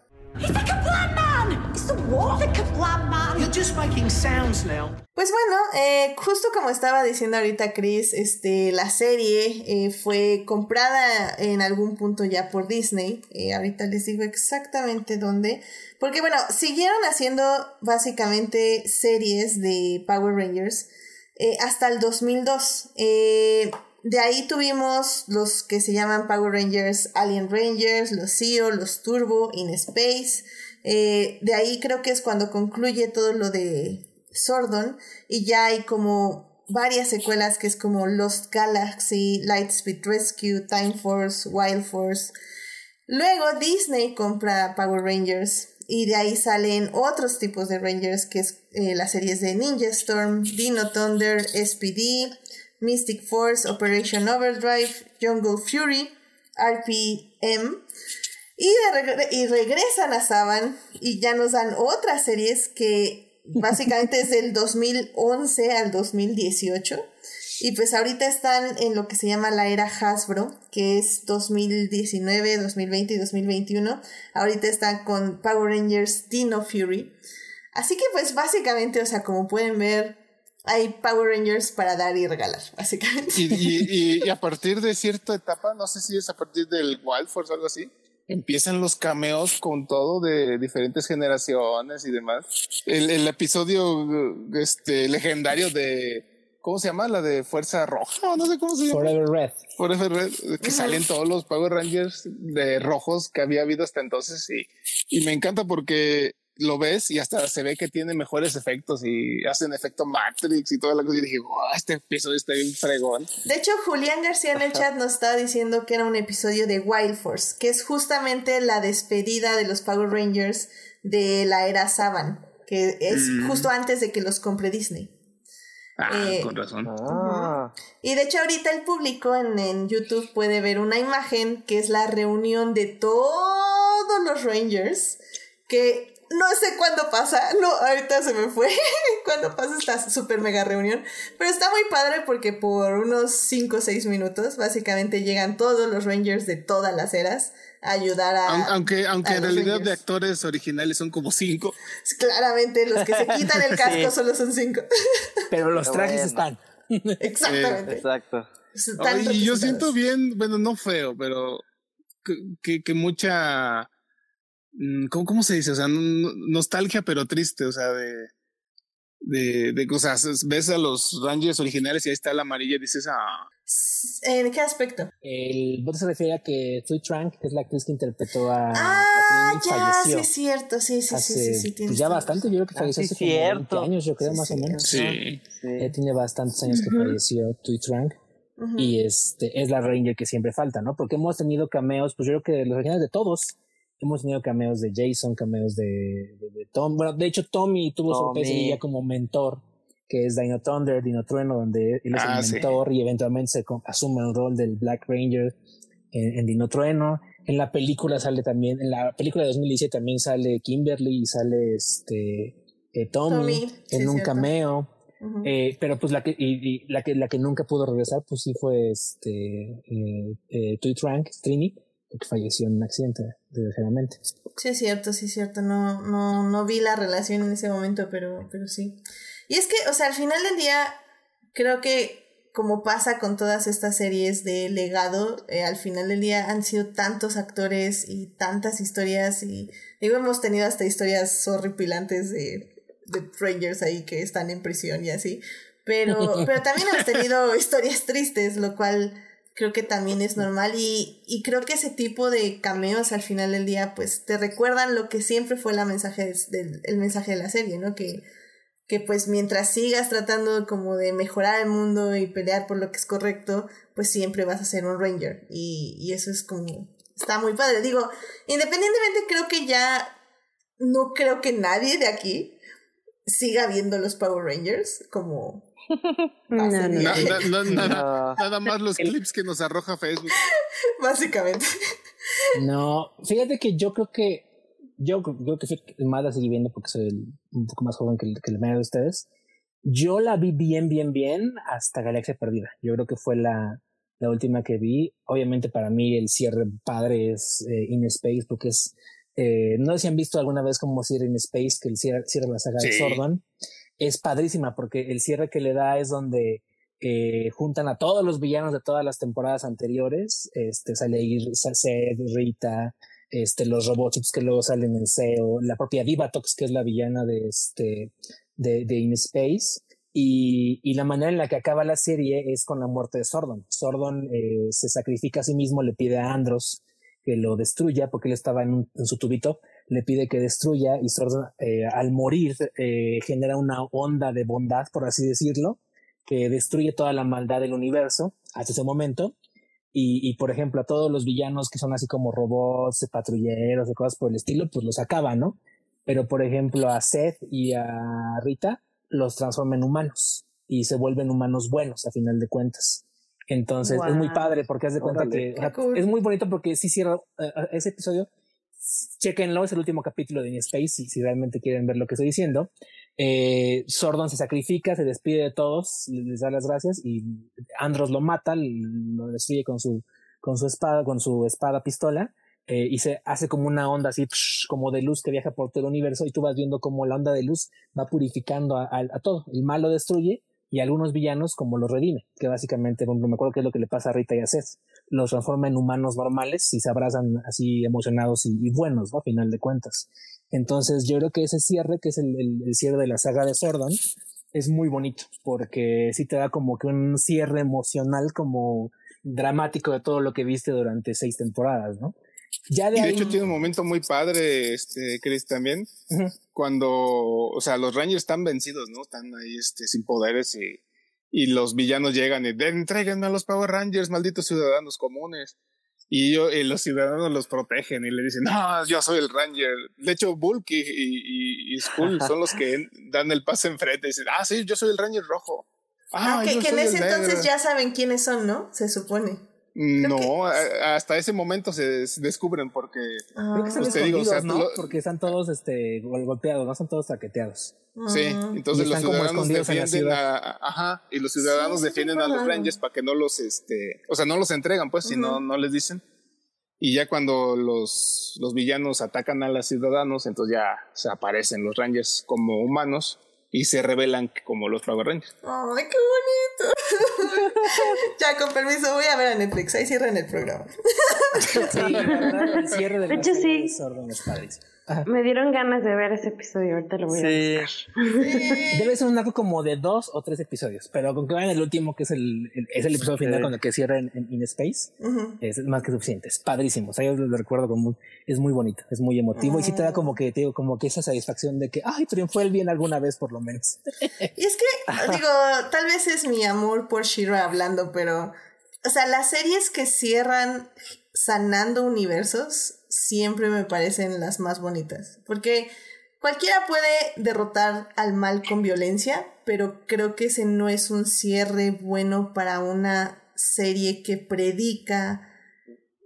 Pues bueno, eh, justo como estaba diciendo ahorita Chris, este, la serie eh, fue comprada en algún punto ya por Disney. Eh, ahorita les digo exactamente dónde. Porque bueno, siguieron haciendo básicamente series de Power Rangers eh, hasta el 2002. Eh, de ahí tuvimos los que se llaman Power Rangers, Alien Rangers, los Zeo, los Turbo, In Space. Eh, de ahí creo que es cuando concluye todo lo de Sordon y ya hay como varias secuelas que es como Lost Galaxy, Lightspeed Rescue, Time Force, Wild Force. Luego Disney compra Power Rangers y de ahí salen otros tipos de Rangers que es eh, las series de Ninja Storm, Dino Thunder, SPD, Mystic Force, Operation Overdrive, Jungle Fury, RPM. Y, de regre- y regresan a Saban y ya nos dan otras series que básicamente es del 2011 al 2018. Y pues ahorita están en lo que se llama la era Hasbro, que es 2019, 2020 y 2021. Ahorita están con Power Rangers Dino Fury. Así que pues básicamente, o sea, como pueden ver, hay Power Rangers para dar y regalar, básicamente. Y, y, y a partir de cierta etapa, no sé si es a partir del Wild Force o algo así, empiezan los cameos con todo de diferentes generaciones y demás. El, el episodio este, legendario de ¿cómo se llama? La de Fuerza Roja, no sé cómo se llama. Forever Red. Forever Red, que salen todos los Power Rangers de rojos que había habido hasta entonces y, y me encanta porque lo ves y hasta se ve que tiene mejores efectos y hacen efecto Matrix y toda la cosa. Y dije, wow, este episodio está bien fregón. De hecho, Julián García en el chat nos estaba diciendo que era un episodio de Wild Force, que es justamente la despedida de los Power Rangers de la era Saban, que es Mm. justo antes de que los compre Disney. Ah, Eh, con razón. Ah. Y de hecho ahorita el público en, en YouTube puede ver una imagen que es la reunión de todos los Rangers, que no sé cuándo pasa, no, ahorita se me fue, cuándo pasa esta super mega reunión, pero está muy padre porque por unos 5 o 6 minutos básicamente llegan todos los Rangers de todas las eras a ayudar a... Aun- Aunque, aunque a en realidad de actores originales son como cinco. Claramente los que se quitan el casco Sí. solo son 5. Pero los Pero trajes bueno. están. Exactamente. Exacto. Están Oye, y yo siento bien, bueno, no feo, pero que, que, que mucha. Mm, ¿Cómo, ¿Cómo se dice? O sea, no- no- nostalgia, pero triste, o sea, de. De, de cosas. Ves a los Rangers originales y ahí está la amarilla y dices, ah. ¿En qué aspecto? El voto se refiere a que Tui Trank, que es la actriz que interpretó a, Ah, a ya, sí falleció. es cierto, sí, sí, hace sí, sí, sí, pues ya bastante, yo creo que Ah, falleció sí, hace como 20 cierto. años, yo creo, Sí, más o sí, menos. Sí. Ya tiene bastantes años que falleció Tui Trank. Y este es la Ranger que siempre falta, ¿no? Porque hemos tenido cameos, pues yo creo que los originales de todos. Hemos tenido cameos de Jason, cameos de, de, de Tom. Bueno, de hecho, Tommy tuvo su Tommy. especie ya como mentor, que es Dino Thunder, Dino Trueno, donde él es Ah, el sí. mentor y eventualmente se asume el rol del Black Ranger en, en Dino Trueno. En la película sale también, en la película de 2017 también sale Kimberly y sale este eh, Tommy, Tommy, sí, en un cierto. cameo. Eh, pero pues la que, y, y la que la que nunca pudo regresar, pues sí fue este eh, eh, Tui Trank, Trini, falleció en un accidente, desgraciadamente. Sí, es cierto, sí, es cierto. No, no, no vi la relación en ese momento, pero, pero sí. Y es que, o sea, al final del día, creo que como pasa con todas estas series de legado, eh, al final del día han sido tantos actores y tantas historias y digo, hemos tenido hasta historias horripilantes de, de Rangers ahí que están en prisión y así. Pero, pero también hemos tenido historias tristes, lo cual creo que también es normal y, y creo que ese tipo de cameos al final del día pues te recuerdan lo que siempre fue la mensaje del, el mensaje de la serie, ¿no? Que, que pues mientras sigas tratando como de mejorar el mundo y pelear por lo que es correcto, pues siempre vas a ser un ranger y, y eso es como, está muy padre. Digo, independientemente creo que ya, no creo que nadie de aquí siga viendo los Power Rangers como... No, no, nada, No. nada más los clips que nos arroja Facebook. Básicamente. No, fíjate que yo creo que yo creo creo que fui más la seguí viendo porque soy el- un poco más joven que, el- que la mayoría de ustedes. Yo la vi bien, bien, bien hasta Galaxia Perdida. Yo creo que fue la, la última que vi. Obviamente para mí el cierre padre es eh, In Space porque es... eh, no sé si han visto alguna vez como cierre In Space, que el cierre, cierra la saga de Sí. Sordon. Es padrísima porque el cierre que le da es donde eh, juntan a todos los villanos de todas las temporadas anteriores. Este sale ahí Seth, Rita, este, los robots que luego salen en SEO, la propia Divatox, que es la villana de este de, de In Space. Y, y la manera en la que acaba la serie es con la muerte de Sordon. Sordon eh, se sacrifica a sí mismo, le pide a Andros que lo destruya porque él estaba en su tubito, le pide que destruya y eh, al morir eh, genera una onda de bondad, por así decirlo, que destruye toda la maldad del universo hasta ese momento. Y, y por ejemplo, a todos los villanos que son así como robots, patrulleros, y cosas por el estilo, pues los acaba, ¿no? Pero por ejemplo, a Seth y a Rita los transforma en humanos y se vuelven humanos buenos a final de cuentas. Entonces es muy padre porque haz de cuenta Órale. que cool. es muy bonito porque sí cierra eh, ese episodio. Chequenlo, es el último capítulo de In Space si, si realmente quieren ver lo que estoy diciendo. Eh, Sordon se sacrifica, se despide de todos, les da las gracias y Andros lo mata, lo destruye con su, con su espada, con su espada pistola eh, y se hace como una onda así, como de luz que viaja por todo el universo y tú vas viendo como la onda de luz va purificando a, todo. El mal lo destruye y algunos villanos como los redime, que básicamente, por ejemplo, me acuerdo que es lo que le pasa a Rita y a Seth. Los transforma en humanos normales y se abrazan así emocionados y, y buenos, ¿no? A final de cuentas. Entonces yo creo que ese cierre, que es el, el- el cierre de la saga de Sordon, es muy bonito porque sí te da como que un cierre emocional como dramático de todo lo que viste durante seis temporadas, ¿no? Ya de, y de hecho tiene un momento muy padre, este, Chris, también, cuando, o sea, los Rangers están vencidos, ¿no? Están ahí, este, sin poderes y, y los villanos llegan y entréguenme a los Power Rangers, malditos ciudadanos comunes. Y, yo, y los ciudadanos los protegen y le dicen, no, yo soy el Ranger. De hecho, Bulk y, y, y Skull son los que dan el pase enfrente y dicen, ah, sí, yo soy el Ranger rojo. Ah, que, que en ese entonces ya saben quiénes son, ¿no? Se supone. No, hasta ese momento se descubren porque ah. Creo que están pues digo, o sea, ¿no? porque están todos este golpeados, no son todos taqueteados. Sí, entonces los ciudadanos defienden a, ajá, y los ciudadanos defienden a los Rangers para que no los este, o sea, no los entregan, pues, si no no les dicen. Y ya cuando los los villanos atacan a los ciudadanos, entonces ya se aparecen los Rangers como humanos y se revelan como los Power Rangers. ¡Ay, qué bonito! ya, con permiso, voy a ver a Netflix. Ahí cierran el programa. sí, el cierre del de hecho, sí. Me dieron ganas de ver ese episodio, ahorita lo voy a ver. Debe ser un arco como de dos o tres episodios, pero con que vayan el último, que es el, es el episodio final con el que cierra en, in Space, es más que suficiente. Es padrísimo. O sea, yo lo recuerdo como es muy bonito, es muy emotivo y sí te da como que, te digo, como que esa satisfacción de que, ay, triunfó el bien alguna vez por lo menos. y es que, digo, tal vez es mi amor por Shira hablando, pero, o sea, las series que cierran sanando universos siempre me parecen las más bonitas. Porque cualquiera puede derrotar al mal con violencia, pero creo que ese no es un cierre bueno para una serie que predica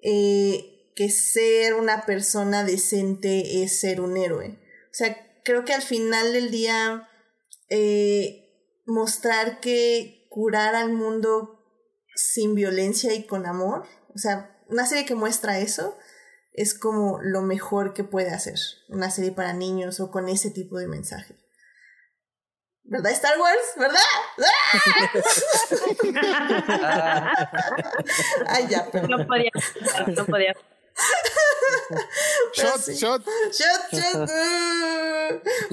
eh, que ser una persona decente es ser un héroe. O sea, creo que al final del día eh, mostrar que curar al mundo sin violencia y con amor, o sea, una serie que muestra eso, es como lo mejor que puede hacer una serie para niños o con ese tipo de mensaje. ¿Verdad Star Wars? ¿Verdad? Ay, ya, pero... No podía, no podía. shot, shot. Shot, shot.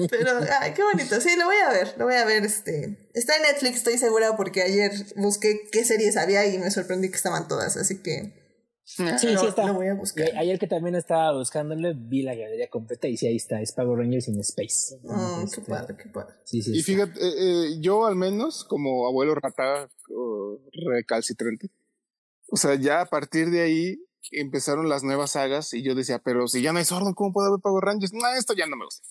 Pero, ay, qué bonito. Sí, lo voy a ver. Lo voy a ver. Este. Está en Netflix, estoy segura, porque ayer busqué qué series había y me sorprendí que estaban todas. Así que Sí, sí está. Lo voy a buscar. Ayer que también estaba buscándole, vi la galería completa y sí, ahí está, es Power Rangers in Space. Oh, qué padre, qué padre. Sí, sí, y fíjate, eh, eh, yo al menos, como abuelo rata recalcitrante, o sea, ya a partir de ahí empezaron las nuevas sagas y yo decía, pero si ya no hay sordo, ¿cómo puede haber Power Rangers? No, esto ya no me gusta.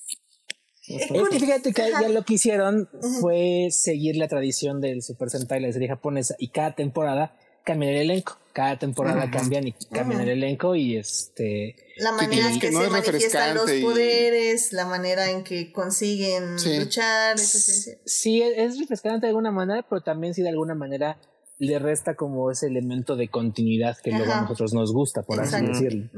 Es que fíjate que ya lo que hicieron fue seguir la tradición del Super Sentai, la serie japonesa, y cada temporada cambian el elenco. Cada temporada cambian y cambian el elenco y este... La manera en que, se manifiestan los poderes, la manera en que consiguen luchar. sí, es refrescante de alguna manera, pero también sí de alguna manera le resta como ese elemento de continuidad que luego a nosotros nos gusta, por así decirlo.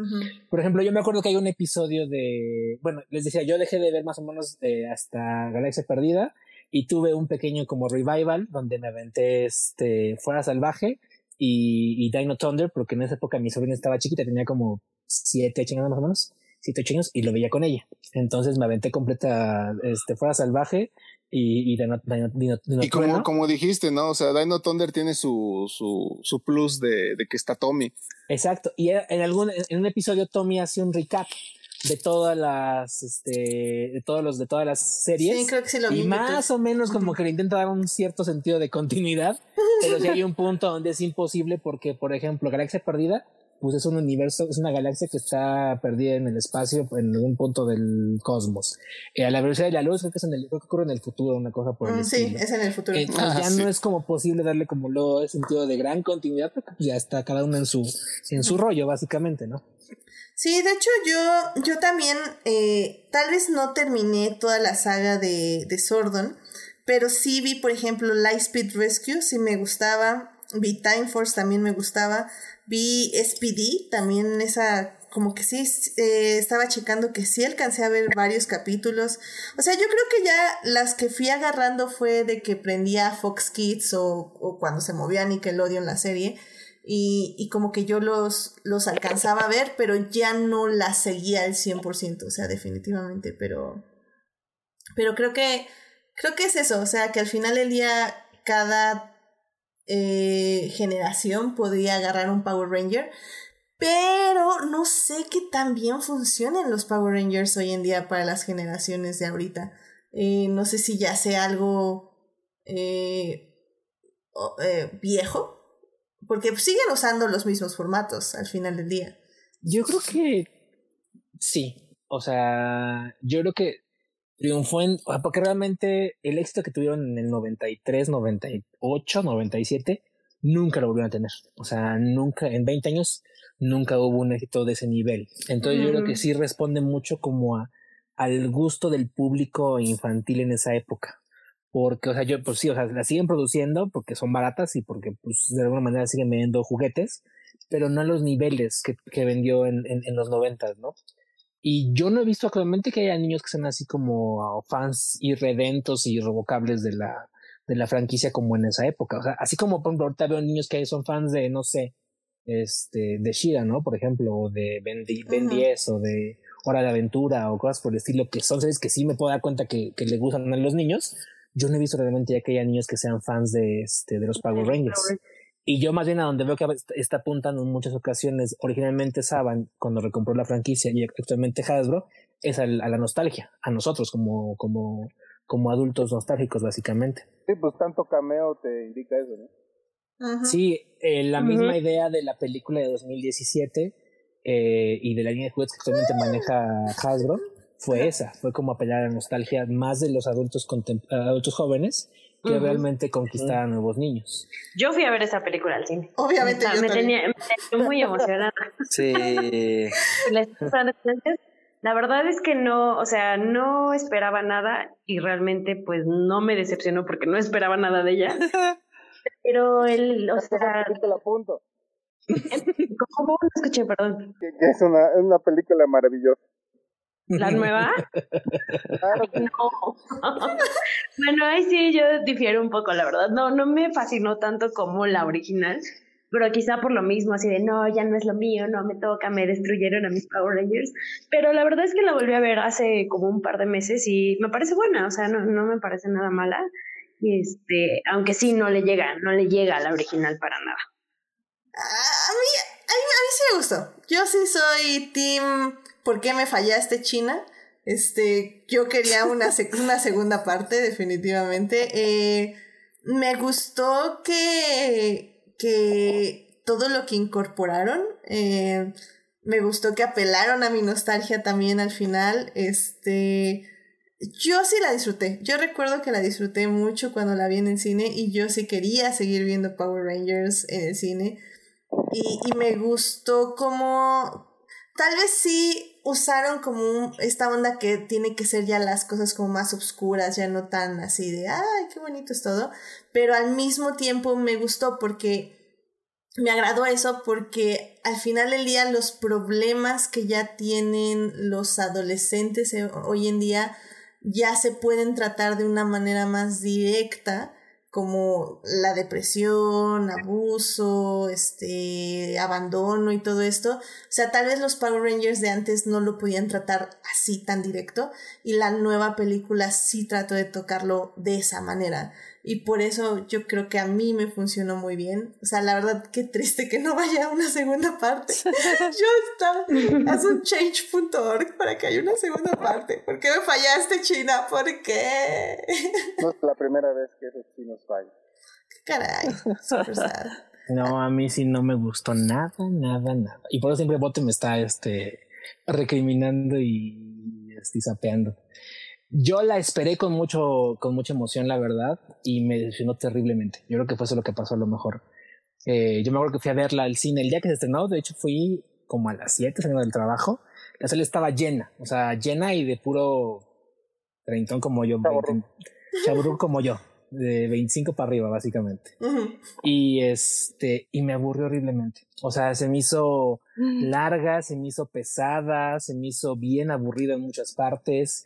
Por ejemplo, yo me acuerdo que hay un episodio de, bueno, les decía, yo dejé de ver más o menos eh, hasta Galaxia Perdida y tuve un pequeño como revival donde me aventé este Fuera Salvaje y, y Dino Thunder, porque en esa época mi sobrina estaba chiquita, tenía como 7, 8 años más o menos, 7, 8 años, y lo veía con ella. Entonces me aventé completa, este, fuera salvaje y, y Dino, Dino, Dino, Y como, como dijiste, ¿no? O sea, Dino Thunder tiene su, su, su plus de, de que está Tommy. Exacto. Y en algún, en un episodio Tommy hace un recap de todas las este de todos los de todas las series. Sí, creo que sí lo y más o menos como que le intenta dar un cierto sentido de continuidad pero si hay un punto donde es imposible porque por ejemplo Galaxia Perdida pues es un universo es una galaxia que está perdida en el espacio en algún punto del cosmos. Eh, a la velocidad de la luz creo que es en el creo que ocurre en el futuro una cosa por el mm, sí es en el futuro. Entonces, ah, ya no es como posible darle como lo sentido de gran continuidad porque pues, ya está cada uno en su en su rollo básicamente no Sí, de hecho yo, yo también, eh, tal vez no terminé toda la saga de, de Sordon, pero sí vi, por ejemplo, Lightspeed Rescue, sí me gustaba, vi Time Force, también me gustaba, vi SPD, también esa, como que sí, eh, estaba checando que sí alcancé a ver varios capítulos. O sea, yo creo que ya las que fui agarrando fue de que prendía Fox Kids o, cuando se movía Nickelodeon la serie y, como que yo los, los alcanzaba a ver, pero ya no la seguía al 100%, o sea, definitivamente, pero, pero creo que creo que es eso, o sea, que al final del día cada eh, generación podría agarrar un Power Ranger, pero no sé qué tan bien funcionan los Power Rangers hoy en día para las generaciones de ahorita. Eh, no sé si ya sea algo eh, eh, viejo, porque siguen usando los mismos formatos al final del día. Yo creo que sí. O sea, yo creo que triunfó en. Porque realmente el éxito que tuvieron en el 93, 98, 97, nunca lo volvieron a tener. O sea, nunca, en 20 años, nunca hubo un éxito de ese nivel. Entonces, yo creo que sí responde mucho como a, al gusto del público infantil en esa época. Porque, o sea, yo, pues sí, o sea, las siguen produciendo porque son baratas y porque, pues, de alguna manera siguen vendiendo juguetes, pero no a los niveles que, que vendió en, en, en los noventas, ¿no? Y yo no he visto actualmente que haya niños que sean así como fans irredentos y irrevocables de la, de la franquicia como en esa época. O sea, así como por ejemplo, ahorita veo niños que son fans de, no sé, este, de Shira, ¿no? Por ejemplo, o de Ben, ben 10 o de Hora de Aventura o cosas por el estilo, que son series que sí me puedo dar cuenta que, que le gustan a los niños. Yo no he visto realmente ya que haya niños que sean fans de, este, de los Power Rangers. Y yo más bien a donde veo que está apuntando en muchas ocasiones, originalmente Saban, cuando recompró la franquicia y actualmente Hasbro, es a la nostalgia, a nosotros como, como, como adultos nostálgicos básicamente. Sí, pues tanto cameo te indica eso, ¿no? Ajá. Sí, eh, la misma idea de la película de 2017 eh, y de la línea de juguetes que actualmente maneja Hasbro fue esa, fue como apelar a la nostalgia más de los adultos, adultos jóvenes que realmente conquistar a nuevos niños. Yo fui a ver esa película al cine. Obviamente O sea, yo me, tenía, me tenía muy emocionada. Sí. La verdad es que no, o sea, no esperaba nada y realmente pues no me decepcionó porque no esperaba nada de ella. Pero el, o sea. ¿cómo no escuché, perdón? Una, es una película maravillosa. ¿La nueva? No. bueno, ahí sí yo difiero un poco, la verdad. No, no me fascinó tanto como la original, pero quizá por lo mismo, así de no, ya no es lo mío, no me toca, me destruyeron a mis Power Rangers. Pero la verdad es que la volví a ver hace como un par de meses y me parece buena, o sea, no, no me parece nada mala. Y este, aunque sí no le llega, no le llega a la original para nada. A mí, a mí, a mí sí me gustó. Yo sí soy team ¿Por qué me fallaste, China? Este, yo quería una, una segunda parte, definitivamente. Eh, me gustó que, que todo lo que incorporaron. eh, me gustó que apelaron a mi nostalgia también al final. Este. Yo sí la disfruté. Yo recuerdo que la disfruté mucho cuando la vi en el cine y yo sí quería seguir viendo Power Rangers en el cine. Y, y me gustó como... Tal vez sí usaron como esta onda que tiene que ser ya las cosas como más oscuras, ya no tan así de, ay, qué bonito es todo. Pero al mismo tiempo me gustó porque me agradó eso porque al final del día los problemas que ya tienen los adolescentes eh, hoy en día ya se pueden tratar de una manera más directa como la depresión, abuso, este, abandono y todo esto. O sea, tal vez los Power Rangers de antes no lo podían tratar así tan directo y la nueva película sí trató de tocarlo de esa manera. Y por eso yo creo que a mí me funcionó muy bien. O sea, la verdad, qué triste que no vaya a una segunda parte. yo estaba, haz un change.org para que haya una segunda parte. ¿Por qué me fallaste, China? ¿Por qué? no es la primera vez que esos chinos fallan. Caray, super sad. No, a mí sí no me gustó nada, nada, nada. Y por eso siempre Bote me está este, recriminando y este, zapeando. Yo la esperé con mucho, con mucha emoción, la verdad, y me decepcionó terriblemente. Yo creo que fue eso lo que pasó a lo mejor. Eh, yo me acuerdo que fui a verla al cine el día que se estrenó, de hecho fui como a las 7 saliendo del trabajo. La sala estaba llena, o sea, llena y de puro treintón como yo, chaburruco como yo, de 25 para arriba, básicamente. Y este, y me aburrió horriblemente. O sea, se me hizo larga, se me hizo pesada, se me hizo bien aburrida en muchas partes.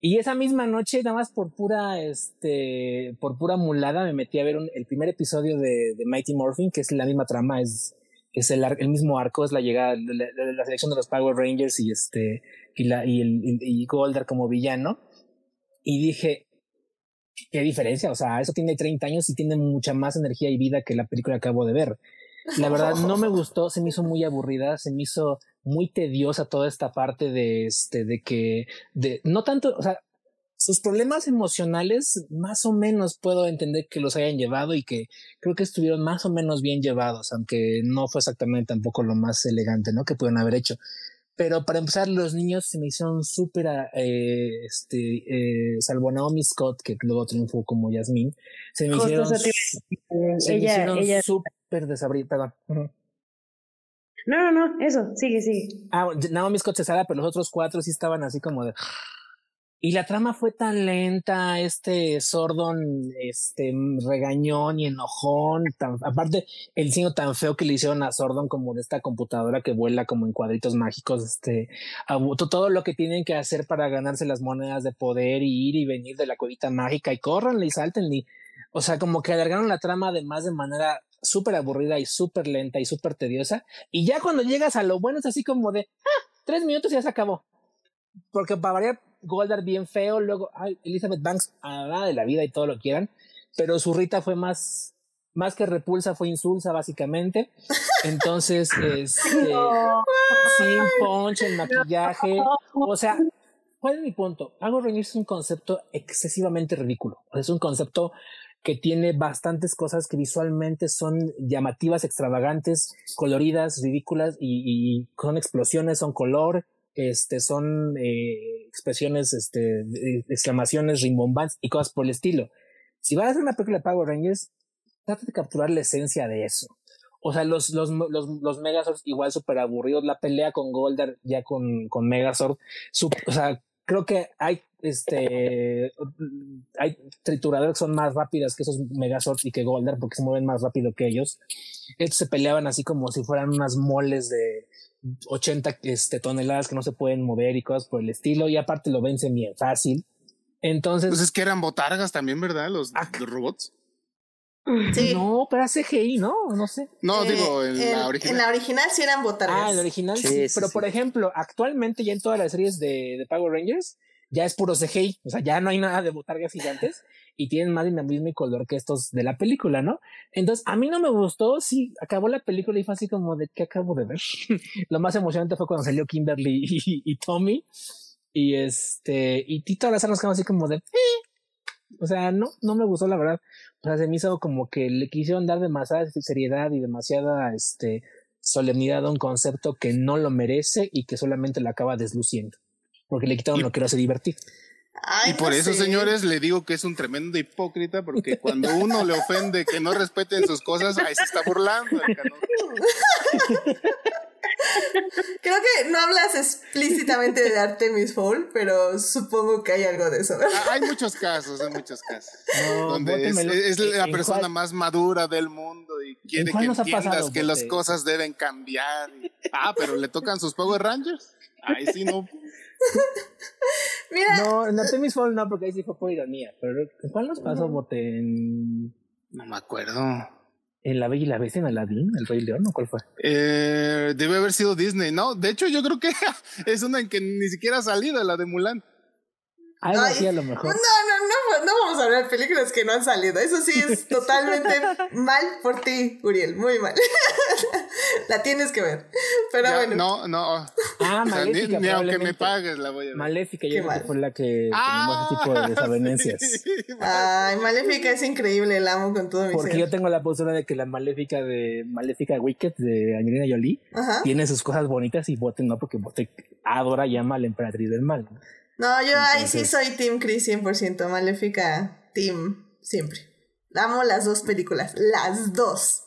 Y esa misma noche, nada más por pura, este, por pura mulada, me metí a ver el primer episodio de, de Mighty Morphin, que es la misma trama, es, es el, el mismo arco, es la llegada, la, de la selección de los Power Rangers y este, y la, y el, y Goldar como villano. Y dije, qué diferencia, o sea, eso tiene 30 años y tiene mucha más energía y vida que la película que acabo de ver. La verdad no me gustó, se me hizo muy aburrida, se me hizo muy tediosa toda esta parte de este, de que, de, no tanto, o sea, sus problemas emocionales más o menos puedo entender que los hayan llevado y que creo que estuvieron más o menos bien llevados, aunque no fue exactamente tampoco lo más elegante, ¿no? Que pudieron haber hecho. Pero para empezar, los niños se me hicieron súper, eh, este, eh, salvo Naomi Scott, que luego triunfó como Yasmín, se me hicieron, se me hicieron súper desabridos, perdón. No, no, no, eso, sigue, sigue. Ah, Naomi Scott se sale, pero los otros cuatro sí estaban así como de... Y la trama fue tan lenta, este Sordon, este regañón y enojón, tan, aparte el diseño tan feo que le hicieron a Sordon como de esta computadora que vuela como en cuadritos mágicos, este, todo lo que tienen que hacer para ganarse las monedas de poder y ir y venir de la cuevita mágica y corran y salten y, o sea, como que alargaron la trama además de manera súper aburrida y súper lenta y súper tediosa. Y ya cuando llegas a lo bueno es así como de, ah, tres minutos y ya se acabó. Porque para variar, Goldar bien feo, luego ay, Elizabeth Banks a la de la vida y todo lo quieran, pero su Rita fue más, más que repulsa, fue insulsa básicamente. Entonces, este, sin punch, el maquillaje, o sea, ¿cuál es mi punto? Power Rangers es un concepto excesivamente ridículo, es un concepto que tiene bastantes cosas que visualmente son llamativas, extravagantes, coloridas, ridículas y, son explosiones, son color, este, son eh, expresiones, este, exclamaciones rimbombantes y cosas por el estilo. Si vas a hacer una película de Power Rangers, trata de capturar la esencia de eso. O sea, los, los, los, los Megazords igual súper aburridos, la pelea con Goldar ya con, con Megazord, o sea, creo que hay este hay trituradores que son más rápidas que esos Megazords y que Goldar porque se mueven más rápido que ellos. Estos se peleaban así como si fueran unas moles de, 80 este, toneladas que no se pueden mover y cosas por el estilo, y aparte lo vence bien fácil. Entonces. Pues es que eran botargas también, ¿verdad? Los, ah. los robots. Sí. No, pero era CGI, ¿no? No sé. No, digo, en, la original. En la original sí eran botargas. Ah, en la original sí. pero por ejemplo, actualmente ya en todas las series de, de Power Rangers ya es puro CGI. O sea, ya no hay nada de botargas gigantes y tienen más dinamismo y color que estos de la película, ¿no? Entonces, a mí no me gustó, sí, acabó la película y fue así como de qué acabo de ver. Lo más emocionante fue cuando salió Kimberly y, Tommy y este, y Tito las nos quedamos así como de, eh". o sea, no, no me gustó la verdad. O sea, se me hizo como que le quisieron dar demasiada seriedad y demasiada, este, solemnidad a un concepto que no lo merece y que solamente lo acaba desluciendo. Porque le quitaron lo que lo hace divertir y por eso, señores, le digo que es un tremendo hipócrita, porque cuando uno le ofende que no respeten sus cosas, ahí se está burlando. Creo que no hablas explícitamente de Artemis Fowl, pero supongo que hay algo de eso. Ah, hay muchos casos, hay muchos casos. donde es, la persona más madura del mundo y quiere que entiendas que las cosas deben cambiar. ah, pero le tocan sus Power Rangers. Ahí sí no. Mira. No, en Artemis Fall no, porque ahí sí fue por ironía. Pero ¿cuál nos pasó, Bote? En... No me acuerdo. ¿En La Bella y la Bestia en Aladdin? ¿El Rey León o cuál fue? Eh, debe haber sido Disney, ¿no? De hecho, yo creo que es una en que ni siquiera ha salido, la de Mulan. Algo así a lo mejor. No, no, no, no vamos a hablar de películas que no han salido. Eso sí es totalmente mal por ti, Uriel. Muy mal. la tienes que ver. Pero bueno. No, no. Ah, Maléfica. ni, aunque me pagues la voy a ver. Maléfica, yo creo que fue la que ah, ese tipo de desavenencias. Ay, Maléfica es increíble, la amo con todo mi Porque yo tengo la postura de que la Maléfica de Maléfica Wicked de Angelina Jolie tiene sus cosas bonitas y Bote no, porque Bote adora y ama a la emperatriz del mal. ¿no? No, yo ahí sí soy Team Chris 100%, Maléfica Team, siempre. Amo las dos películas, las dos.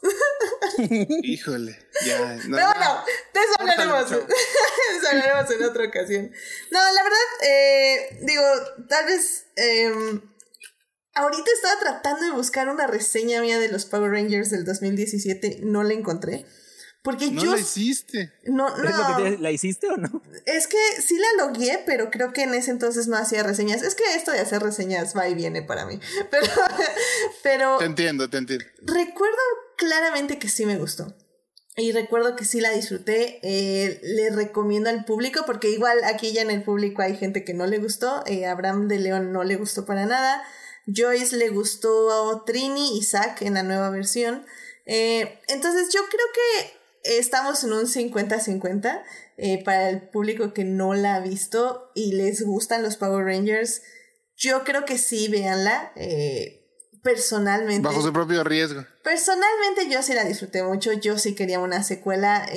Híjole, ya. No, Pero bueno, de eso hablaremos, de eso hablaremos en otra ocasión. No, la verdad, eh, digo, tal vez... Eh, ahorita estaba tratando de buscar una reseña mía de los Power Rangers del 2017, no la encontré. Porque no yo. la hiciste. No, no. ¿La hiciste o no? Es que sí la logué, pero creo que en ese entonces no hacía reseñas. Es que esto de hacer reseñas va y viene para mí. Pero. pero te entiendo, te entiendo. Recuerdo claramente que sí me gustó. Y recuerdo que sí la disfruté. Eh, le recomiendo al público, porque igual aquí ya en el público hay gente que no le gustó. Eh, Abraham de León no le gustó para nada. Joyce le gustó Trini y Zack en la nueva versión. Eh, entonces yo creo que estamos en un 50-50 eh, para el público que no la ha visto y les gustan los Power Rangers. Yo creo que sí, véanla. Eh, personalmente. Bajo su propio riesgo. Personalmente yo sí la disfruté mucho. Yo sí quería una secuela.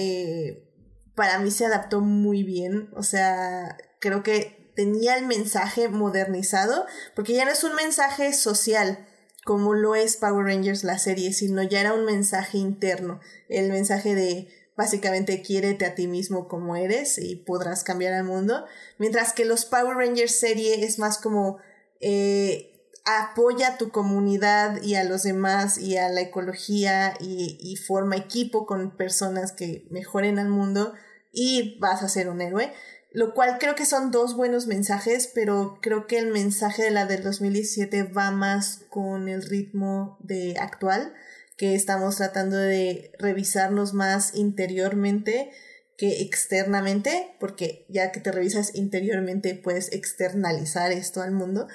para mí se adaptó muy bien. O sea, creo que tenía el mensaje modernizado. Porque ya no es un mensaje social como lo es Power Rangers la serie, sino ya era un mensaje interno. El mensaje de básicamente quiérete a ti mismo como eres y podrás cambiar al mundo. Mientras que los Power Rangers serie es más como eh, apoya a tu comunidad y a los demás y a la ecología y, y forma equipo con personas que mejoren al mundo y vas a ser un héroe. Lo cual creo que son dos buenos mensajes, pero creo que el mensaje de la del 2017 va más con el ritmo de actual que estamos tratando de revisarnos más interiormente que externamente, porque ya que te revisas interiormente puedes externalizar esto al mundo.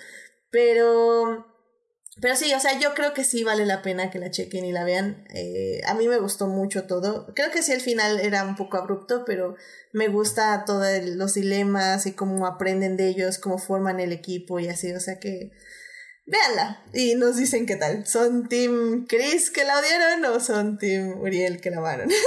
Pero, pero sí, o sea, yo creo que sí vale la pena que la chequen y la vean. Eh, a mí me gustó mucho todo. Creo que sí, el final era un poco abrupto, pero me gusta todos los dilemas y cómo aprenden de ellos, cómo forman el equipo y así. O sea que véanla y nos dicen qué tal. ¿Son Team Chris que la odiaron o son Team Uriel que la amaron?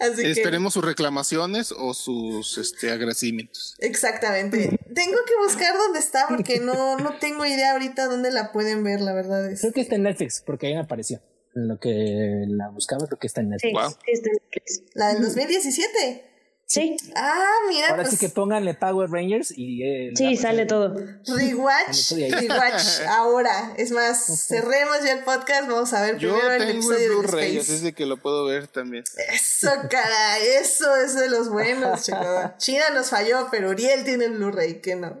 Así Esperemos sus reclamaciones o sus este, agradecimientos. Exactamente. Tengo que buscar dónde está porque no, no tengo idea ahorita dónde la pueden ver, la verdad. Es. Creo que está en Netflix porque ahí me apareció. En lo que la buscaba creo que está en Netflix. La del 2017. Sí. Ah, mira. Ahora sí pues que pónganle Power Rangers y. Eh, sí, sale todo. Rewatch. Rewatch. Ahora. Es más, cerremos ya el podcast. Vamos a ver Yo primero tengo el episodio el Blu-ray, así es de que lo puedo ver también. Eso, caray. Eso es de los buenos, chicos. China nos falló, pero Uriel tiene el Blu-ray, que no.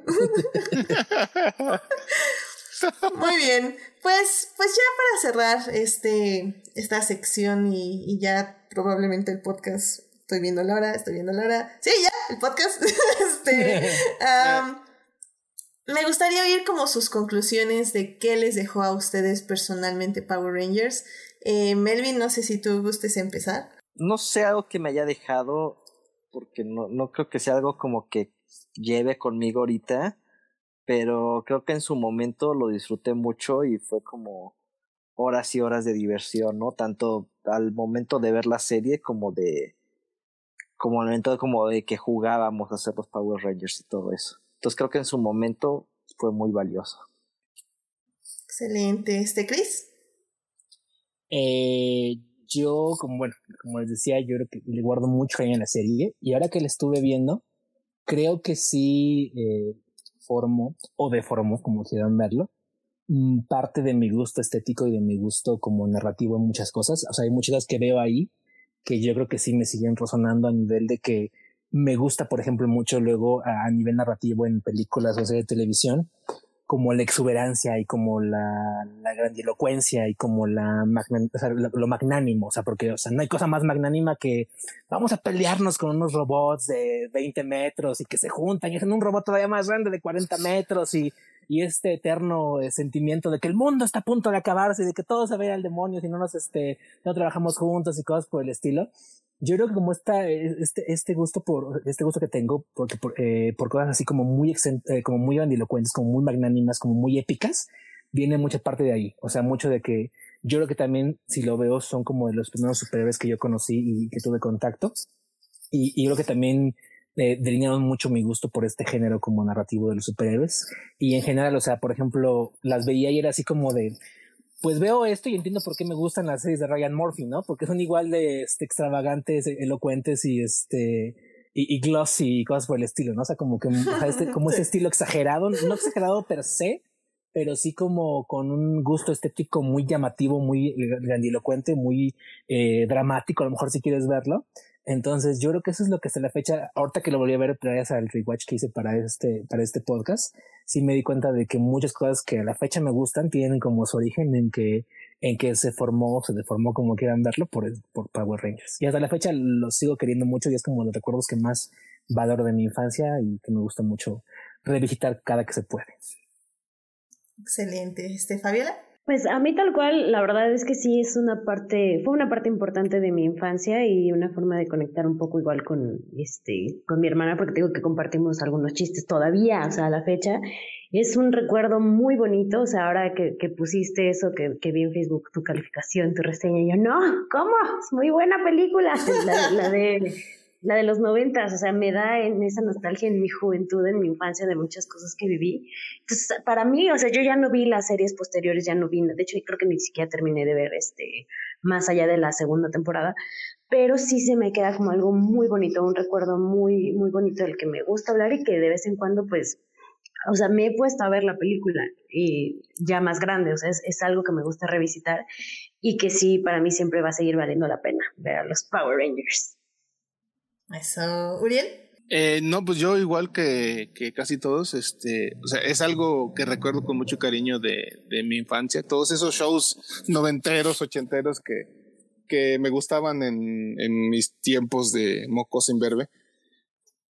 Muy bien. Pues, pues ya para cerrar este, esta sección y, y ya probablemente el podcast estoy viendo la hora, estoy viendo la hora. Sí, ya, el podcast. este, me gustaría oír como sus conclusiones de qué les dejó a ustedes personalmente Power Rangers. Eh, Melvin, no sé si tú gustes empezar. No sé algo que me haya dejado, porque no, no creo que sea algo como que lleve conmigo ahorita, pero creo que en su momento lo disfruté mucho y fue como horas y horas de diversión, ¿no? Tanto al momento de ver la serie como de como el momento como de que jugábamos a ser los Power Rangers y todo eso. Entonces creo que en su momento fue muy valioso. Excelente. ¿Este Chris? Eh, yo, como bueno, como les decía, yo creo que le guardo mucho en la serie y ahora que la estuve viendo, creo que sí eh, formó o deformó, como quieran verlo, mm, parte de mi gusto estético y de mi gusto como narrativo en muchas cosas. O sea, hay muchas cosas que veo ahí que yo creo que sí me siguen resonando a nivel de que me gusta, por ejemplo, mucho luego a, nivel narrativo en películas o series de televisión, como la exuberancia y como la, la grandilocuencia y como la o sea, lo, magnánimo, o sea, porque o sea, no hay cosa más magnánima que vamos a pelearnos con unos robots de 20 metros y que se juntan y hacen un robot todavía más grande de 40 metros y y este eterno eh, sentimiento de que el mundo está a punto de acabarse y de que todo se vaya al demonio si no nos este no trabajamos juntos y cosas por el estilo. Yo creo que como está eh, este este gusto por este gusto que tengo porque por, eh, por cosas así como muy eh, como muy grandilocuentes como muy magnánimas como muy épicas viene mucha parte de ahí. O sea mucho de que yo creo que también si lo veo son como de los primeros superhéroes que yo conocí y que tuve contacto. Y, y creo que también eh, delinearon mucho mi gusto por este género como narrativo de los superhéroes. Y en general, o sea, por ejemplo, las veía y era así como de, pues veo esto y entiendo por qué me gustan las series de Ryan Murphy, ¿no? Porque son igual de este, extravagantes, elocuentes y este y, y, glossy y cosas por el estilo, ¿no? O sea, como que este, como ese estilo exagerado, no exagerado per se, pero sí como con un gusto estético muy llamativo, muy grandilocuente, muy eh, dramático, a lo mejor si quieres verlo. Entonces, yo creo que eso es lo que hasta la fecha, ahorita que lo volví a ver gracias al rewatch que hice para este, para este podcast, sí me di cuenta de que muchas cosas que a la fecha me gustan tienen como su origen en que, en que se formó, se deformó como quieran verlo por, por Power Rangers. Y hasta la fecha lo sigo queriendo mucho y es como los recuerdos que más valoro de mi infancia y que me gusta mucho revisitar cada que se puede. Excelente. Este, Fabiola. Pues a mí tal cual, la verdad es que sí es una parte, fue una parte importante de mi infancia y una forma de conectar un poco igual con este, con mi hermana, porque digo que compartimos algunos chistes todavía, o sea, a la fecha. Es un recuerdo muy bonito, o sea, ahora que, que pusiste eso, que, que vi en Facebook tu calificación, tu reseña, yo, no, ¿cómo? Es muy buena película, la, la de la de los noventas, o sea, me da en esa nostalgia en mi juventud, en mi infancia, de muchas cosas que viví. Entonces, para mí, o sea, yo ya no vi las series posteriores, ya no vi, de hecho, creo que ni siquiera terminé de ver este, más allá de la segunda temporada, pero sí se me queda como algo muy bonito, un recuerdo muy, muy bonito del que me gusta hablar y que de vez en cuando, pues, o sea, me he puesto a ver la película y ya más grande, o sea, es, es, algo que me gusta revisitar y que sí, para mí siempre va a seguir valiendo la pena ver a los Power Rangers. Eso, Uriel. Eh, no, pues yo igual que, que, casi todos, este, o sea, es algo que recuerdo con mucho cariño de, de mi infancia, todos esos shows noventeros, ochenteros que, que me gustaban en, en mis tiempos de mocos en verbe.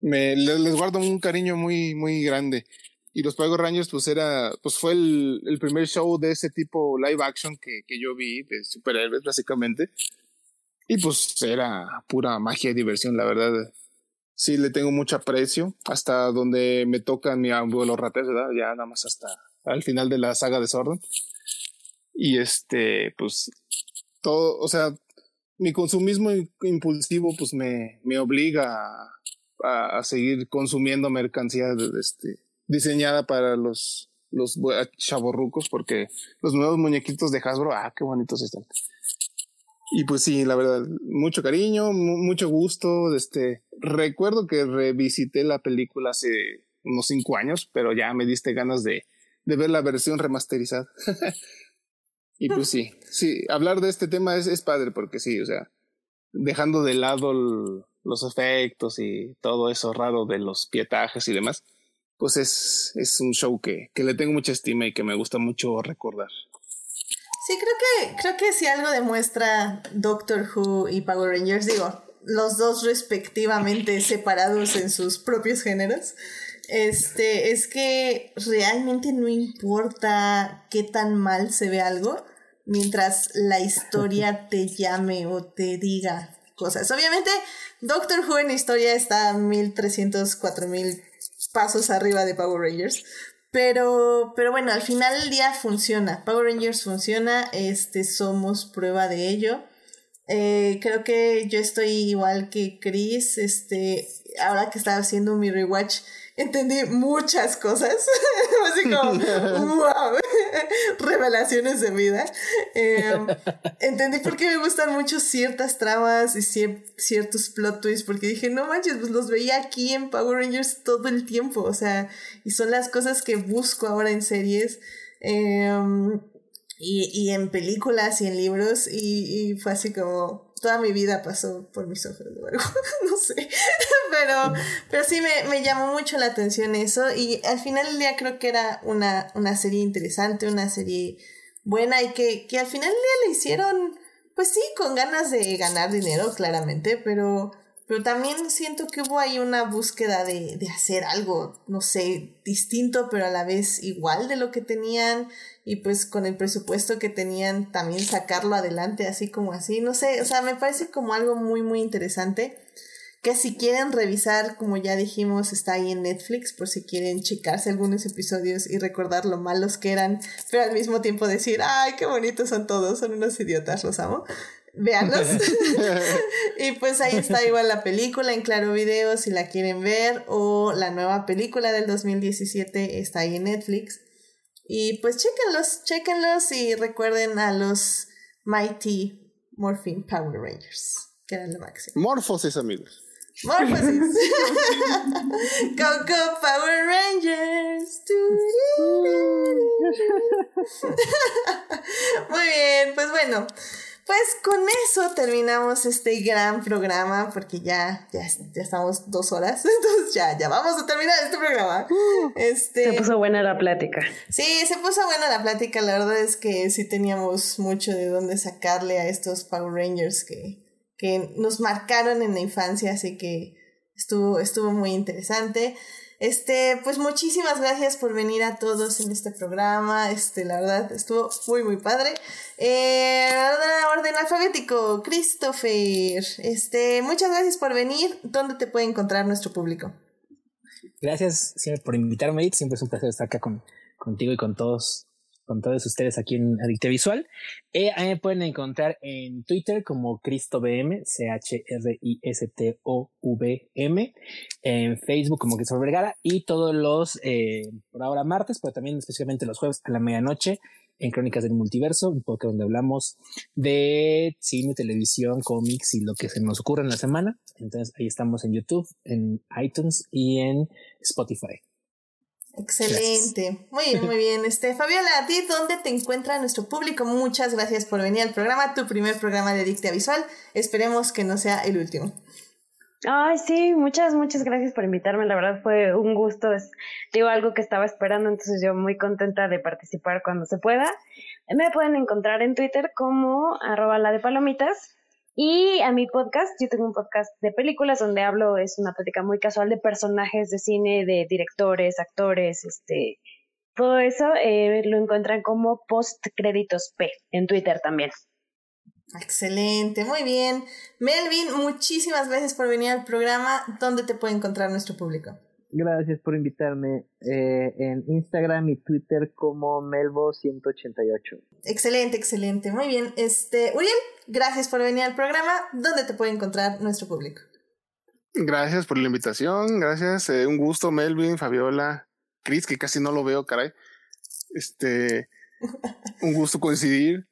Me, les, guardo un cariño muy, muy grande. Y los Power Rangers, pues era, pues fue el, el primer show de ese tipo live action que, que yo vi, de superhéroes básicamente. Y pues era pura magia y diversión, la verdad. Sí, le tengo mucho aprecio. Hasta donde me tocan mi abuelo rates, ¿verdad? Ya nada más hasta al final de la saga de Sordon. Y este, pues, todo, o sea, mi consumismo impulsivo, pues me, me obliga a, a seguir consumiendo mercancía este, diseñada para los, los chavorrucos, porque los nuevos muñequitos de Hasbro, ah, qué bonitos están. Y pues sí, la verdad, mucho cariño, mucho gusto. Este, recuerdo que revisité la película hace unos cinco años, pero ya me diste ganas de, de ver la versión remasterizada. y pues sí, sí, hablar de este tema es, es padre porque sí, o sea, dejando de lado el, los efectos y todo eso raro de los pietajes y demás, pues es, es un show que, que le tengo mucha estima y que me gusta mucho recordar. Sí, creo que, creo que si algo demuestra Doctor Who y Power Rangers, digo, los dos respectivamente separados en sus propios géneros, este, es que realmente no importa qué tan mal se ve algo, mientras la historia te llame o te diga cosas. Obviamente, Doctor Who en historia está 1300, 4000 pasos arriba de Power Rangers, pero, pero bueno, al final del día funciona. Power Rangers funciona, este, somos prueba de ello. Eh, creo que yo estoy igual que Chris, este, ahora que estaba haciendo mi rewatch, entendí muchas cosas, así como, wow, revelaciones de vida. Eh, entendí por qué me gustan mucho ciertas tramas y cier ciertos plot twists, porque dije, no manches, pues los veía aquí en Power Rangers todo el tiempo, o sea, y son las cosas que busco ahora en series. Eh, y, y en películas y en libros y fue así como toda mi vida pasó por mis ojos luego no sé. Pero pero sí me, me, llamó mucho la atención eso. Y al final del día creo que era una, una serie interesante una serie buena y que, que al final del día le hicieron pues sí con ganas de ganar dinero claramente pero pero también siento que hubo ahí una búsqueda de, de hacer algo, no sé, distinto, pero a la vez igual de lo que tenían y pues con el presupuesto que tenían también sacarlo adelante así como así, no sé, o sea, me parece como algo muy muy interesante que si quieren revisar, como ya dijimos, está ahí en Netflix por si quieren checarse algunos episodios y recordar lo malos que eran, pero al mismo tiempo decir, ay, qué bonitos son todos, son unos idiotas, los amo. Veanlos. y pues ahí está igual la película en Claro Video si la quieren ver o la nueva película del 2017 está ahí en Netflix. Y pues chéquenlos, chéquenlos y recuerden a los Mighty Morphin Power Rangers, que eran lo máximo. Morphosis, amigos. Morphosis. Coco Power Rangers. Muy bien, pues bueno. Pues con eso terminamos este gran programa porque ya, ya, ya estamos dos horas, entonces ya, ya vamos a terminar este programa. Este, se puso buena la plática. Sí, se puso buena la plática, la verdad es que sí teníamos mucho de dónde sacarle a estos Power Rangers que, que nos marcaron en la infancia, así que estuvo, estuvo muy interesante. Este, pues muchísimas gracias por venir a todos en este programa. Este, la verdad, estuvo muy, muy padre. Eh, orden alfabético, Christopher. Este, muchas gracias por venir. ¿Dónde te puede encontrar nuestro público? Gracias siempre por invitarme, Siempre es un placer estar acá con, contigo y con todos con todos ustedes aquí en Adicte Visual. Eh, ahí me pueden encontrar en Twitter como CristoBM, C-H-R-I-S-T-O-V-M, en Facebook como Christopher Vergara y todos los, eh, por ahora martes, pero también especialmente los jueves a la medianoche en Crónicas del Multiverso, un poco donde hablamos de cine, televisión, cómics y lo que se nos ocurre en la semana. Entonces ahí estamos en YouTube, en iTunes y en Spotify. Excelente. Muy bien, muy bien. Este, Fabiola, ¿a ti dónde te encuentra nuestro público? Muchas gracias por venir al programa, tu primer programa de Dicta Visual. Esperemos que no sea el último. Ay, sí, muchas, muchas gracias por invitarme. La verdad fue un gusto. Es, digo, algo que estaba esperando, entonces yo muy contenta de participar cuando se pueda. Me pueden encontrar en Twitter como arroba la de palomitas y a mi podcast, yo tengo un podcast de películas donde hablo, es una plática muy casual de personajes de cine, de directores, actores, este, todo eso eh, lo encuentran como post créditos P en Twitter también. Excelente, muy bien. Melvin, muchísimas gracias por venir al programa. ¿Dónde te puede encontrar nuestro público? Gracias por invitarme eh, en Instagram y Twitter como Melvo188. Excelente, excelente. Muy bien. Este, Uriel, gracias por venir al programa. ¿Dónde te puede encontrar nuestro público? Gracias por la invitación. Gracias. Eh, un gusto, Melvin, Fabiola, Chris, que casi no lo veo, caray. Este, un gusto coincidir.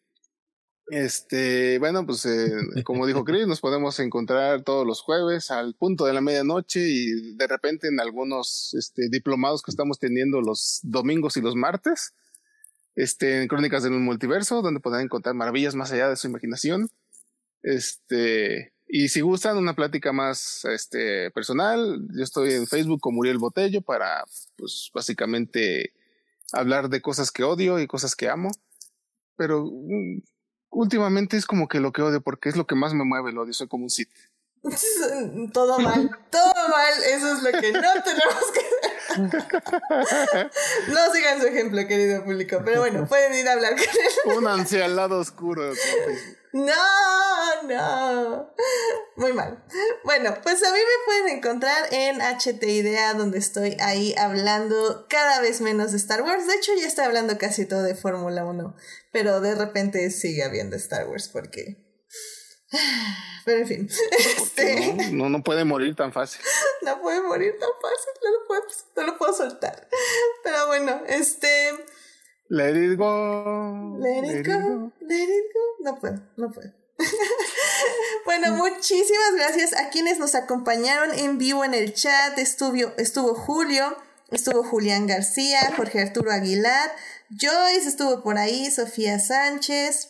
Este, bueno, pues eh, como dijo Chris, nos podemos encontrar todos los jueves al punto de la medianoche y de repente en algunos este, diplomados que estamos teniendo los domingos y los martes, este, en Crónicas del Multiverso, donde podrán encontrar maravillas más allá de su imaginación. Este, y si gustan una plática más este, personal, yo estoy en Facebook con Muriel Botello para, pues, básicamente hablar de cosas que odio y cosas que amo. Pero mm, últimamente es como que lo que odio porque es lo que más me mueve el odio, soy como un Sith. todo mal, todo mal, eso es lo que no tenemos que no sigan su ejemplo, querido público, pero bueno, pueden ir a hablar con él. Únanse al lado oscuro. No, no. Muy mal. Bueno, pues a mí me pueden encontrar en HT Idea, donde estoy ahí hablando cada vez menos de Star Wars. De hecho, ya estoy hablando casi todo de Fórmula 1, pero de repente sigue habiendo Star Wars porque pero en fin. Este... No, no, puede morir tan fácil. No puede morir tan fácil, no lo puedo, no lo puedo soltar. Pero bueno, este. Let it go. Let it, go, Let it go. No puedo, no puedo. bueno, muchísimas gracias a quienes nos acompañaron en vivo en el chat. Estuvo, estuvo Julio, estuvo Julián García, Jorge Arturo Aguilar, Joyce estuvo por ahí, Sofía Sánchez,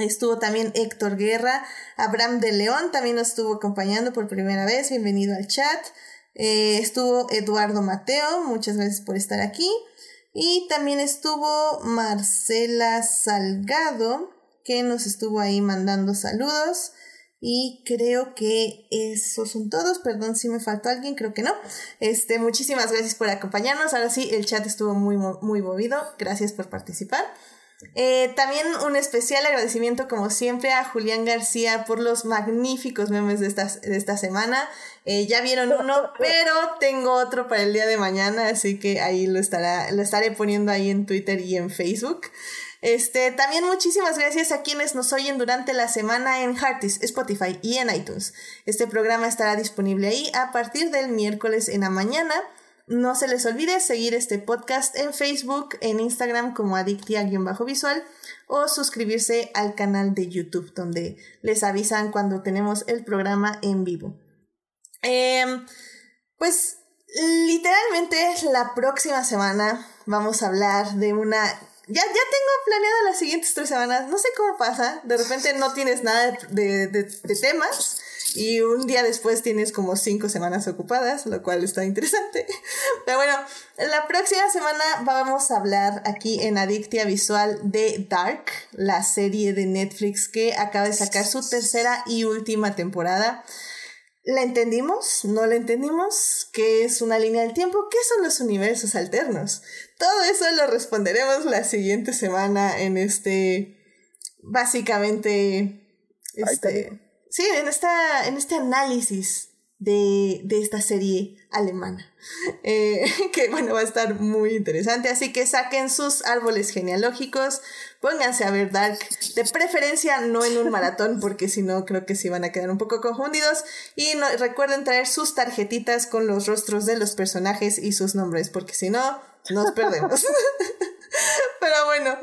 Estuvo también Héctor Guerra, Abraham de León también nos estuvo acompañando por primera vez, bienvenido al chat. Eh, estuvo Eduardo Mateo, muchas gracias por estar aquí. Y también estuvo Marcela Salgado, que nos estuvo ahí mandando saludos. Y creo que esos son todos. Perdón si me faltó alguien, creo que no. Este, muchísimas gracias por acompañarnos. Ahora sí, el chat estuvo muy, muy movido. Gracias por participar. Eh, también un especial agradecimiento, como siempre, a Julián García por los magníficos memes de esta, de esta semana. Eh, ya vieron uno, pero tengo otro para el día de mañana, así que ahí lo, estará, lo estaré poniendo ahí en Twitter y en Facebook. Este, también muchísimas gracias a quienes nos oyen durante la semana en Heartis, Spotify y en iTunes. Este programa estará disponible ahí a partir del miércoles en la mañana. No se les olvide seguir este podcast en Facebook, en Instagram como adictia-visual o suscribirse al canal de YouTube donde les avisan cuando tenemos el programa en vivo. Em, pues literalmente la próxima semana vamos a hablar de una... Ya, ya tengo planeada las siguientes tres semanas. No sé cómo pasa. De repente no tienes nada de, de, de temas y un día después tienes como cinco semanas ocupadas, lo cual está interesante. Pero bueno, la próxima semana vamos a hablar aquí en Adictia Visual de Dark, la serie de Netflix que acaba de sacar su tercera y última temporada. ¿La entendimos? ¿No la entendimos? ¿Qué es una línea del tiempo? ¿Qué son los universos alternos? Todo eso lo responderemos la siguiente semana en este, básicamente, este, sí, en, esta, en este análisis de, de esta serie alemana. Eh, que bueno, va a estar muy interesante. Así que saquen sus árboles genealógicos, pónganse a ver Dark, de preferencia no en un maratón, porque si no creo que sí van a quedar un poco confundidos. Y no, recuerden traer sus tarjetitas con los rostros de los personajes y sus nombres, porque si no, nos perdemos. Pero bueno,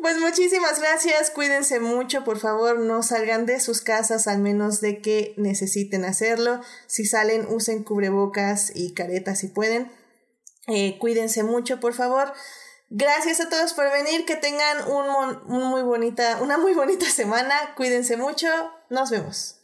pues muchísimas gracias, cuídense mucho, por favor, no salgan de sus casas al menos de que necesiten hacerlo. Si salen, usen cubrebocas y caretas si pueden. Eh, cuídense mucho, por favor. Gracias a todos por venir, que tengan un muy bonita, una muy bonita semana, cuídense mucho, nos vemos.